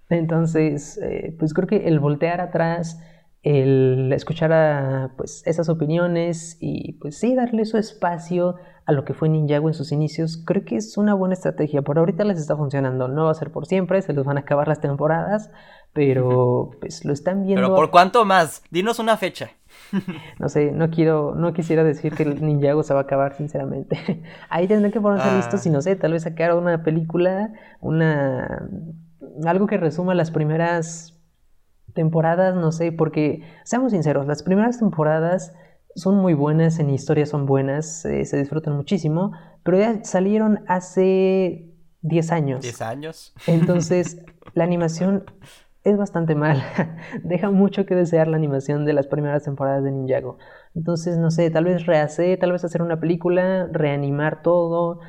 Speaker 2: Entonces, eh, pues creo que el voltear atrás, el escuchar a pues, esas opiniones y pues sí, darle su espacio a lo que fue Ninjago en sus inicios, creo que es una buena estrategia. Por ahorita les está funcionando, no va a ser por siempre, se les van a acabar las temporadas, pero pues lo están viendo.
Speaker 1: Pero ¿por cuánto más? Dinos una fecha. (laughs)
Speaker 2: No sé, no quiero, no quisiera decir que el Ninjago se va a acabar, sinceramente. (laughs) Ahí tendrán que ponerse ah. listos y no sé, tal vez sacar una película, una algo que resuma las primeras temporadas, no sé, porque seamos sinceros, las primeras temporadas son muy buenas, en historia son buenas, eh, se disfrutan muchísimo, pero ya salieron hace 10 años.
Speaker 1: 10 años.
Speaker 2: Entonces, (laughs) la animación es bastante mala. (laughs) Deja mucho que desear la animación de las primeras temporadas de Ninjago. Entonces, no sé, tal vez rehacer, tal vez hacer una película, reanimar todo,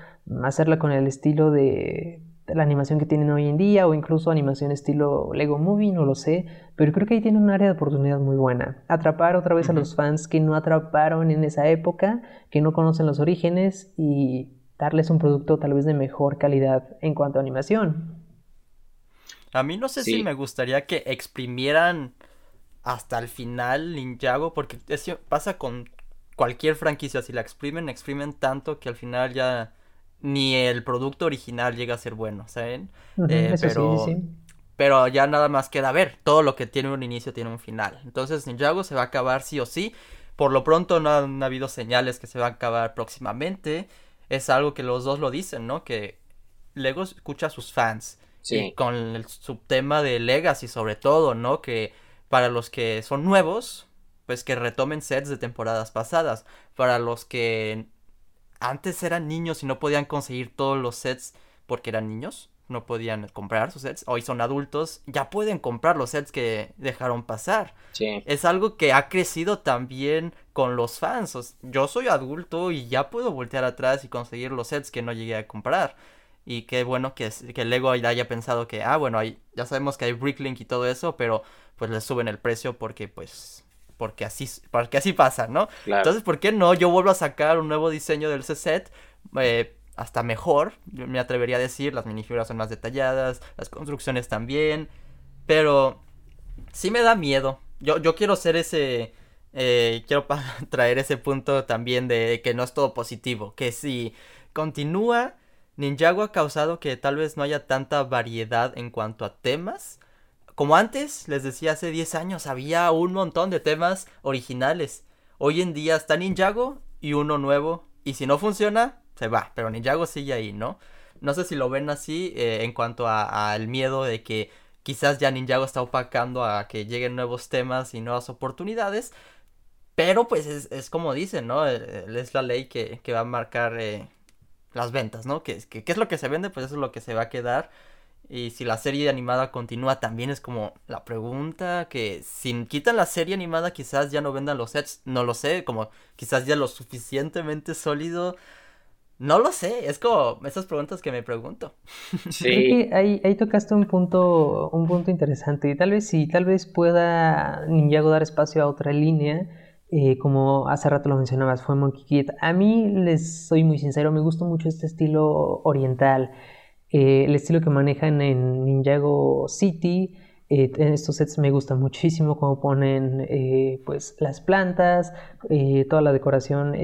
Speaker 2: hacerla con el estilo de la animación que tienen hoy en día o incluso animación estilo Lego Movie, no lo sé, pero creo que ahí tienen un área de oportunidad muy buena. Atrapar otra vez a los fans que no atraparon en esa época, que no conocen los orígenes y darles un producto tal vez de mejor calidad en cuanto a animación.
Speaker 1: A mí no sé si me gustaría que exprimieran hasta el final Ninjago, porque eso pasa con cualquier franquicia, si la exprimen, exprimen tanto que al final ya ni el producto original llega a ser bueno, ¿saben? Eh, pero, pero ya nada más queda ver, todo lo que tiene un inicio tiene un final. Entonces Ninjago se va a acabar sí o sí. Por lo pronto no han habido señales que se va a acabar próximamente. Es algo que los dos lo dicen, ¿no? Que Lego escucha a sus fans. Sí. Y con el subtema de Legacy sobre todo, ¿no? Que para los que son nuevos, pues que retomen sets de temporadas pasadas. Para los que antes eran niños y no podían conseguir todos los sets porque eran niños, no podían comprar sus sets. Hoy son adultos, ya pueden comprar los sets que dejaron pasar. Sí. Es algo que ha crecido también con los fans. yo soy adulto y ya puedo voltear atrás y conseguir los sets que no llegué a comprar. Y qué bueno que, que Lego haya pensado que, ah, bueno, ya sabemos que hay Bricklink y todo eso, pero pues le suben el precio porque pues porque así, porque así pasa, ¿no? Entonces, ¿por qué no? Yo vuelvo a sacar un nuevo diseño del C-Set, eh, hasta mejor, yo me atrevería a decir, las minifiguras son más detalladas, las construcciones también, pero sí me da miedo. Yo, yo quiero ser ese, eh, quiero (laughs) traer ese punto también de que no es todo positivo, que si continúa, Ninjago ha causado que tal vez no haya tanta variedad en cuanto a temas, como antes, les decía hace 10 años, había un montón de temas originales. Hoy en día está Ninjago y uno nuevo. Y si no funciona, se va. Pero Ninjago sigue ahí, ¿no? No sé si lo ven así eh, en cuanto al miedo de que quizás ya Ninjago está opacando a que lleguen nuevos temas y nuevas oportunidades. Pero pues es, como dicen, ¿no? Eh, es la ley que, va a marcar eh, las ventas, ¿no? Que, que, es lo que se vende, pues eso es lo que se va a quedar. Y si la serie animada continúa también es como la pregunta que si quitan la serie animada quizás ya no vendan los sets, no lo sé, como quizás ya lo suficientemente sólido. No lo sé, es como esas preguntas que me pregunto. (laughs)
Speaker 2: Sí. Creo que ahí, ahí tocaste un punto, un punto interesante. Y tal vez sí, tal vez pueda Ninjago dar espacio a otra línea. Eh, como hace rato lo mencionabas, fue Monkey Kid. A mí les soy muy sincero, me gusta mucho este estilo oriental. Eh, el estilo que manejan en Ninjago City eh, en estos sets me gusta muchísimo cómo ponen eh, pues las plantas, eh, toda la decoración,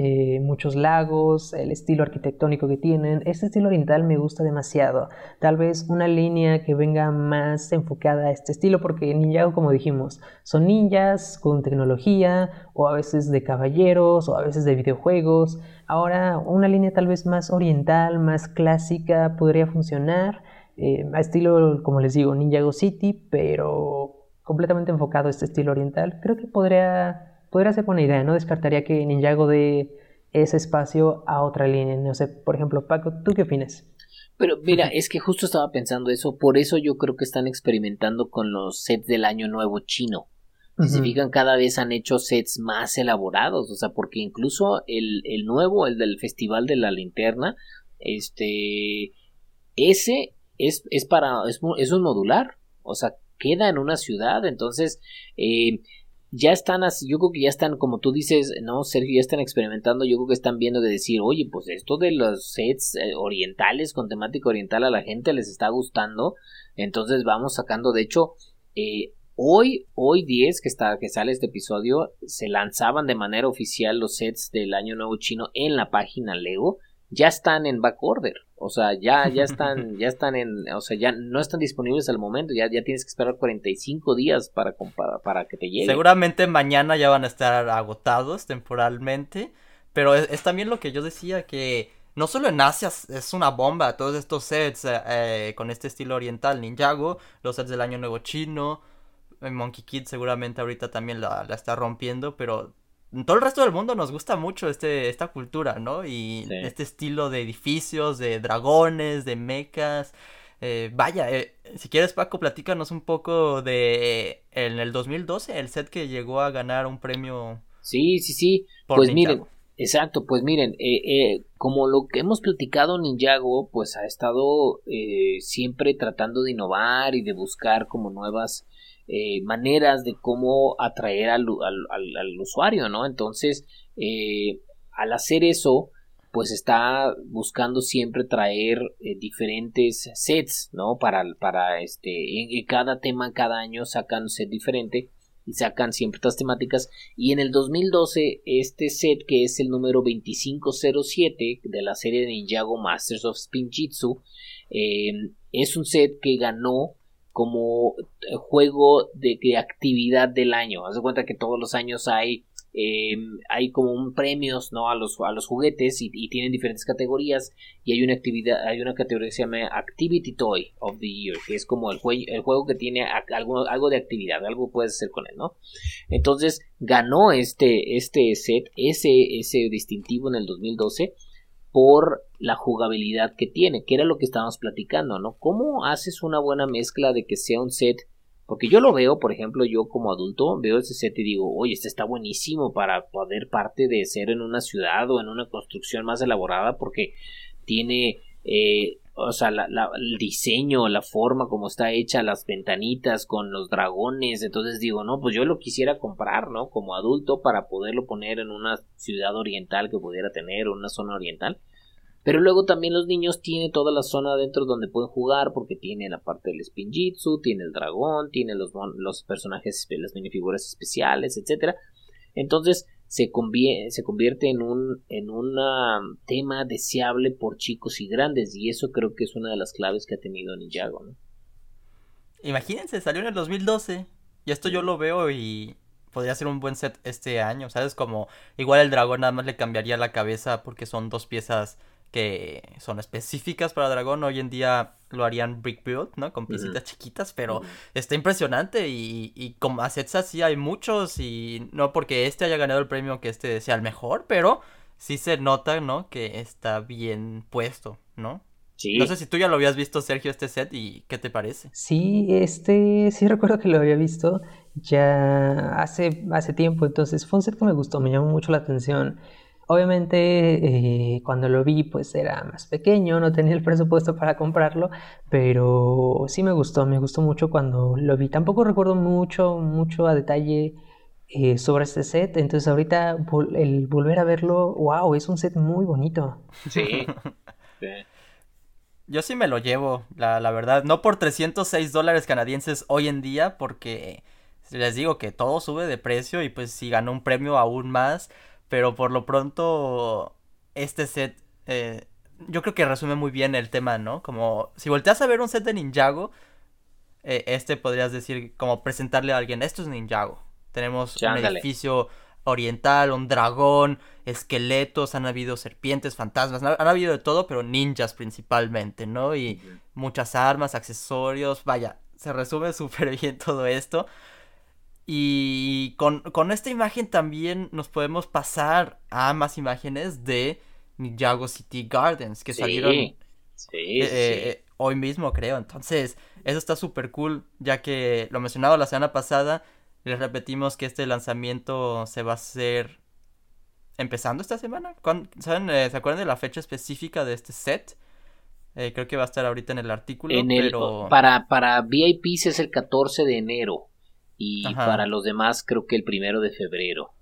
Speaker 2: muchos lagos, el estilo arquitectónico que tienen. Este estilo oriental me gusta demasiado. Tal vez una línea que venga más enfocada a este estilo, porque Ninjago, como dijimos, son ninjas con tecnología, o a veces de caballeros, o a veces de videojuegos. Ahora, una línea tal vez más oriental, más clásica, podría funcionar. Eh, a estilo, como les digo, Ninjago City, pero completamente enfocado a este estilo oriental. Creo que podría podría ser buena idea, no descartaría que Ninjago dé ese espacio a otra línea, no sé, por ejemplo, Paco, ¿tú qué opinas?
Speaker 3: Pero mira, es que justo estaba pensando eso, por eso yo creo que están experimentando con los sets del año nuevo chino. Si se fijan, cada vez han hecho sets más elaborados, o sea, porque incluso el, el nuevo, el del Festival de la Linterna, este, ese es, es para, es, es un modular, o sea, queda en una ciudad, entonces, eh, ya están así, yo creo que ya están, como tú dices, no, Sergio, ya están experimentando, yo creo que están viendo de decir, oye, pues esto de los sets eh, orientales con temática oriental a la gente les está gustando, entonces vamos sacando, de hecho, eh, hoy, hoy 10 que está, que sale este episodio, se lanzaban de manera oficial los sets del Año Nuevo Chino en la página Lego, ya están en back order. O sea, ya, ya están, (laughs) ya están en, o sea, ya no están disponibles al momento, ya, ya tienes que esperar 45 días para, para, para que te llegue.
Speaker 1: Seguramente mañana ya van a estar agotados temporalmente, pero es, también lo que yo decía que no solo en Asia es una bomba, todos estos sets eh, eh, con este estilo oriental, Ninjago, los sets del Año Nuevo Chino, eh, Monkey Kid seguramente ahorita también la, la está rompiendo, pero en todo el resto del mundo nos gusta mucho este, esta cultura, ¿no? Y este estilo de edificios, de dragones, de mechas. Eh, vaya, eh, si quieres Paco, platícanos un poco de en el 2012, el set que llegó a ganar un premio.
Speaker 3: Sí, sí, sí. pues miren, exacto, pues miren, eh, como lo que hemos platicado, Ninjago, pues ha estado siempre tratando de innovar y de buscar como nuevas eh, maneras de cómo atraer al, al, usuario, ¿no? Entonces, eh, al hacer eso, pues está buscando siempre traer eh, diferentes sets, ¿no? Para, para este, en, cada tema, cada año sacan un set diferente y sacan siempre estas temáticas. Y en el 2012, este set que es el número 2507 de la serie de Ninjago Masters of Spinjitzu, es un set que ganó como eh, juego de, actividad del año. Haz de cuenta que todos los años hay em, hay como un premios no a los a los juguetes y, tienen diferentes categorías. Y hay una actividad hay una categoría que se llama Activity Toy of the Year que es como el, juego el juego que tiene algo, algo de actividad algo puedes hacer con él no entonces ganó este este set ese ese distintivo en el 2012 por la jugabilidad que tiene, que era lo que estábamos platicando, ¿no? ¿Cómo haces una buena mezcla de que sea un set? Porque yo lo veo, por ejemplo, yo como adulto veo ese set y digo, oye, este está buenísimo para poder parte de ser en una ciudad o en una construcción más elaborada porque tiene eh, o sea, la, el diseño, la forma como está hecha, las ventanitas con los dragones, entonces digo, no, pues yo lo quisiera comprar, ¿no? Como adulto para poderlo poner en una ciudad oriental que pudiera tener, una zona oriental. Pero luego también los niños tienen toda la zona adentro donde pueden jugar porque tiene la parte del spinjitzu, tiene el dragón, tiene los, los personajes, las minifiguras especiales, etcétera. Entonces, se, se convierte en un en tema deseable por chicos y grandes y eso creo que es una de las claves que ha tenido Ninjago, ¿no?
Speaker 1: Imagínense, salió en el 2012 y esto yo lo veo y podría ser un buen set este año, ¿sabes? Como igual el dragón nada más le cambiaría la cabeza porque son dos piezas que son específicas para dragón. Hoy en día lo harían brick build, ¿no? Con piecitas chiquitas, pero está impresionante y, y como assets así hay muchos y no porque este haya ganado el premio que este sea el mejor, pero sí se nota, ¿no? Que está bien puesto, ¿no? Sí. No sé si tú ya lo habías visto, Sergio, este set y qué te parece.
Speaker 2: Sí, este, sí recuerdo que lo había visto ya hace, hace tiempo, entonces fue un set que me gustó, me llamó mucho la atención. Obviamente eh, cuando lo vi pues era más pequeño, no tenía el presupuesto para comprarlo, pero sí me gustó, me gustó mucho cuando lo vi. Tampoco recuerdo mucho, mucho a detalle eh, sobre este set, entonces ahorita el volver a verlo, wow, es un set muy bonito. (laughs)
Speaker 3: Sí.
Speaker 1: Yo sí me lo llevo, la, la verdad, no por 306 dólares canadienses hoy en día, porque les digo que todo sube de precio y pues si ganó un premio aún más pero por lo pronto, este set, eh, yo creo que resume muy bien el tema, ¿no? Como si volteas a ver un set de Ninjago, eh, este podrías decir, como presentarle a alguien, esto es Ninjago. Tenemos un edificio oriental, un dragón, esqueletos, han habido serpientes, fantasmas, han, habido de todo, pero ninjas principalmente, ¿no? Y muchas armas, accesorios, vaya, se resume (laughs) súper bien todo esto. Y con, con esta imagen también nos podemos pasar a más imágenes de Ninjago City Gardens que salieron
Speaker 3: Sí,
Speaker 1: eh,
Speaker 3: sí.
Speaker 1: eh, hoy mismo, creo. Entonces, eso está súper cool, ya que lo mencionado la semana pasada, les repetimos que este lanzamiento se va a hacer empezando esta semana. ¿Cuán- ¿Saben, eh, ¿Se acuerdan de la fecha específica de este set? Creo que va a estar ahorita en el artículo,
Speaker 3: En el,
Speaker 1: pero...
Speaker 3: para, para VIPs es el 14 de enero y
Speaker 1: Ajá.
Speaker 3: para los demás creo que el primero de febrero.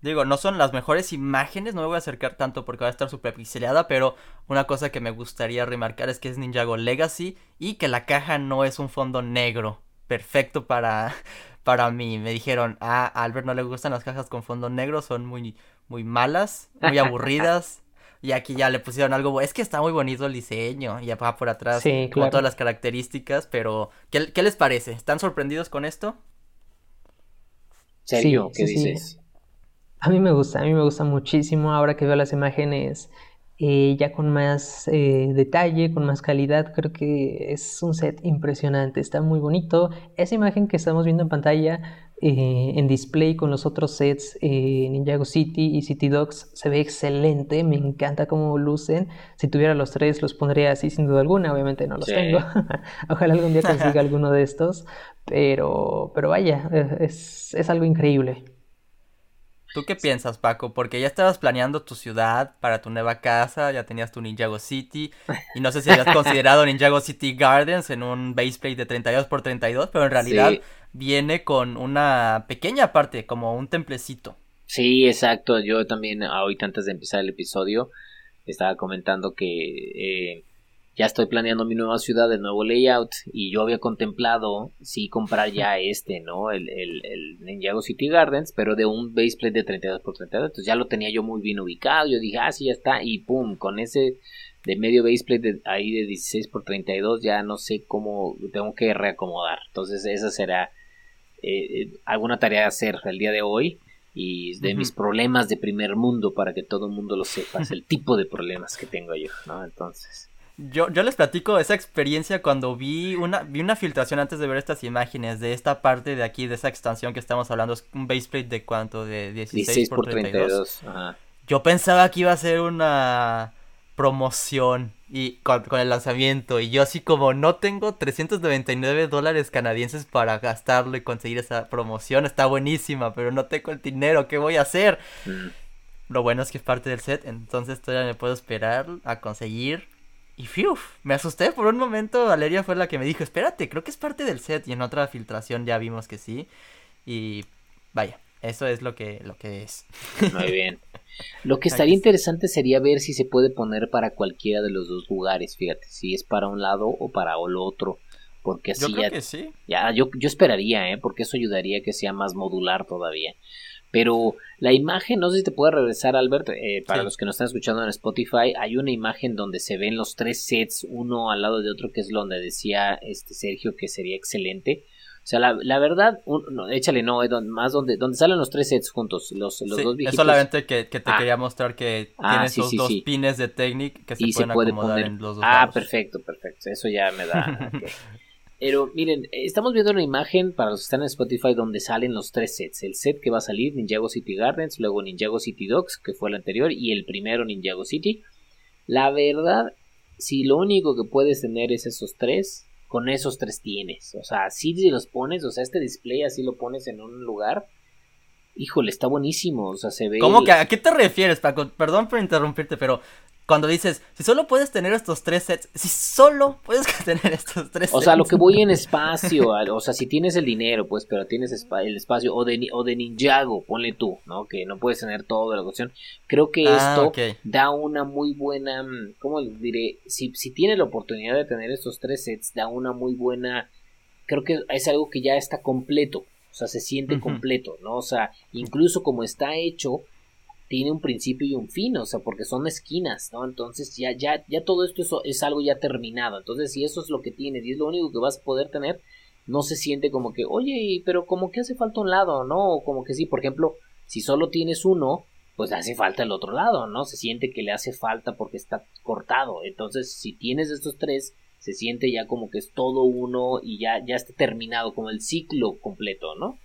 Speaker 1: Digo, no son las mejores imágenes, no me voy a acercar tanto porque va a estar súper pixeleada, pero una cosa que me gustaría remarcar es que es Ninjago Legacy y que la caja no es un fondo negro. Perfecto para, (laughs) para mí. Me dijeron, ah, a Albert no le gustan las cajas con fondo negro, son muy, muy malas, muy (laughs) aburridas. Y aquí ya le pusieron algo, es que está muy bonito el diseño, y va por atrás,
Speaker 2: Sí, claro.
Speaker 1: todas las características, pero ¿qué, qué les parece? ¿Están sorprendidos con esto?
Speaker 2: Sí,
Speaker 3: ¿qué
Speaker 2: sí, sí.
Speaker 3: dices?
Speaker 2: A mí me gusta, a mí me gusta muchísimo ahora que veo las imágenes eh, ya con más eh, detalle, con más calidad. Creo que es un set impresionante, está muy bonito. Esa imagen que estamos viendo en pantalla eh, en display con los otros sets, eh, Ninjago City y City Dogs, se ve excelente. Me encanta cómo lucen. Si tuviera los tres, los pondría así sin duda alguna. Obviamente no los
Speaker 3: Sí.
Speaker 2: tengo. (laughs) Ojalá algún día consiga (laughs) alguno de estos. Pero, pero vaya, es, es algo increíble.
Speaker 1: ¿Tú qué piensas, Paco? Porque ya estabas planeando tu ciudad para tu nueva casa, ya tenías tu Ninjago City, y no sé si habías considerado (laughs) Ninjago City Gardens en un base plate de 32 por 32, pero en realidad
Speaker 3: Sí.
Speaker 1: viene con una pequeña parte, como un templecito.
Speaker 3: Sí, exacto. Yo también ahorita antes de empezar el episodio estaba comentando que eh, ya estoy planeando mi nueva ciudad, el nuevo layout y yo había contemplado sí comprar ya este, ¿no? El, el, el Ninjago City Gardens, pero de un base plate de 32 por 32. Entonces ya lo tenía yo muy bien ubicado. Yo dije, ah, sí, ya está. Y pum, con ese de medio base plate de- ahí de 16 por 32 ya no sé cómo tengo que reacomodar. Entonces esa será eh, eh, alguna tarea a hacer el día de hoy y de mis problemas de primer mundo para que todo el mundo lo sepa, es el tipo de problemas que tengo yo, ¿no? Entonces,
Speaker 1: Yo, yo les platico esa experiencia cuando vi una, vi una filtración antes de ver estas imágenes de esta parte de aquí, de esa extensión que estamos hablando, es un base plate de cuánto, de 16,
Speaker 3: 16
Speaker 1: por
Speaker 3: por
Speaker 1: 32.
Speaker 3: 32, ajá.
Speaker 1: Yo pensaba que iba a ser una promoción y con, con el lanzamiento y yo así como no tengo 399 dólares canadienses para gastarlo y conseguir esa promoción, está buenísima, pero no tengo el dinero, ¿qué voy a hacer?
Speaker 3: Mm.
Speaker 1: Lo bueno es que es parte del set, entonces todavía me puedo esperar a conseguir. Y fiu, me asusté por un momento, Valeria fue la que me dijo, espérate, creo que es parte del set y en otra filtración ya vimos que sí. Y vaya, eso es lo que, lo que es.
Speaker 3: Muy bien. Lo que (laughs) estaría interesante sería ver si se puede poner para cualquiera de los dos lugares, fíjate, si es para un lado o para el otro, porque
Speaker 1: Yo
Speaker 3: así
Speaker 1: creo
Speaker 3: ya,
Speaker 1: que sí.
Speaker 3: ya yo, yo esperaría, ¿eh? porque eso ayudaría a que sea más modular todavía. Pero la imagen, no sé si te puede regresar, Albert, eh, para
Speaker 1: Sí.
Speaker 3: los que nos están escuchando en Spotify, hay una imagen donde se ven los tres sets, uno al lado de otro, que es donde decía este Sergio que sería excelente. O sea, la, la verdad, un- no, échale no, eh, don- más donde, donde salen los tres sets juntos, los, los
Speaker 1: Sí,
Speaker 3: dos
Speaker 1: es
Speaker 3: viejitos.
Speaker 1: solamente que, que te
Speaker 3: Ah.
Speaker 1: quería mostrar que
Speaker 3: Ah,
Speaker 1: tiene
Speaker 3: sí,
Speaker 1: esos
Speaker 3: sí,
Speaker 1: dos pines de Technic que se
Speaker 3: y se
Speaker 1: pueden
Speaker 3: puede
Speaker 1: acomodar
Speaker 3: poner.
Speaker 1: en los dos
Speaker 3: ah,
Speaker 1: lados.
Speaker 3: perfecto, perfecto. Eso ya me da. (laughs) Pero miren, estamos viendo una imagen para los que están en Spotify donde salen los tres sets. El set que va a salir, Ninjago City Gardens, luego Ninjago City Dogs, que fue el anterior, y el primero Ninjago City. La verdad, si lo único que puedes tener es esos tres, con esos tres tienes. O sea, si los pones, o sea, este display así lo pones en un lugar. Híjole, está buenísimo. O sea, se ve.
Speaker 1: ¿Cómo
Speaker 3: el-
Speaker 1: que a qué te refieres, Paco? Perdón por interrumpirte, pero cuando dices, si solo puedes tener estos tres sets, si solo puedes (laughs) tener estos tres
Speaker 3: O
Speaker 1: sets.
Speaker 3: sea, lo que voy en (laughs) espacio, al- o sea, si tienes el dinero, pues, pero tienes el espacio, o de, o de Ninjago, ponle tú, ¿no? Que no puedes tener todo la cuestión. Creo que
Speaker 1: Ah,
Speaker 3: esto da una muy buena, mm, ¿cómo les diré? Si, si tiene la oportunidad de tener estos tres sets, da una muy buena, creo que es algo que ya está completo, o sea, se siente completo, ¿no? O sea, incluso como está hecho, tiene un principio y un fin, o sea, porque son esquinas, ¿no? Entonces ya, ya, ya todo esto es, algo ya terminado. Entonces, si eso es lo que tienes y es lo único que vas a poder tener, no se siente como que, oye, pero como que hace falta un lado, ¿no? O como que sí, por ejemplo, si solo tienes uno, pues hace falta el otro lado, ¿no? Se siente que le hace falta porque está cortado. Entonces, si tienes estos tres, se siente ya como que es todo uno y ya, ya está terminado, como el ciclo completo, ¿no?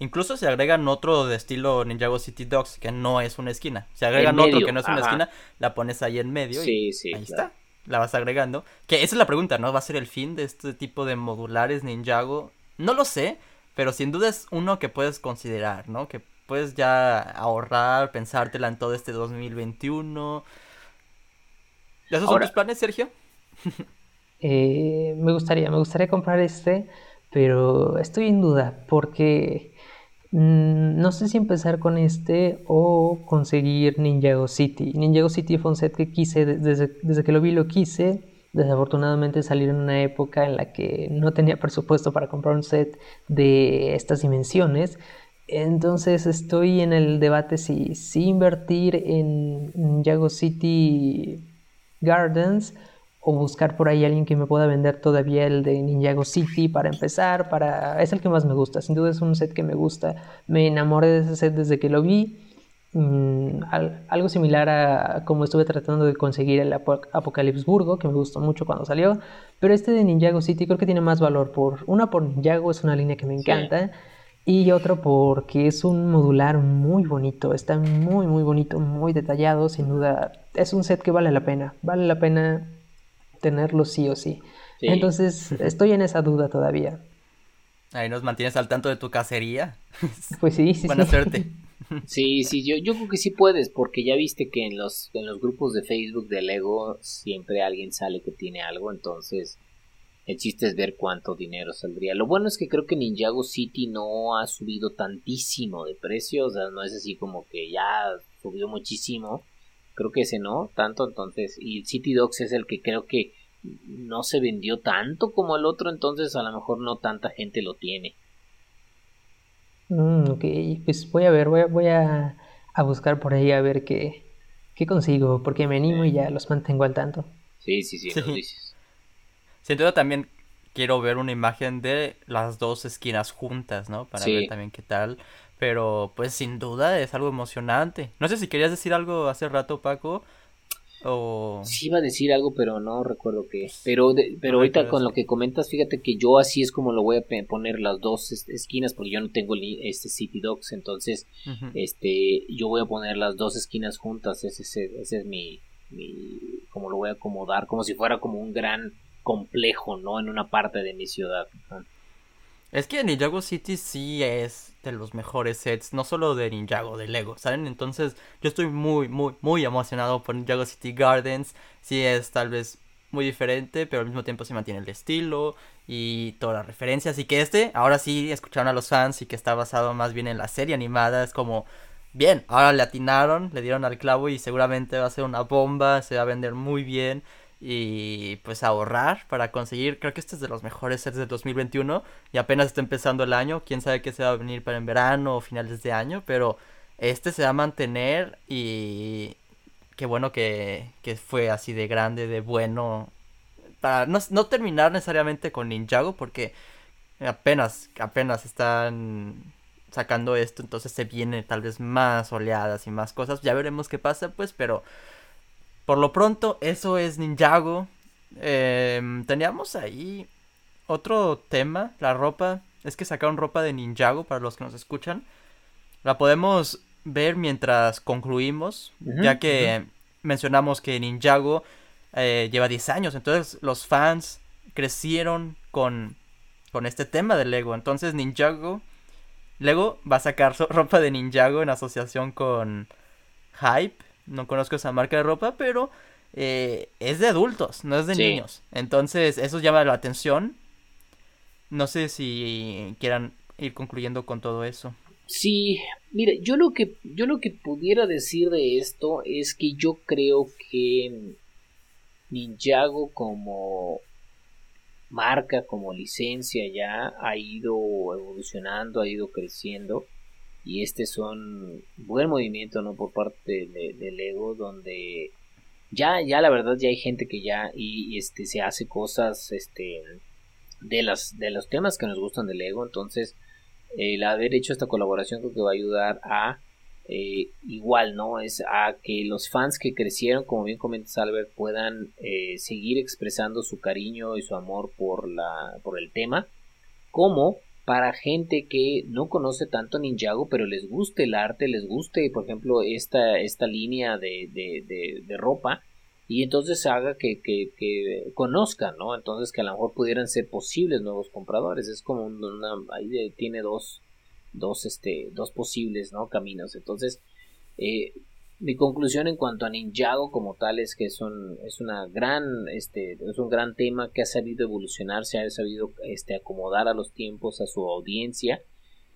Speaker 1: Incluso se agregan otro de estilo Ninjago City Dogs, que no es una esquina. Se agregan otro que no es una esquina, la pones ahí en medio y ahí está. La vas agregando. Que esa es la pregunta, ¿no? ¿Va a ser el fin de este tipo de modulares Ninjago? No lo sé, pero sin duda es uno que puedes considerar, ¿no? Que puedes ya ahorrar, pensártela en todo este 2021. ¿Esos son tus planes, Sergio? (laughs)
Speaker 2: Eh, me gustaría, me gustaría comprar este, pero estoy en duda porque no sé si empezar con este o conseguir Ninjago City. Ninjago City fue un set que quise, desde, desde que lo vi lo quise. Desafortunadamente salió en una época en la que no tenía presupuesto para comprar un set de estas dimensiones. Entonces estoy en el debate si, si invertir en Ninjago City Gardens o buscar por ahí alguien que me pueda vender todavía el de Ninjago City para empezar, para es el que más me gusta, sin duda es un set que me gusta, me enamoré de ese set desde que lo vi, mm, algo similar a como estuve tratando de conseguir el Apocalypse Burgo, que me gustó mucho cuando salió, pero este de Ninjago City creo que tiene más valor por, una por Ninjago es una línea que me encanta, y otro porque es un modular muy bonito, está muy muy bonito, muy detallado, sin duda es un set que vale la pena, vale la pena tenerlo sí o sí. Entonces (laughs) estoy en esa duda todavía.
Speaker 1: Ahí nos mantienes al tanto de tu cacería. (laughs)
Speaker 2: Pues sí, sí.
Speaker 1: Buena suerte. (laughs)
Speaker 3: Sí, sí, yo, yo creo que sí puedes, porque ya viste que en los, en los grupos de Facebook de Lego siempre alguien sale que tiene algo, entonces el chiste es ver cuánto dinero saldría. Lo bueno es que creo que Ninjago City no ha subido tantísimo de precio, o sea, no es así como que ya subió muchísimo. Creo que ese no, tanto entonces. Y City Dogs es el que creo que no se vendió tanto como el otro, entonces a lo mejor no tanta gente lo tiene.
Speaker 2: Mm, ok, pues voy a ver, voy a, voy a, buscar por ahí a ver qué, qué consigo, porque me animo y ya los mantengo al tanto.
Speaker 3: Sí, sí, sí, lo dices.
Speaker 1: Sin duda también quiero ver una imagen de las dos esquinas juntas, ¿no? Para ver también qué tal. Pero pues sin duda es algo emocionante. No sé si querías decir algo hace rato, Paco. O...
Speaker 3: Sí iba a decir algo, pero no recuerdo qué. Pero, pero ahorita con lo que comentas, fíjate que yo así es como lo voy a poner las dos esquinas, porque yo no tengo este City Dogs, entonces este yo voy a poner las dos esquinas juntas. Ese, ese, ese es mi, mi, como lo voy a acomodar, como si fuera como un gran complejo, ¿no? En una parte de mi ciudad.
Speaker 1: Es que Ninjago City sí es de los mejores sets, no solo de Ninjago, de Lego, ¿saben? Entonces yo estoy muy, muy, muy emocionado por Ninjago City Gardens. Sí es tal vez muy diferente, pero al mismo tiempo se mantiene el estilo y todas las referencias. Y que este, ahora sí escucharon a los fans y que está basado más bien en la serie animada, es como, bien, ahora le atinaron, le dieron al clavo y seguramente va a ser una bomba, se va a vender muy bien y pues ahorrar para conseguir, creo que este es de los mejores sets del 2021 y apenas está empezando el año, quién sabe qué se va a venir para en verano o finales de año, pero este se va a mantener y qué bueno que, que fue así de grande, de bueno, para no, no terminar necesariamente con Ninjago porque apenas, apenas están sacando esto, entonces se viene tal vez más oleadas y más cosas, ya veremos qué pasa pues, pero por lo pronto, eso es Ninjago. Em, teníamos ahí otro tema, la ropa. Es que sacaron ropa de Ninjago para los que nos escuchan. La podemos ver mientras concluimos, ya que mencionamos que Ninjago eh, lleva 10 años. Entonces los fans crecieron con, con este tema de Lego. Entonces Ninjago, Lego va a sacar (laughs) ropa de Ninjago en asociación con Hype no conozco esa marca de ropa, pero eh, es de adultos, no es de niños. Entonces, eso llama la atención. No sé si quieran ir concluyendo con todo eso.
Speaker 3: Sí, mire, yo lo que yo lo que pudiera decir de esto es que yo creo que Ninjago como marca, como licencia ya ha ido evolucionando, ha ido creciendo y este es un buen movimiento no por parte de, de Lego donde ya ya la verdad ya hay gente que ya y, este se hace cosas este de las de los temas que nos gustan de Lego. Entonces el haber hecho esta colaboración creo que va a ayudar a eh, igual no es a que los fans que crecieron como bien comentas Albert puedan eh, seguir expresando su cariño y su amor por la por el tema como para gente que no conoce tanto Ninjago, pero les guste el arte, les guste, por ejemplo, esta, esta línea de, de, de, ropa, y entonces haga que, que, que, conozcan, ¿no? Entonces que a lo mejor pudieran ser posibles nuevos compradores. Es como una, ahí tiene dos, dos, este, dos posibles, ¿no? Caminos. Entonces, eh, mi conclusión en cuanto a Ninjago como tal es que es un, es una gran, este, es un gran tema que ha sabido evolucionar, se ha sabido este, acomodar a los tiempos, a su audiencia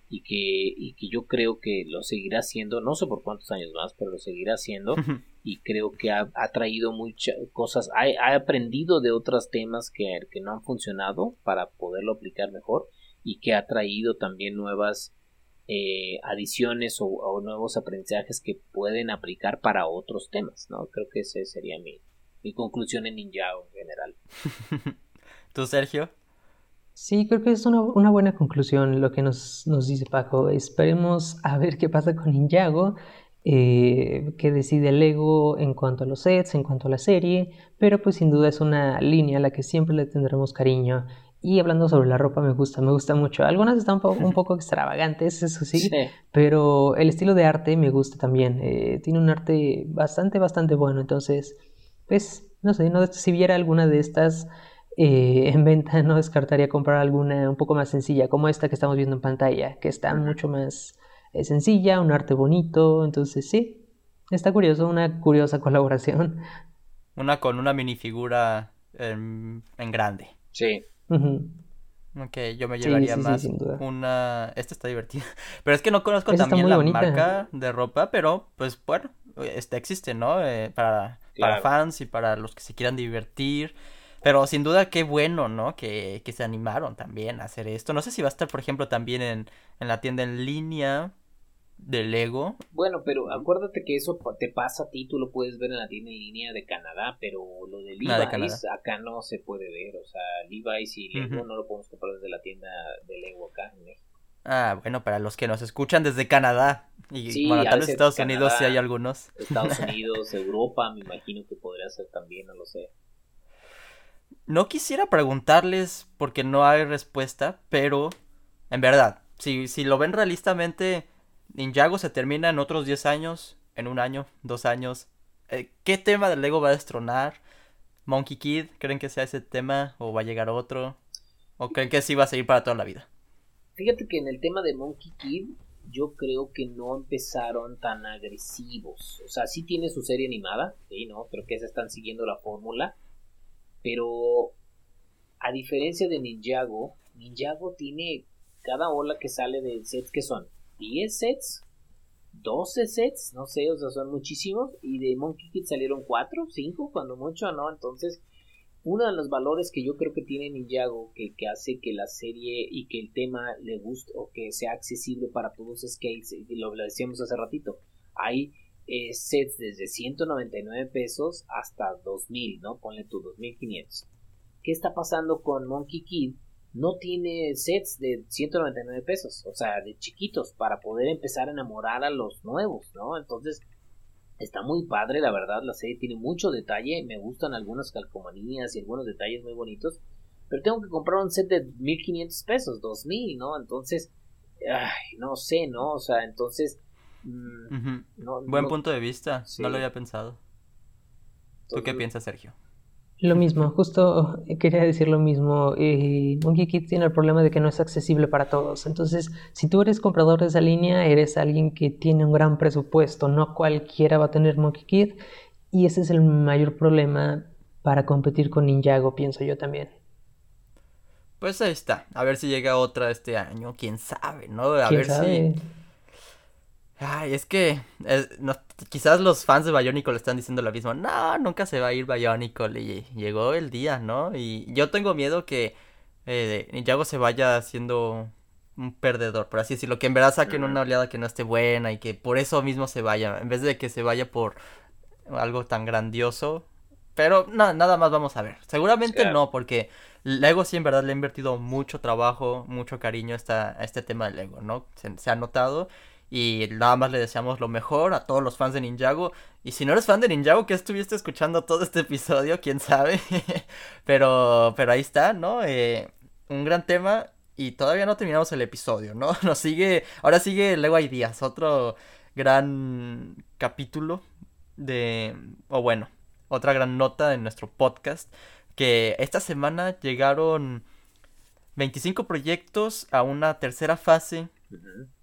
Speaker 3: y que, y que yo creo que lo seguirá haciendo, no sé por cuántos años más, pero lo seguirá haciendo y creo que ha, traído muchas cosas, ha, ha, aprendido de otros temas que, que no han funcionado para poderlo aplicar mejor y que ha traído también nuevas eh, adiciones o, nuevos aprendizajes que pueden aplicar para otros temas, ¿no? Creo que esa sería mi, mi conclusión en Ninjago en general. (laughs)
Speaker 1: ¿Tú, Sergio?
Speaker 2: Sí, creo que es una, una buena conclusión lo que nos, nos, dice Paco. Esperemos a ver qué pasa con Ninjago, eh, qué decide Lego en cuanto a los sets, en cuanto a la serie, pero pues sin duda es una línea a la que siempre le tendremos cariño y hablando sobre la ropa, me gusta, me gusta mucho. Algunas están un poco, extravagantes, eso sí, pero el estilo de arte me gusta también. Eh, tiene un arte bastante, bastante bueno. Entonces, pues, no sé, no, si viera alguna de estas eh, (laughs) en venta, no descartaría comprar alguna un poco más sencilla, como esta que estamos viendo en pantalla, que está mucho más eh, sencilla, un arte bonito. Entonces, sí, está curioso, una curiosa (laughs) colaboración.
Speaker 1: Una con una minifigura en grande.
Speaker 3: Sí.
Speaker 1: Ok, yo me llevaría más una... Esta está divertida. (laughs) Pero es que no conozco también la marca de ropa, pero pues bueno, este existe, ¿no? Eh, para, para fans y para los que se quieran divertir. Pero sin duda qué bueno, ¿no? Que, que se animaron también a hacer esto. No sé si va a estar, por ejemplo, también en, en la tienda en línea de Lego.
Speaker 3: Bueno, pero acuérdate que eso te pasa a ti, tú lo puedes ver en la tienda en línea de Canadá, pero lo de Levi's acá no se puede ver, o sea, Levi's y Lego no lo podemos comprar desde la tienda de Lego acá en México.
Speaker 1: Ah, bueno, para los que nos escuchan desde Canadá y bueno, tal vez Estados Unidos sí hay algunos.
Speaker 3: Estados (laughs) Unidos, Europa, me imagino que podría ser también, no lo sé.
Speaker 1: No quisiera preguntarles porque no hay respuesta, pero en verdad, si, si lo ven realistamente, Ninjago se termina en otros 10 años, en un año, dos años. Eh, ¿Qué tema de Lego va a destronar? ¿Monkey Kid? ¿Creen que sea ese tema o va a llegar otro? ¿O creen que sí va a seguir para toda la vida?
Speaker 3: Fíjate que en el tema de Monkey Kid yo creo que no empezaron tan agresivos. O sea, sí tiene su serie animada, sí, ¿no? Creo que se están siguiendo la fórmula. Pero a diferencia de Ninjago, Ninjago tiene cada ola que sale de sets que son 10 sets, 12 sets, no sé, o sea, son muchísimos. Y de Monkey Kid salieron 4, 5, cuando mucho, ¿no? Entonces, uno de los valores que yo creo que tiene Ninjago, que, que hace que la serie y que el tema le guste o que sea accesible para todos es que, lo, decíamos hace ratito, hay eh, sets desde 199 pesos hasta 2000, ¿no? Ponle tú 2500. ¿Qué está pasando con Monkey Kid? No tiene sets de 199 pesos, o sea, de chiquitos, para poder empezar a enamorar a los nuevos, ¿no? Entonces, está muy padre, la verdad, la serie tiene mucho detalle, me gustan algunas calcomanías y algunos detalles muy bonitos, pero tengo que comprar un set de 1500 pesos, 2000, ¿no? Entonces, ay, no sé, ¿no? O sea, entonces...
Speaker 1: Mm, Buen punto de vista, no lo había pensado. ¿Tú qué piensas, Sergio?
Speaker 2: Lo mismo, justo (laughs) quería decir lo mismo. Eh, Monkey Kid tiene el problema de que no es accesible para todos. Entonces, si tú eres comprador de esa línea, eres alguien que tiene un gran presupuesto. No cualquiera va a tener Monkey Kid. Y ese es el mayor problema para competir con Ninjago, pienso yo también.
Speaker 1: Pues ahí está. A ver si llega otra este año. Quién sabe, ¿no? A ver si Ay, es que quizás los fans de Bionicle le están diciendo lo mismo. No, nunca se va a ir Bionicle. Y llegó el día, ¿no? Y yo tengo miedo que eh, Ninjago se vaya siendo un perdedor, por así decirlo. Que en verdad saquen una oleada que no esté buena y que por eso mismo se vaya. En vez de que se vaya por algo tan grandioso. Pero no, nada más vamos a ver. Seguramente no, porque Lego sí en verdad le ha invertido mucho trabajo, mucho cariño a, esta, a este tema de Lego, ¿no? Se, se ha notado. Y nada más le deseamos lo mejor a todos los fans de Ninjago. Y si no eres fan de Ninjago, que estuviste escuchando todo este episodio? ¿Quién sabe? (laughs) pero, pero ahí está, ¿no? Eh, un gran tema. y todavía no terminamos el episodio, ¿no? (laughs) Nos sigue, ahora sigue Lego Ideas, otro gran capítulo de, o bueno, otra gran nota en nuestro podcast, que esta semana llegaron 25 proyectos a una tercera fase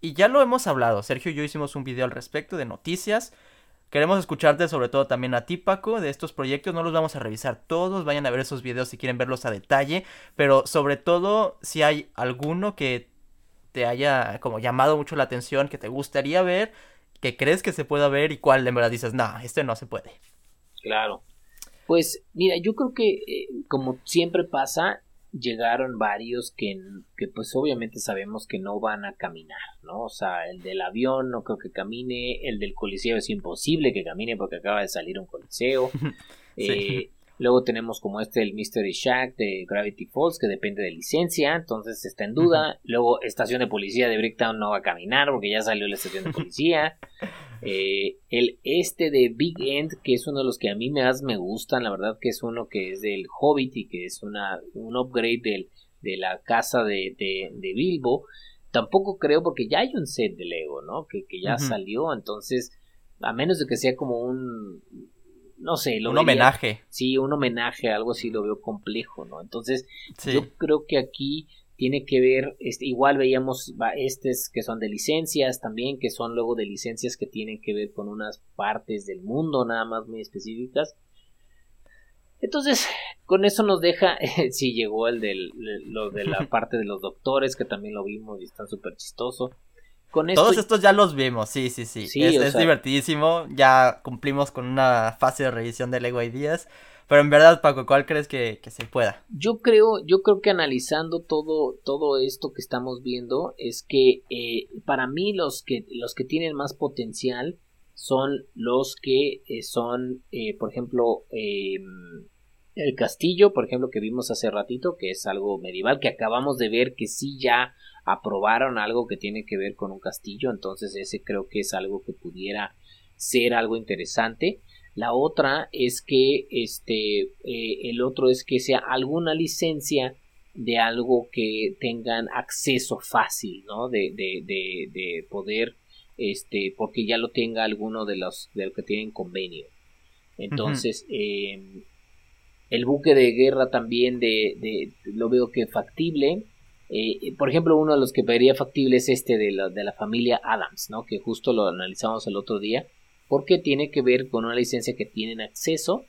Speaker 1: y ya lo hemos hablado, Sergio y yo hicimos un video al respecto de noticias. Queremos escucharte sobre todo también a ti, Paco, de estos proyectos. No los vamos a revisar todos, vayan a ver esos videos si quieren verlos a detalle. Pero sobre todo, si hay alguno que te haya como llamado mucho la atención, que te gustaría ver, que crees que se pueda ver y cuál en verdad dices, no, este no se puede.
Speaker 3: Claro. Pues mira, yo creo que eh, como siempre pasa, llegaron varios que, que pues obviamente sabemos que no van a caminar, ¿no? O sea, el del avión no creo que camine, el del coliseo es imposible que camine porque acaba de salir un coliseo. (laughs) Eh, luego tenemos como este el Mystery Shack de Gravity Falls que depende de licencia, entonces está en duda. Luego estación de policía de Bricktown no va a caminar porque ya salió la estación de policía. (laughs) Eh, el este de Big End, que es uno de los que a mí más me gustan, la verdad que es uno que es del Hobbit y que es una, un upgrade del, de la casa de, de, Bilbo. Tampoco creo porque ya hay un set de Lego, ¿no? Que, que ya salió, entonces, a menos de que sea como un, no sé,
Speaker 1: lo un homenaje.
Speaker 3: Sí, un homenaje, algo así lo veo complejo, ¿no? Entonces, yo creo que aquí tiene que ver, este, igual veíamos estos que son de licencias también, que son luego de licencias que tienen que ver con unas partes del mundo nada más muy específicas. Entonces, con eso nos deja, (laughs) si llegó el del, lo de la (laughs) parte de los doctores, que también lo vimos y están súper chistoso.
Speaker 1: Con Todos estos ya los vimos, sí, sí, sí. es, divertidísimo. Ya cumplimos con una fase de revisión de Lego Ideas. Pero en verdad, Paco, ¿cuál crees que, se pueda?
Speaker 3: Yo creo, yo creo que analizando todo, todo esto que estamos viendo, es que eh, para mí los que, los que tienen más potencial son los que eh, son, eh, por ejemplo, em, el castillo, por ejemplo, que vimos hace ratito, que es algo medieval, que acabamos de ver que sí ya aprobaron algo que tiene que ver con un castillo, entonces ese creo que es algo que pudiera ser algo interesante. La otra es que este eh, el otro es que sea alguna licencia de algo que tengan acceso fácil, ¿no? De, de, de, poder, este, porque ya lo tenga alguno de los, de los que tienen convenio. Entonces, em, el buque de guerra también de, lo veo que factible. Eh, por ejemplo, uno de los que vería factible es este de la, de la familia Adams, ¿no? Que justo lo analizamos el otro día porque tiene que ver con una licencia que tienen acceso,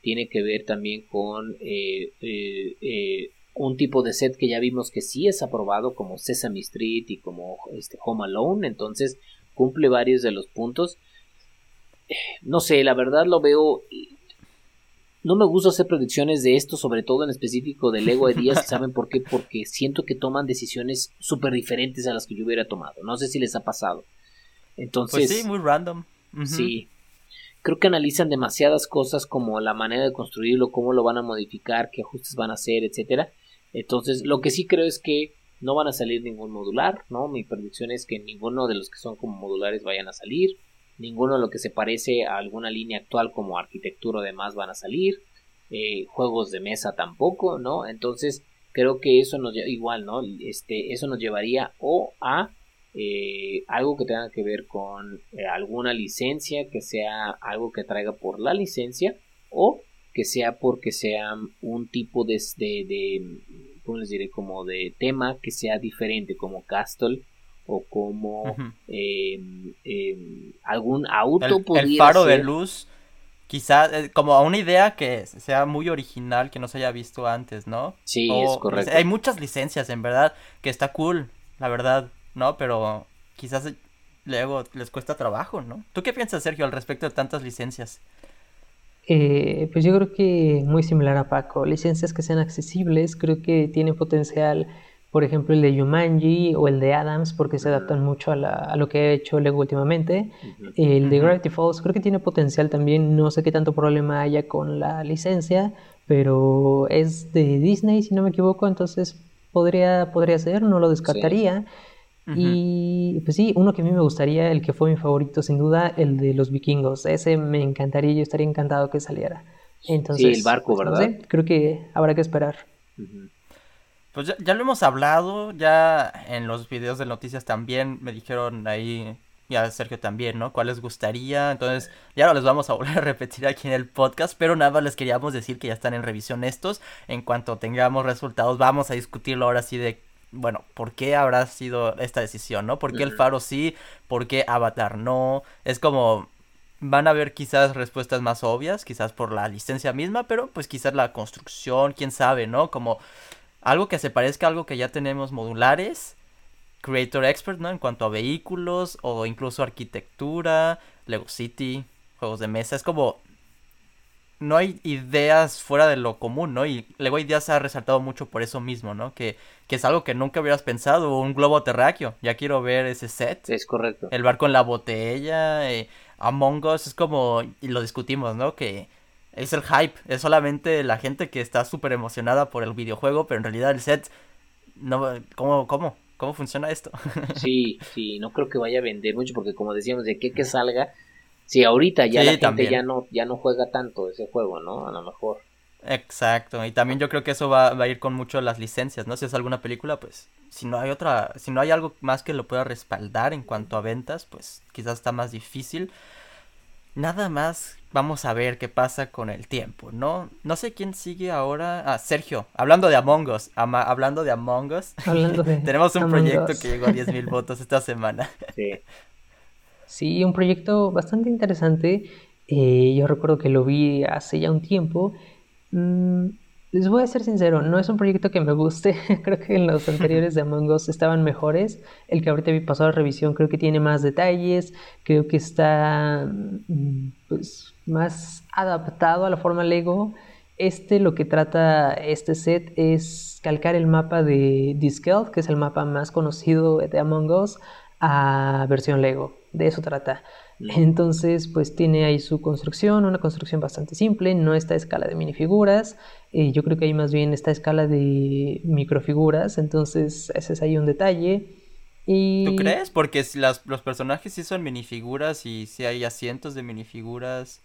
Speaker 3: tiene que ver también con eh, eh, un tipo de set que ya vimos que sí es aprobado como Sesame Street y como este Home Alone, entonces cumple varios de los puntos. No sé, la verdad lo veo no me gusta hacer predicciones de esto, sobre todo en específico de Lego Ideas, ¿saben por qué? Porque siento que toman decisiones súper diferentes a las que yo hubiera tomado. No sé si les ha pasado. Entonces.
Speaker 1: Pues sí, muy random.
Speaker 3: Sí. Creo que analizan demasiadas cosas como la manera de construirlo, cómo lo van a modificar, qué ajustes van a hacer, etcétera. Entonces, lo que sí creo es que no van a salir ningún modular, ¿no? Mi predicción es que ninguno de los que son como modulares vayan a salir, ninguno de lo que se parece a alguna línea actual como arquitectura o demás van a salir, eh, juegos de mesa tampoco, ¿no? Entonces, creo que eso nos igual, ¿no? Este, eso nos llevaría o a eh, algo que tenga que ver con eh, alguna licencia, que sea algo que traiga por la licencia o que sea porque sea un tipo de, de, de ¿cómo les diré? Como de tema que sea diferente, como Castle o como em, em, algún auto
Speaker 1: el, el faro de luz quizás eh, como una idea que sea muy original que no se haya visto antes no
Speaker 3: sí es correcto
Speaker 1: hay muchas licencias en verdad que está cool la verdad ¿no? Pero quizás luego les cuesta trabajo, ¿no? ¿Tú qué piensas, Sergio, al respecto de tantas licencias?
Speaker 2: Eh, pues yo creo que muy similar a Paco. Licencias que sean accesibles, creo que tiene potencial, por ejemplo, el de Yumanji o el de Adams, porque se adaptan mucho a, a lo que ha hecho Lego últimamente. El de Gravity Falls creo que tiene potencial también, no sé qué tanto problema haya con la licencia, pero es de Disney, si no me equivoco, entonces podría, podría ser, no lo descartaría. Y pues sí, uno que a mí me gustaría, el que fue mi favorito sin duda, el de los vikingos. Ese me encantaría, yo estaría encantado que saliera. Entonces,
Speaker 3: sí, el barco,
Speaker 2: pues,
Speaker 3: ¿verdad?
Speaker 2: creo que habrá que esperar.
Speaker 1: Pues ya, ya, lo hemos hablado, ya en los videos de noticias también me dijeron ahí, ya Sergio también, ¿no? ¿Cuál les gustaría? Entonces, ya no les vamos a volver a repetir aquí en el podcast, pero nada más les queríamos decir que ya están en revisión estos. En cuanto tengamos resultados, vamos a discutirlo ahora sí de, bueno, ¿por qué habrá sido esta decisión, ¿no? ¿Por qué el faro sí? ¿Por qué Avatar no? Es como, van a haber quizás respuestas más obvias, quizás por la licencia misma, pero pues quizás la construcción, quién sabe, ¿no? Como algo que se parezca a algo que ya tenemos modulares, Creator Expert, ¿no? En cuanto a vehículos o incluso arquitectura, Lego City, juegos de mesa, es como no hay ideas fuera de lo común, ¿no? Y Lego Ideas ha resaltado mucho por eso mismo, ¿no? Que, que es algo que nunca hubieras pensado, un globo terráqueo. Ya quiero ver ese set.
Speaker 3: Es correcto.
Speaker 1: El barco en la botella, eh, Among Us, es como, y lo discutimos, ¿no? Que es el hype, es solamente la gente que está súper emocionada por el videojuego, pero en realidad el set, no, ¿cómo, cómo? ¿Cómo funciona esto? (laughs)
Speaker 3: sí, sí, no creo que vaya a vender mucho porque como decíamos, de qué que salga, si ahorita ya la gente ya no, ya no juega tanto ese juego, ¿no? A lo mejor.
Speaker 1: Exacto, y también yo creo que eso va, va, a ir con mucho las licencias, ¿no? Si es alguna película, pues si no hay otra, si no hay algo más que lo pueda respaldar en cuanto a ventas, pues quizás está más difícil. Nada más vamos a ver qué pasa con el tiempo, ¿no? No sé quién sigue ahora. Ah, Sergio, hablando de Among Us, hablando de Among Us. (laughs) tenemos un proyecto que llegó a 10.000 votos esta semana. (laughs)
Speaker 3: Sí.
Speaker 2: Sí, un proyecto bastante interesante. Eh, yo recuerdo que lo vi hace ya un tiempo. Mm, les voy a ser sincero, no es un proyecto que me guste. (laughs) creo que en los (laughs) anteriores de Among Us estaban mejores. El que ahorita vi pasado a revisión creo que tiene más detalles. Creo que está mm, pues, más adaptado a la forma Lego. Este lo que trata este set es calcar el mapa de Disceld, que es el mapa más conocido de Among Us, a versión Lego. De eso trata. Entonces, pues tiene ahí su construcción, una construcción bastante simple, no está a escala de minifiguras, eh, yo creo que hay más bien esta escala de microfiguras, entonces ese es ahí un detalle. Y...
Speaker 1: ¿Tú crees? Porque las, los personajes sí son minifiguras y sí hay asientos de minifiguras.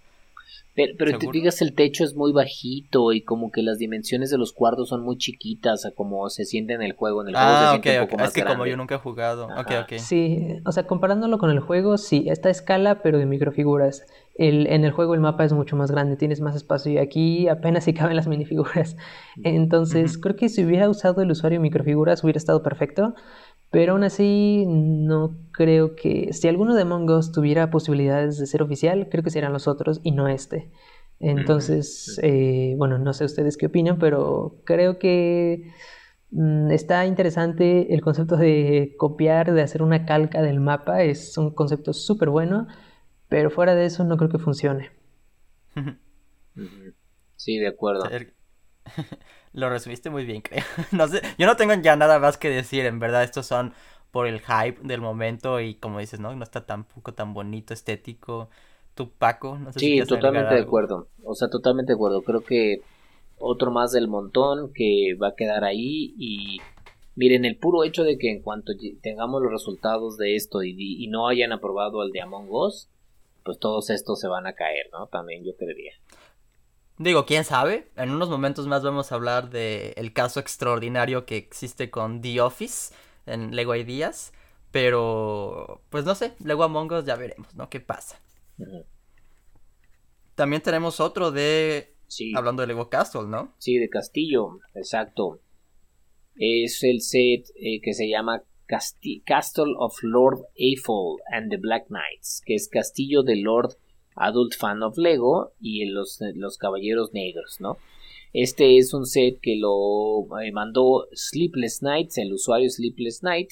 Speaker 3: Pero, pero te digas el techo es muy bajito y como que las dimensiones de los cuartos son muy chiquitas a como se siente en el juego. En el juego
Speaker 1: ah, es que como yo nunca he jugado. Ok, ok.
Speaker 2: Sí, o sea, comparándolo con el juego, sí, esta escala, pero de microfiguras. El, en el juego el mapa es mucho más grande, tienes más espacio y aquí apenas si (laughs) caben las minifiguras. Entonces, creo que si hubiera usado el usuario microfiguras hubiera estado perfecto. Pero aún así, no creo que. Si alguno de Among Us tuviera posibilidades de ser oficial, creo que serían los otros y no este. Entonces, eh, bueno, no sé ustedes qué opinan, pero creo que mm, está interesante el concepto de copiar, de hacer una calca del mapa. Es un concepto súper bueno, pero fuera de eso no creo que funcione.
Speaker 3: Sí, de acuerdo. (laughs)
Speaker 1: Lo resumiste muy bien, creo. (laughs) No sé, yo no tengo ya nada más que decir, en verdad, estos son por el hype del momento y como dices, ¿no? No está tampoco tan bonito, estético. Tu Paco, no sé
Speaker 3: Sí, totalmente de acuerdo. O sea, totalmente de acuerdo. Creo que otro más del montón que va a quedar ahí y miren, el puro hecho de que en cuanto tengamos los resultados de esto y, y no hayan aprobado el de Among Us, pues todos estos se van a caer, ¿no? También yo creería.
Speaker 1: Digo, quién sabe. En unos momentos más vamos a hablar del el caso extraordinario que existe con The Office en Lego Ideas. Pero, pues no sé, Lego Among Us ya veremos, ¿no? ¿Qué pasa? También tenemos otro de... Sí. Hablando de Lego Castle, ¿no?
Speaker 3: Sí, de Castillo, exacto. Es el set eh, que se llama Castle of Lord Eiffel and the Black Knights, que es Castillo de Lord Adult Fan of Lego y los, los Caballeros Negros, ¿no? Este es un set que lo eh, mandó Sleepless Nights, el usuario Sleepless Night,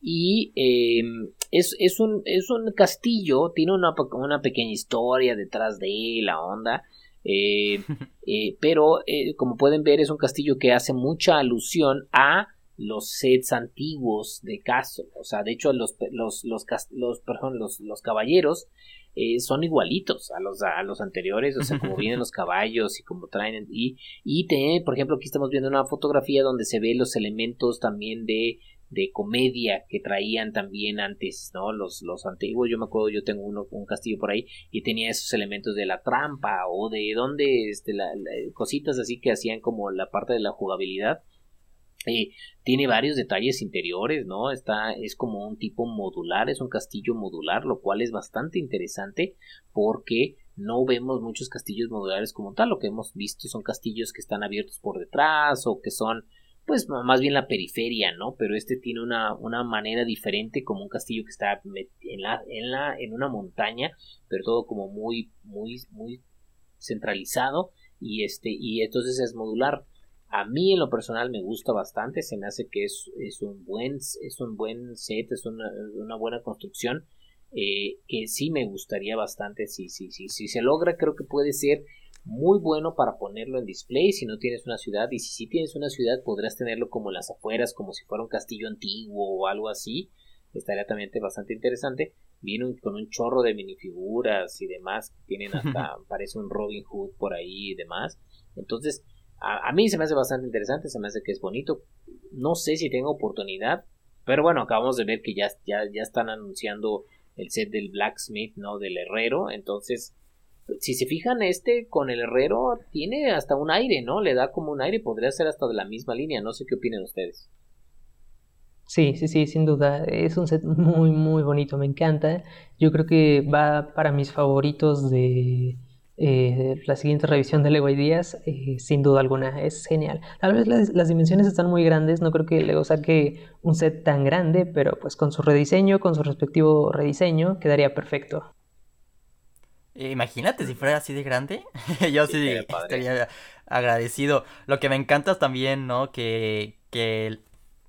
Speaker 3: y em, es, es, un, es un castillo, tiene una, una pequeña historia detrás de la onda, eh, (laughs) eh, pero como pueden ver es un castillo que hace mucha alusión a los sets antiguos de Castle, o sea, de hecho los, los, los, los, perdón, los, los caballeros eh, son igualitos a los, a los anteriores, o sea, como (laughs) vienen los caballos y como traen, y, y te, por ejemplo, aquí estamos viendo una fotografía donde se ve los elementos también de, de comedia que traían también antes, ¿no? Los, los antiguos, yo me acuerdo, yo tengo uno, un castillo por ahí y tenía esos elementos de la trampa o de donde, este, la, cositas así que hacían como la parte de la jugabilidad. Eh, tiene varios detalles interiores, ¿no? Está, es como un tipo modular, es un castillo modular, lo cual es bastante interesante porque no vemos muchos castillos modulares como tal, lo que hemos visto son castillos que están abiertos por detrás o que son pues más bien la periferia, ¿no? Pero este tiene una, una manera diferente, como un castillo que está en la, en la, en una montaña, pero todo como muy, muy, muy centralizado, y este, y entonces es modular. A mí en lo personal me gusta bastante, se me hace que es, es un buen, es un buen set, es una, una buena construcción, eh, que sí me gustaría bastante, si, sí, sí, si se logra, creo que puede ser muy bueno para ponerlo en display si no tienes una ciudad y si sí tienes una ciudad podrás tenerlo como en las afueras como si fuera un castillo antiguo o algo así estaría también bastante interesante viene con un chorro de minifiguras y demás tienen hasta (laughs) parece un Robin Hood por ahí y demás entonces a, mí se me hace bastante interesante se me hace que es bonito no sé si tengo oportunidad pero bueno acabamos de ver que ya, ya, ya están anunciando el set del blacksmith no del herrero entonces si se fijan, este con el herrero tiene hasta un aire, ¿no? Le da como un aire, podría ser hasta de la misma línea, no sé qué opinan ustedes.
Speaker 2: Sí, sí, sí, sin duda. Es un set muy, muy bonito, me encanta. Yo creo que va para mis favoritos de eh, la siguiente revisión de Lego Ideas, eh, sin duda alguna, es genial. Tal vez las, las, dimensiones están muy grandes, no creo que Lego saque un set tan grande, pero pues con su rediseño, con su respectivo rediseño, quedaría perfecto.
Speaker 1: Imagínate si fuera así de grande. (laughs) Yo sí, estaría agradecido. Lo que me encanta también, ¿no? Que, que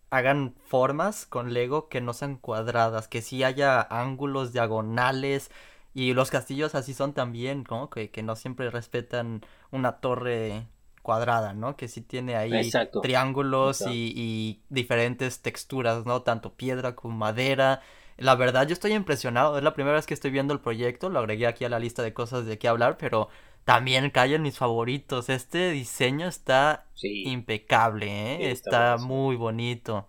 Speaker 1: hagan formas con Lego que no sean cuadradas, que sí haya ángulos diagonales. Y los castillos así son también, ¿no? Que, que no siempre respetan una torre cuadrada, ¿no? Que sí tiene ahí triángulos Y, y diferentes texturas, ¿no? Tanto piedra como madera. La verdad, yo estoy impresionado. Es la primera vez que estoy viendo el proyecto. Lo agregué aquí a la lista de cosas de qué hablar, pero también cae en mis favoritos. Este diseño está impecable, ¿eh? está, muy bonito.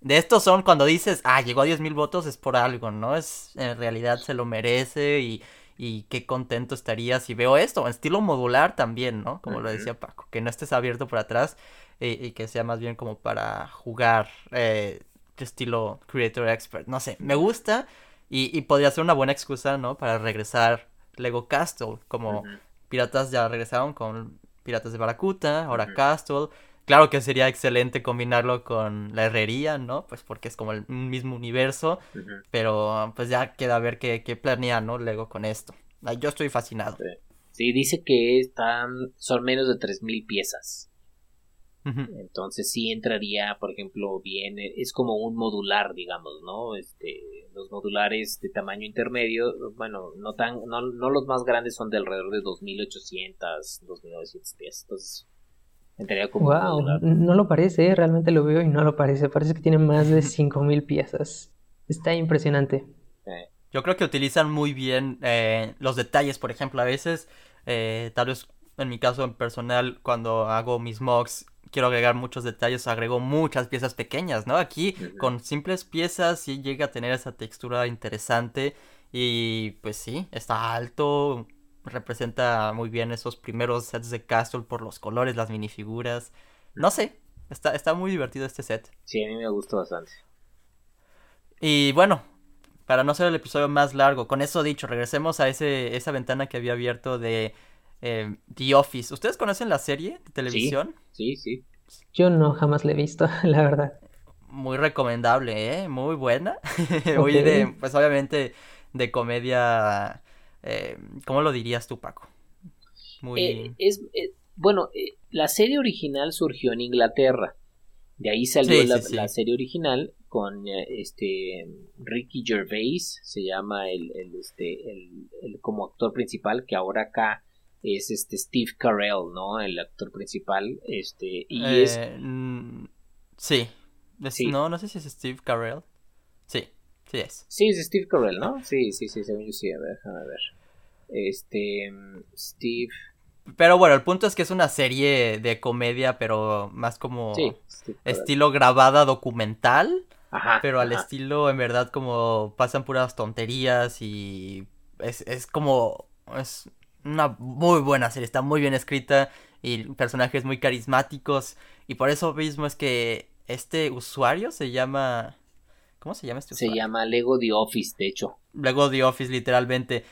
Speaker 1: De estos son cuando dices, ah, llegó a 10.000 votos, es por algo, ¿no? Es en realidad se lo merece y, y qué contento estaría si veo esto. En estilo modular también, ¿no? Como lo decía Paco, que no estés abierto por atrás y, y que sea más bien como para jugar. Eh, estilo Creator Expert. No sé, me gusta y, podría ser una buena excusa, ¿no? Para regresar Lego Castle, como Piratas ya regresaron con Piratas de Baracuta, ahora Castle. Claro que sería excelente combinarlo con la herrería, ¿no? Pues porque es como el mismo universo, pero pues ya queda a ver qué, qué planea, ¿no? Lego con esto. Yo estoy fascinado.
Speaker 3: Sí, dice que están, son menos de 3.000 piezas. Entonces sí entraría, por ejemplo, bien, eh, es como un modular, digamos, ¿no? Este, los modulares de tamaño intermedio, bueno, no tan, no, no los más grandes son de alrededor de 2800, 2900 piezas. Entonces, entraría como
Speaker 2: wow, no lo parece, realmente lo veo y no lo parece, parece que tiene más de 5000 piezas. Está impresionante.
Speaker 1: Yo creo que utilizan muy bien eh, los detalles, por ejemplo, a veces, eh, tal vez en mi caso en personal, cuando hago mis mocks, quiero agregar muchos detalles, agrego muchas piezas pequeñas, ¿no? Aquí con simples piezas sí llega a tener esa textura interesante. Y pues sí, está alto, representa muy bien esos primeros sets de Castle por los colores, las minifiguras. No sé, está, está muy divertido este set.
Speaker 3: Sí, a mí me gustó bastante.
Speaker 1: Y bueno, para no ser el episodio más largo, con eso dicho, regresemos a ese, esa ventana que había abierto de eh, The Office. ¿Ustedes conocen la serie de televisión?
Speaker 3: Sí, sí,
Speaker 2: Yo no, jamás la he visto, (laughs) la verdad.
Speaker 1: Muy recomendable, ¿eh? Muy buena. (laughs) de, pues obviamente, de comedia... Eh, ¿Cómo lo dirías tú, Paco?
Speaker 3: Muy... Eh, es, bueno, la serie original surgió en Inglaterra. De ahí salió la, serie original con este Ricky Gervais, se llama el, el este, el, como actor principal, que ahora acá es este Steve Carell, ¿no? El actor principal, este, y eh, es...
Speaker 1: Sí. No, no sé si es Steve Carell. Sí, sí es.
Speaker 3: Sí, es Steve Carell, ¿no? Sí, sí, sí, según yo sí, a ver, déjame ver. Este, Steve...
Speaker 1: Pero bueno, el punto es que es una serie de comedia, pero más como estilo grabada documental. Ajá, pero al estilo, en verdad, como pasan puras tonterías y es, es como... Es una muy buena serie, está muy bien escrita y personajes muy carismáticos y por eso mismo es que este usuario se llama... ¿Cómo se llama este
Speaker 3: usuario? Se llama Lego The Office, de hecho.
Speaker 1: Lego The Office, literalmente.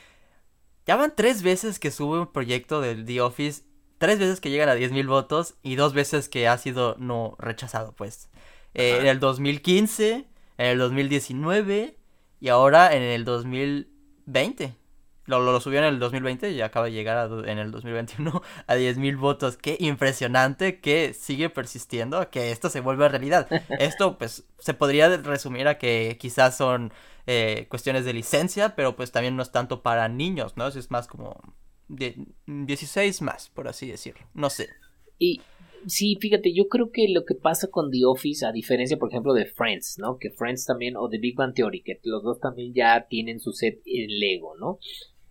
Speaker 1: Ya van tres veces que sube un proyecto del The Office, tres veces que llegan a 10.000 votos y dos veces que ha sido no rechazado, pues. Eh, en el 2015, en el 2019 y ahora en el 2020. Lo, lo, subió en el 2020 y acaba de llegar en el 2021 a 10.000 votos. Qué impresionante que sigue persistiendo, que esto se vuelva realidad. (laughs) Esto pues se podría resumir a que quizás son eh, cuestiones de licencia, pero pues también no es tanto para niños, ¿no? Es más como de 16 más, por así decirlo. No sé.
Speaker 3: Y sí, fíjate, yo creo que lo que pasa con The Office, a diferencia, por ejemplo, de Friends, ¿no? Que Friends también, o de Big Bang Theory, que los dos también ya tienen su set en Lego, ¿no?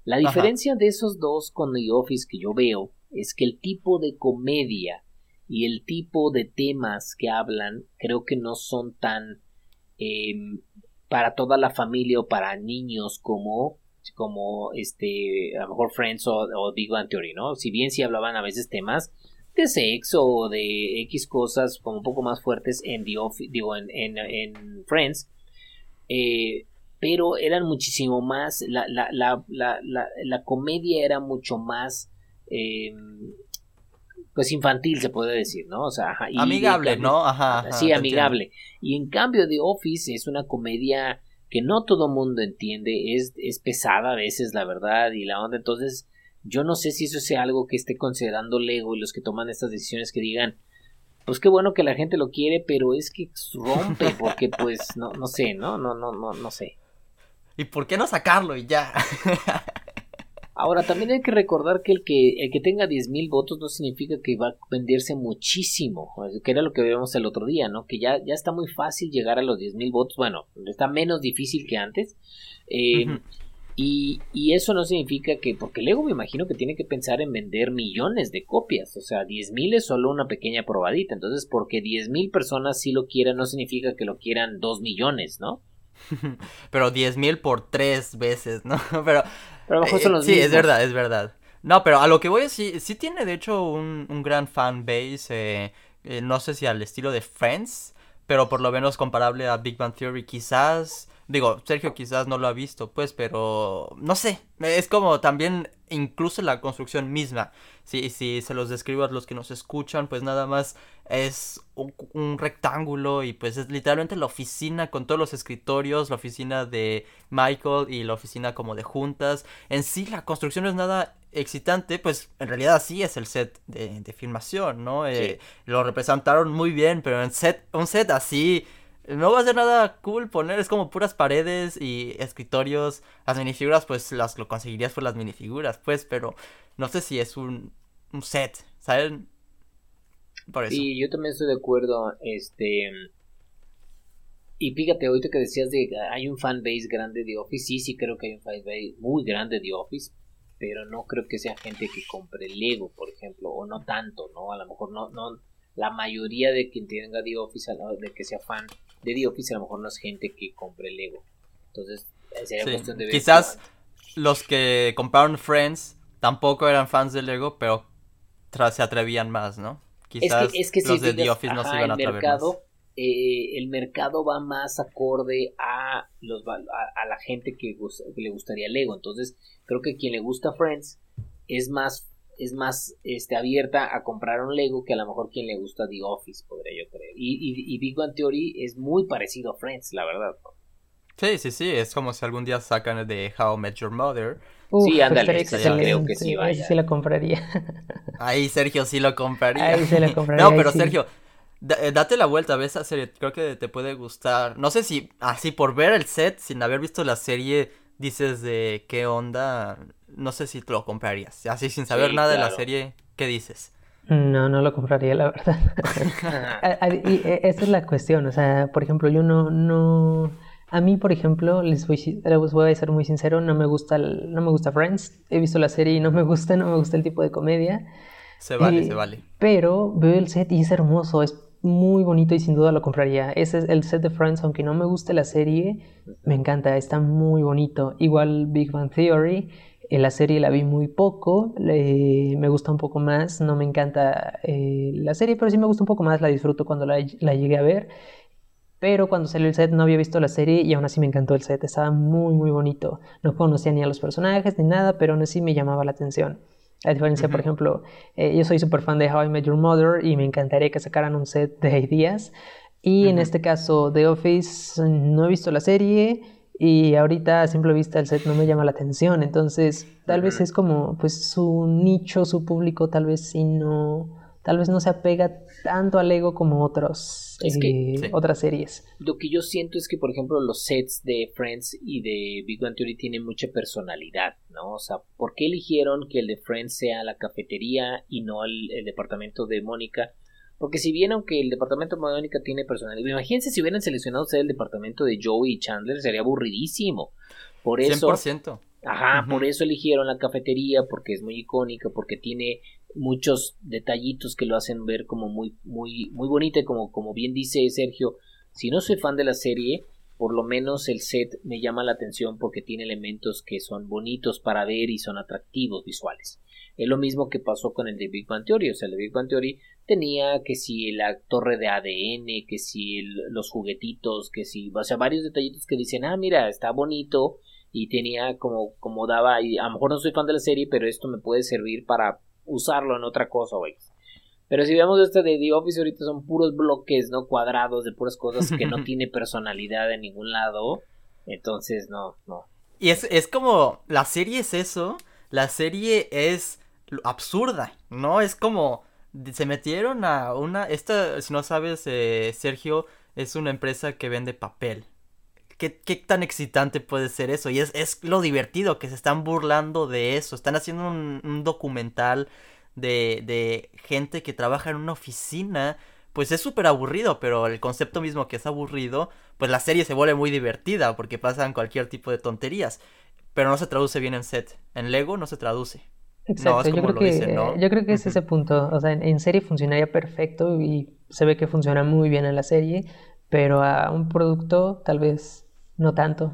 Speaker 3: La diferencia de esos dos con The Office que yo veo es que el tipo de comedia y el tipo de temas que hablan creo que no son tan em, para toda la familia o para niños como como este a lo mejor Friends o, Big Bang Theory, ¿no? Si bien sí hablaban a veces temas de sexo o de X cosas como un poco más fuertes en The Office, digo en, en, en Friends, eh, pero eran muchísimo más, la, la, la, la comedia era mucho más, eh, pues infantil se puede decir, ¿no? O sea,
Speaker 1: amigable, ¿no? Ajá,
Speaker 3: sí, amigable. Y en cambio The Office es una comedia que no todo mundo entiende, es, es pesada a veces, la verdad, y la onda, entonces yo no sé si eso sea algo que esté considerando Lego y los que toman estas decisiones que digan, pues qué bueno que la gente lo quiere, pero es que rompe, porque pues no, no sé, ¿no? No, no, no, no sé.
Speaker 1: ¿Y por qué no sacarlo y ya? (laughs)
Speaker 3: Ahora, también hay que recordar que el que, el que tenga 10.000 votos no significa que va a venderse muchísimo, que era lo que vimos el otro día, ¿no? Que ya, ya está muy fácil llegar a los 10.000 votos, bueno, está menos difícil que antes. Eh, y, y, eso no significa que, porque luego me imagino que tiene que pensar en vender millones de copias, o sea, 10.000 es solo una pequeña probadita, entonces porque 10.000 personas sí lo quieran no significa que lo quieran 2 millones, ¿no? (laughs)
Speaker 1: pero 10 mil por tres veces, ¿no? (laughs) pero, pero eh, Sí, es verdad, es verdad. No, pero a lo que voy a sí, sí tiene de hecho un, un gran fan base, eh, eh, no sé si al estilo de Friends, pero por lo menos comparable a Big Bang Theory, quizás Digo, Sergio quizás no lo ha visto, pues, pero no sé. Es como también incluso la construcción misma. Si, si se los describo a los que nos escuchan, pues nada más es un, rectángulo y pues es literalmente la oficina con todos los escritorios, la oficina de Michael y la oficina como de juntas. En sí la construcción no es nada excitante, pues en realidad así es el set de, de filmación, ¿no? Eh, lo representaron muy bien, pero en set, un set así no va a ser nada cool poner, es como puras paredes y escritorios. Las minifiguras, pues las lo conseguirías por las minifiguras, pues, pero no sé si es un, un set, ¿saben?
Speaker 3: Por eso. Sí, yo también estoy de acuerdo, este... Y fíjate, ahorita que decías de hay un fanbase grande de Office, sí, sí creo que hay un fanbase muy grande de Office, pero no creo que sea gente que compre Lego, por ejemplo, o no tanto, ¿no? A lo mejor no, no, la mayoría de quien tenga The Office, de que sea fan de The Office, a lo mejor no es gente que compre Lego. Entonces, sería cuestión de
Speaker 1: ver. Quizás los que compraron Friends tampoco eran fans de Lego, pero se atrevían más, ¿no?
Speaker 3: Quizás es que, los de The Office no se iban a atrever mercado, eh, el mercado va más acorde a los a, la gente que, que, le gustaría Lego. Entonces, creo que quien le gusta Friends es más es más este, abierta a comprar un Lego que a lo mejor quien le gusta The Office, podría yo creer. Y, y, Big Bang Theory es muy parecido a Friends, la verdad.
Speaker 1: Sí, sí, sí, es como si algún día sacan de How I Met Your Mother.
Speaker 2: sí, ándale, creo que sí vaya. sí lo compraría.
Speaker 1: Ahí Sergio sí lo compraría.
Speaker 2: Ahí se lo (laughs) compraría.
Speaker 1: No, pero Sergio, eh, date la vuelta, ves esa serie, creo que te puede gustar. No sé si así por ver el set, sin haber visto la serie, dices de qué onda, no sé si te lo comprarías. Así sin saber nada de la serie, ¿qué dices?
Speaker 2: No, no lo compraría, la verdad. (laughs) (laughs) y e, esa es la cuestión, o sea, por ejemplo, yo no, no... A mí, por ejemplo, les voy, les voy a ser muy sincero, no me gusta no me gusta Friends. He visto la serie y no me gusta, no me gusta el tipo de comedia.
Speaker 1: Se vale, se vale.
Speaker 2: Pero veo el set y es hermoso, es muy bonito y sin duda lo compraría. Ese es el set de Friends, aunque no me guste la serie, me encanta, está muy bonito. Igual Big Bang Theory Eh, la serie la vi muy poco, me gusta un poco más, no me encanta eh, la serie, pero sí me gusta un poco más, la disfruto cuando la, la llegué a ver. Pero cuando salió el set no había visto la serie y aún así me encantó el set, estaba muy muy bonito. No conocía ni a los personajes ni nada, pero aún así me llamaba la atención. A diferencia, por ejemplo, eh, yo soy súper fan de How I Met Your Mother y me encantaría que sacaran un set de (laughs) ideas. Y en este caso, The Office, no he visto la serie y ahorita a simple vista el set no me llama la atención. Entonces, tal vez es como, pues, su nicho, su público, tal vez sí no, tal vez no se apega tanto al ego como otros, eh, otras series.
Speaker 3: Lo que yo siento es que, por ejemplo, los sets de Friends y de Big Bang Theory tienen mucha personalidad, ¿no? O sea, ¿por qué eligieron que el de Friends sea la cafetería y no el, departamento de Mónica? Porque si bien aunque el departamento de Mónica tiene personalidad, imagínense si hubieran seleccionado ser el departamento de Joey y Chandler, sería aburridísimo. Por eso, 100%. Ajá, por eso eligieron la cafetería, porque es muy icónica, porque tiene muchos detallitos que lo hacen ver como muy, muy, muy como, como bien dice Sergio, si no soy fan de la serie, por lo menos el set me llama la atención porque tiene elementos que son bonitos para ver y son atractivos visuales. Es lo mismo que pasó con el de Big Bang Theory, o sea, el de Big Bang Theory tenía que si la torre de ADN, que si los juguetitos, que si, o sea, varios detallitos que dicen, ah, mira, está bonito y tenía como, como daba, y a lo mejor no soy fan de la serie, pero esto me puede servir para usarlo en otra cosa, güey. Pero si vemos este de The Office ahorita son puros bloques, ¿no? Cuadrados de puras cosas que no (laughs) tiene personalidad en ningún lado. Entonces, no, no.
Speaker 1: Y es, es como, la serie es eso, la serie es absurda, ¿no? Es como, se metieron a una, esta, si no sabes, eh, Sergio, es una empresa que vende papel. ¿Qué, tan excitante puede ser eso? Y es, es, lo divertido, que se están burlando de eso. Están haciendo un, documental de, de, gente que trabaja en una oficina. Pues es súper aburrido, pero el concepto mismo que es aburrido, pues la serie se vuelve muy divertida porque pasan cualquier tipo de tonterías. Pero no se traduce bien en set. En Lego no se traduce.
Speaker 2: Exacto, yo, creo que, yo creo que es ese punto. O sea, en, serie funcionaría perfecto y se ve que funciona muy bien en la serie, pero a un producto tal vez no tanto.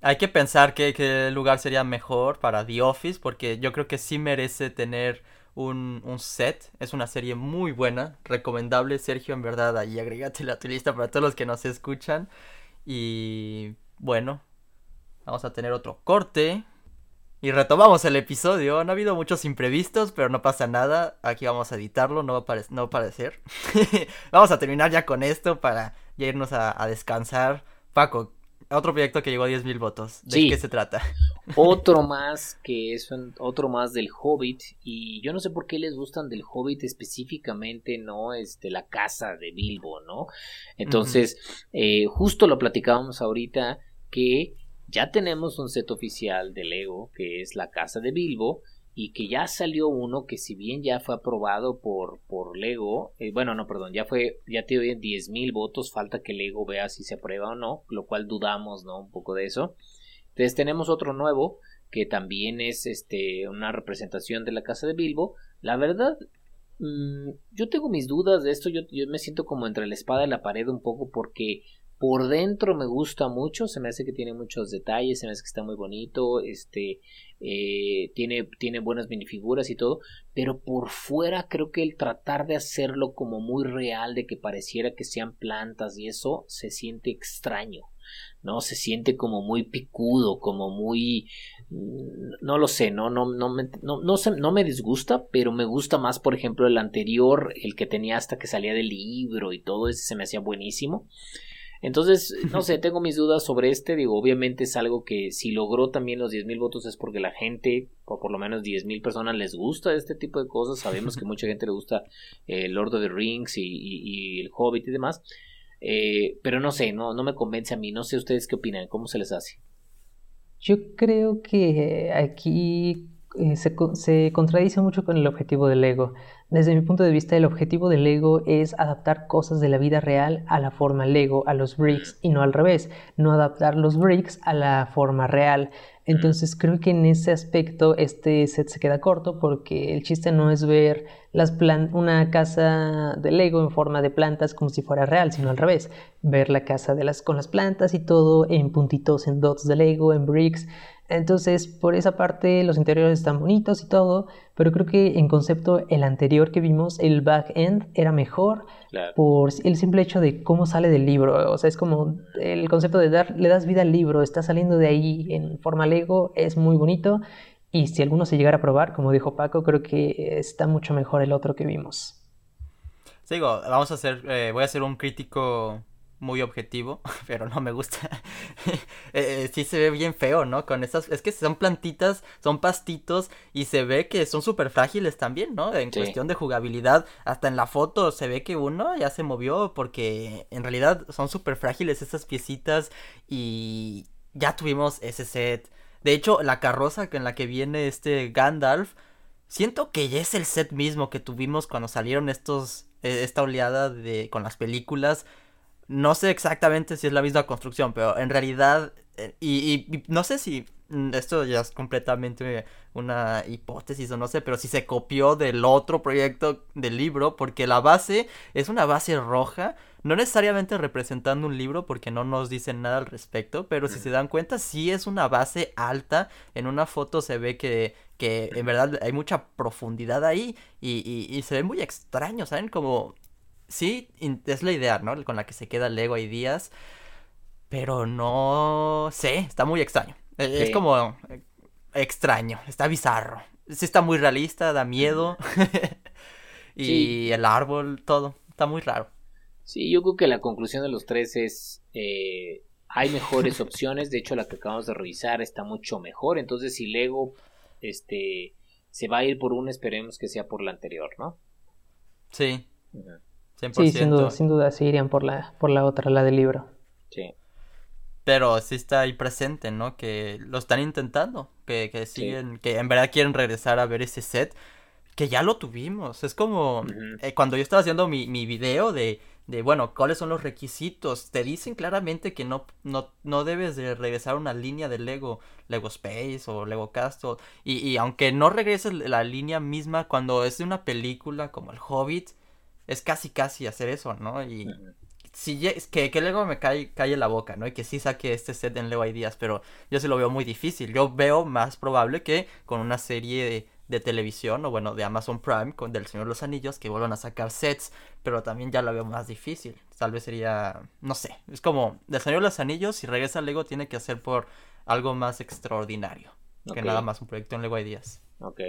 Speaker 1: Hay que pensar qué lugar sería mejor para The Office, porque yo creo que sí merece tener un, set. Es una serie muy buena, recomendable, Sergio, en verdad, ahí agregate a tu lista para todos los que nos escuchan. Y bueno, vamos a tener otro corte. Y retomamos el episodio. No ha habido muchos imprevistos, pero no pasa nada. Aquí vamos a editarlo, no va a, no parecer. (laughs) vamos a terminar ya con esto para ya irnos a descansar. Paco, otro proyecto que llegó a 10.000 votos. ¿De qué se trata? (laughs)
Speaker 3: Otro más que es otro más del Hobbit y yo no sé por qué les gustan del Hobbit específicamente, no, este la casa de Bilbo, ¿no? Entonces, eh, justo lo platicábamos ahorita que ya tenemos un set oficial de Lego que es la casa de Bilbo y que ya salió uno que si bien ya fue aprobado por, por Lego, eh, bueno, no, perdón, ya fue, ya te doy 10 mil votos, falta que Lego vea si se aprueba o no, lo cual dudamos, ¿no? Un poco de eso. Entonces tenemos otro nuevo, que también es este, una representación de la casa de Bilbo. La verdad, mm, yo tengo mis dudas de esto, yo, yo me siento como entre la espada y la pared un poco porque por dentro me gusta mucho, se me hace que tiene muchos detalles, se me hace que está muy bonito, este, eh, tiene, tiene buenas minifiguras y todo, pero por fuera creo que el tratar de hacerlo como muy real, de que pareciera que sean plantas y eso, se siente extraño. ¿no? Se siente como muy picudo, como muy mm, no lo sé, no no no me, no, no, no me disgusta, pero me gusta más, por ejemplo, el anterior, el que tenía hasta que salía del libro y todo ese se me hacía buenísimo. Entonces, (laughs) no sé, tengo mis dudas sobre este. Digo, obviamente es algo que si logró también los 10.000 votos es porque la gente, o por lo menos 10.000 personas, les gusta este tipo de cosas. Sabemos que mucha gente le gusta el eh, Lord of the Rings y, el Hobbit y demás. Eh, pero no sé, no, no me convence a mí. No sé ustedes qué opinan, cómo se les hace.
Speaker 2: Yo creo que aquí eh, se, se, contradice mucho con el objetivo del ego. Desde mi punto de vista, el objetivo del Lego es adaptar cosas de la vida real a la forma Lego, a los bricks, y no al revés, no adaptar los bricks a la forma real. Entonces creo que en ese aspecto este set se queda corto porque el chiste no es ver las una casa de Lego en forma de plantas como si fuera real, sino al revés. ver la casa de las, con las plantas y todo en puntitos, en dots de Lego, en bricks. Entonces, por esa parte, los interiores están bonitos y todo, pero creo que en concepto, el anterior que vimos, el back-end, era mejor por el simple hecho de cómo sale del libro. O sea, es como el concepto de dar, le das vida al libro, está saliendo de ahí en forma Lego, es muy bonito. Y si alguno se llegara a probar, como dijo Paco, creo que está mucho mejor el otro que vimos.
Speaker 1: Sigo, vamos a hacer, eh, voy a hacer un crítico muy objetivo, (laughs) pero no me gusta. (laughs) Eh, eh, sí se ve bien feo, ¿no? Con esas, es que son plantitas, son pastitos y se ve que son súper frágiles también, ¿no? En cuestión de jugabilidad, hasta en la foto se ve que uno ya se movió porque en realidad son súper frágiles esas piecitas y ya tuvimos ese set. De hecho, la carroza en la que viene este Gandalf, siento que ya es el set mismo que tuvimos cuando salieron estos, e, esta oleada de, con las películas no sé exactamente si es la misma construcción, pero en realidad, eh, y, no sé si mm, esto ya es completamente una hipótesis o no sé, pero si se copió del otro proyecto del libro, porque la base es una base roja, no necesariamente representando un libro porque no nos dicen nada al respecto, pero si se dan cuenta sí es una base alta, en una foto se ve que, que en verdad hay mucha profundidad ahí y, y, y se ve muy extraño, ¿saben? Como sí, es la idea, ¿no? Con la que se queda Lego hay días. Pero no sé, está muy extraño. E, es como eh, extraño, está bizarro. Sí está muy realista, da miedo. (laughs) y el árbol, todo. Está muy raro.
Speaker 3: Sí, yo creo que la conclusión de los tres es... Eh, hay mejores (laughs) opciones. De hecho, la que acabamos de revisar está mucho mejor. Entonces, si Lego este, se va a ir por una, esperemos que sea por la anterior, ¿no?
Speaker 1: Sí.
Speaker 2: Sí, sin duda, sin duda se irían por la, por la otra, la del libro.
Speaker 3: Sí.
Speaker 1: Pero sí está ahí presente, ¿no? Que lo están intentando, que, que siguen, que en verdad quieren regresar a ver ese set, que ya lo tuvimos. Es como eh, cuando yo estaba haciendo mi, mi video de, de, bueno, cuáles son los requisitos. Te dicen claramente que no, no, no debes de regresar a una línea de Lego, Lego Space o Lego Castle. Y, y aunque no regreses la línea misma cuando es de una película como El Hobbit, es casi casi hacer eso, ¿no? Y si que, que luego me cae, cae la boca, ¿no? Y que sí saque este set en Lego Ideas, pero yo se lo veo muy difícil. Yo veo más probable que con una serie de, de televisión o bueno, de Amazon Prime con del Señor de los Anillos que vuelvan a sacar sets, pero también ya la veo más difícil. Tal vez sería, no sé, es como del Señor de los Anillos, si regresa Lego tiene que hacer por algo más extraordinario que nada más un proyecto en Lego Ideas.
Speaker 3: Ok.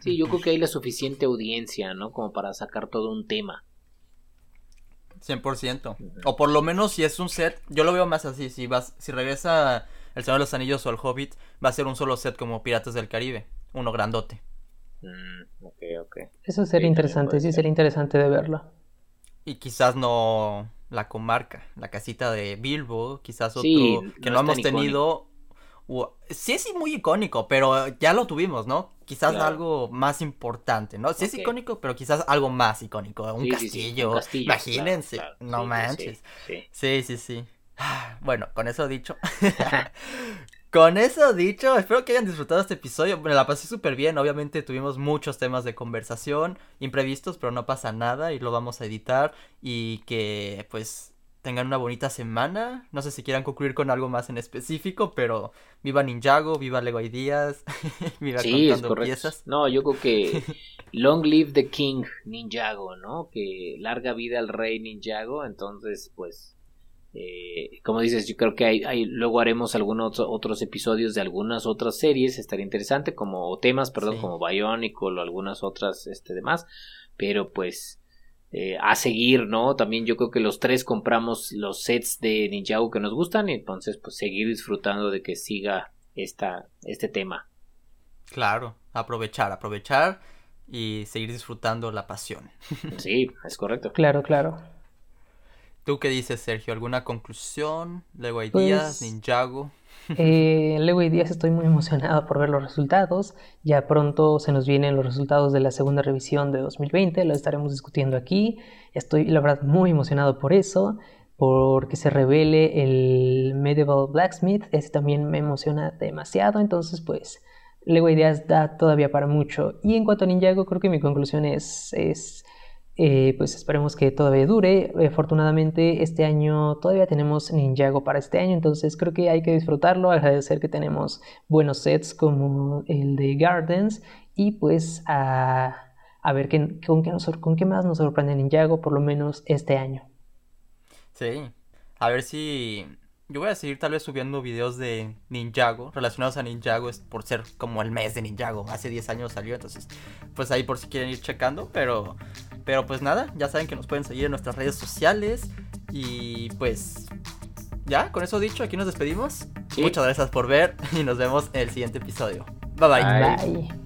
Speaker 3: Sí, yo creo que hay la suficiente audiencia, ¿no? Como para sacar todo un tema.
Speaker 1: 100%. O por lo menos si es un set, yo lo veo más así, si vas si regresa El Señor de los Anillos o El Hobbit, va a ser un solo set como Piratas del Caribe, uno grandote.
Speaker 3: Mm, ok, ok.
Speaker 2: Eso sería interesante, sí sería interesante de verlo.
Speaker 1: Y quizás no la comarca, la casita de Bilbo, quizás otro que no, hemos tenido sí es muy icónico, pero ya lo tuvimos, ¿no? Quizás algo más importante, ¿no? Sí es icónico, pero quizás algo más icónico. Un, castillo. Imagínense. no manches. Sí, sí, sí. (sighs) Bueno, con eso dicho. (laughs) con eso dicho, espero que hayan disfrutado este episodio. Me la pasé súper bien. Obviamente tuvimos muchos temas de conversación imprevistos, pero no pasa nada y lo vamos a editar. Y que, pues, tengan una bonita semana. No sé si quieran concluir con algo más en específico, pero viva Ninjago, viva Lego Ideas, (laughs) viva
Speaker 3: sí, contando piezas. No, yo creo que (laughs) long live the king Ninjago, ¿no? Que larga vida al rey Ninjago, entonces pues eh, como dices, yo creo que hay, luego haremos algunos otros episodios de algunas otras series, estaría interesante, como o temas, perdón, como Bionicle o algunas otras este demás, pero pues eh, a seguir, ¿no? También yo creo que los tres compramos los sets de Ninjago que nos gustan y entonces pues seguir disfrutando de que siga esta, este tema.
Speaker 1: Claro, aprovechar, aprovechar y seguir disfrutando la pasión. (laughs)
Speaker 3: Sí, es correcto.
Speaker 2: Claro, claro.
Speaker 1: ¿Tú qué dices, Sergio? ¿Alguna conclusión? ¿Lego Ideas? Pues, ¿Ninjago?
Speaker 2: Eh, luego hoy día estoy muy emocionado por ver los resultados. Ya pronto se nos vienen los resultados de la segunda revisión de 2020, lo estaremos discutiendo aquí. Estoy, la verdad, muy emocionado por eso, porque se revele el Medieval Blacksmith. Ese también me emociona demasiado, entonces, pues, Lego Ideas da todavía para mucho. Y en cuanto a Ninjago, creo que mi conclusión es, es Eh, pues esperemos que todavía dure. afortunadamente este año todavía tenemos Ninjago para este año, entonces creo que hay que disfrutarlo, agradecer que tenemos buenos sets como el de Gardens y pues a, ver qué, con, qué con qué más nos sorprende Ninjago por lo menos este año.
Speaker 1: Sí, a ver si yo voy a seguir tal vez subiendo videos de Ninjago relacionados a Ninjago es por ser como el mes de Ninjago. Hace 10 años salió, entonces pues ahí por si quieren ir checando, pero pero pues nada, ya saben que nos pueden seguir en nuestras redes sociales y pues ya, con eso dicho, aquí nos despedimos. Muchas gracias por ver y nos vemos en el siguiente episodio. bye. bye. bye.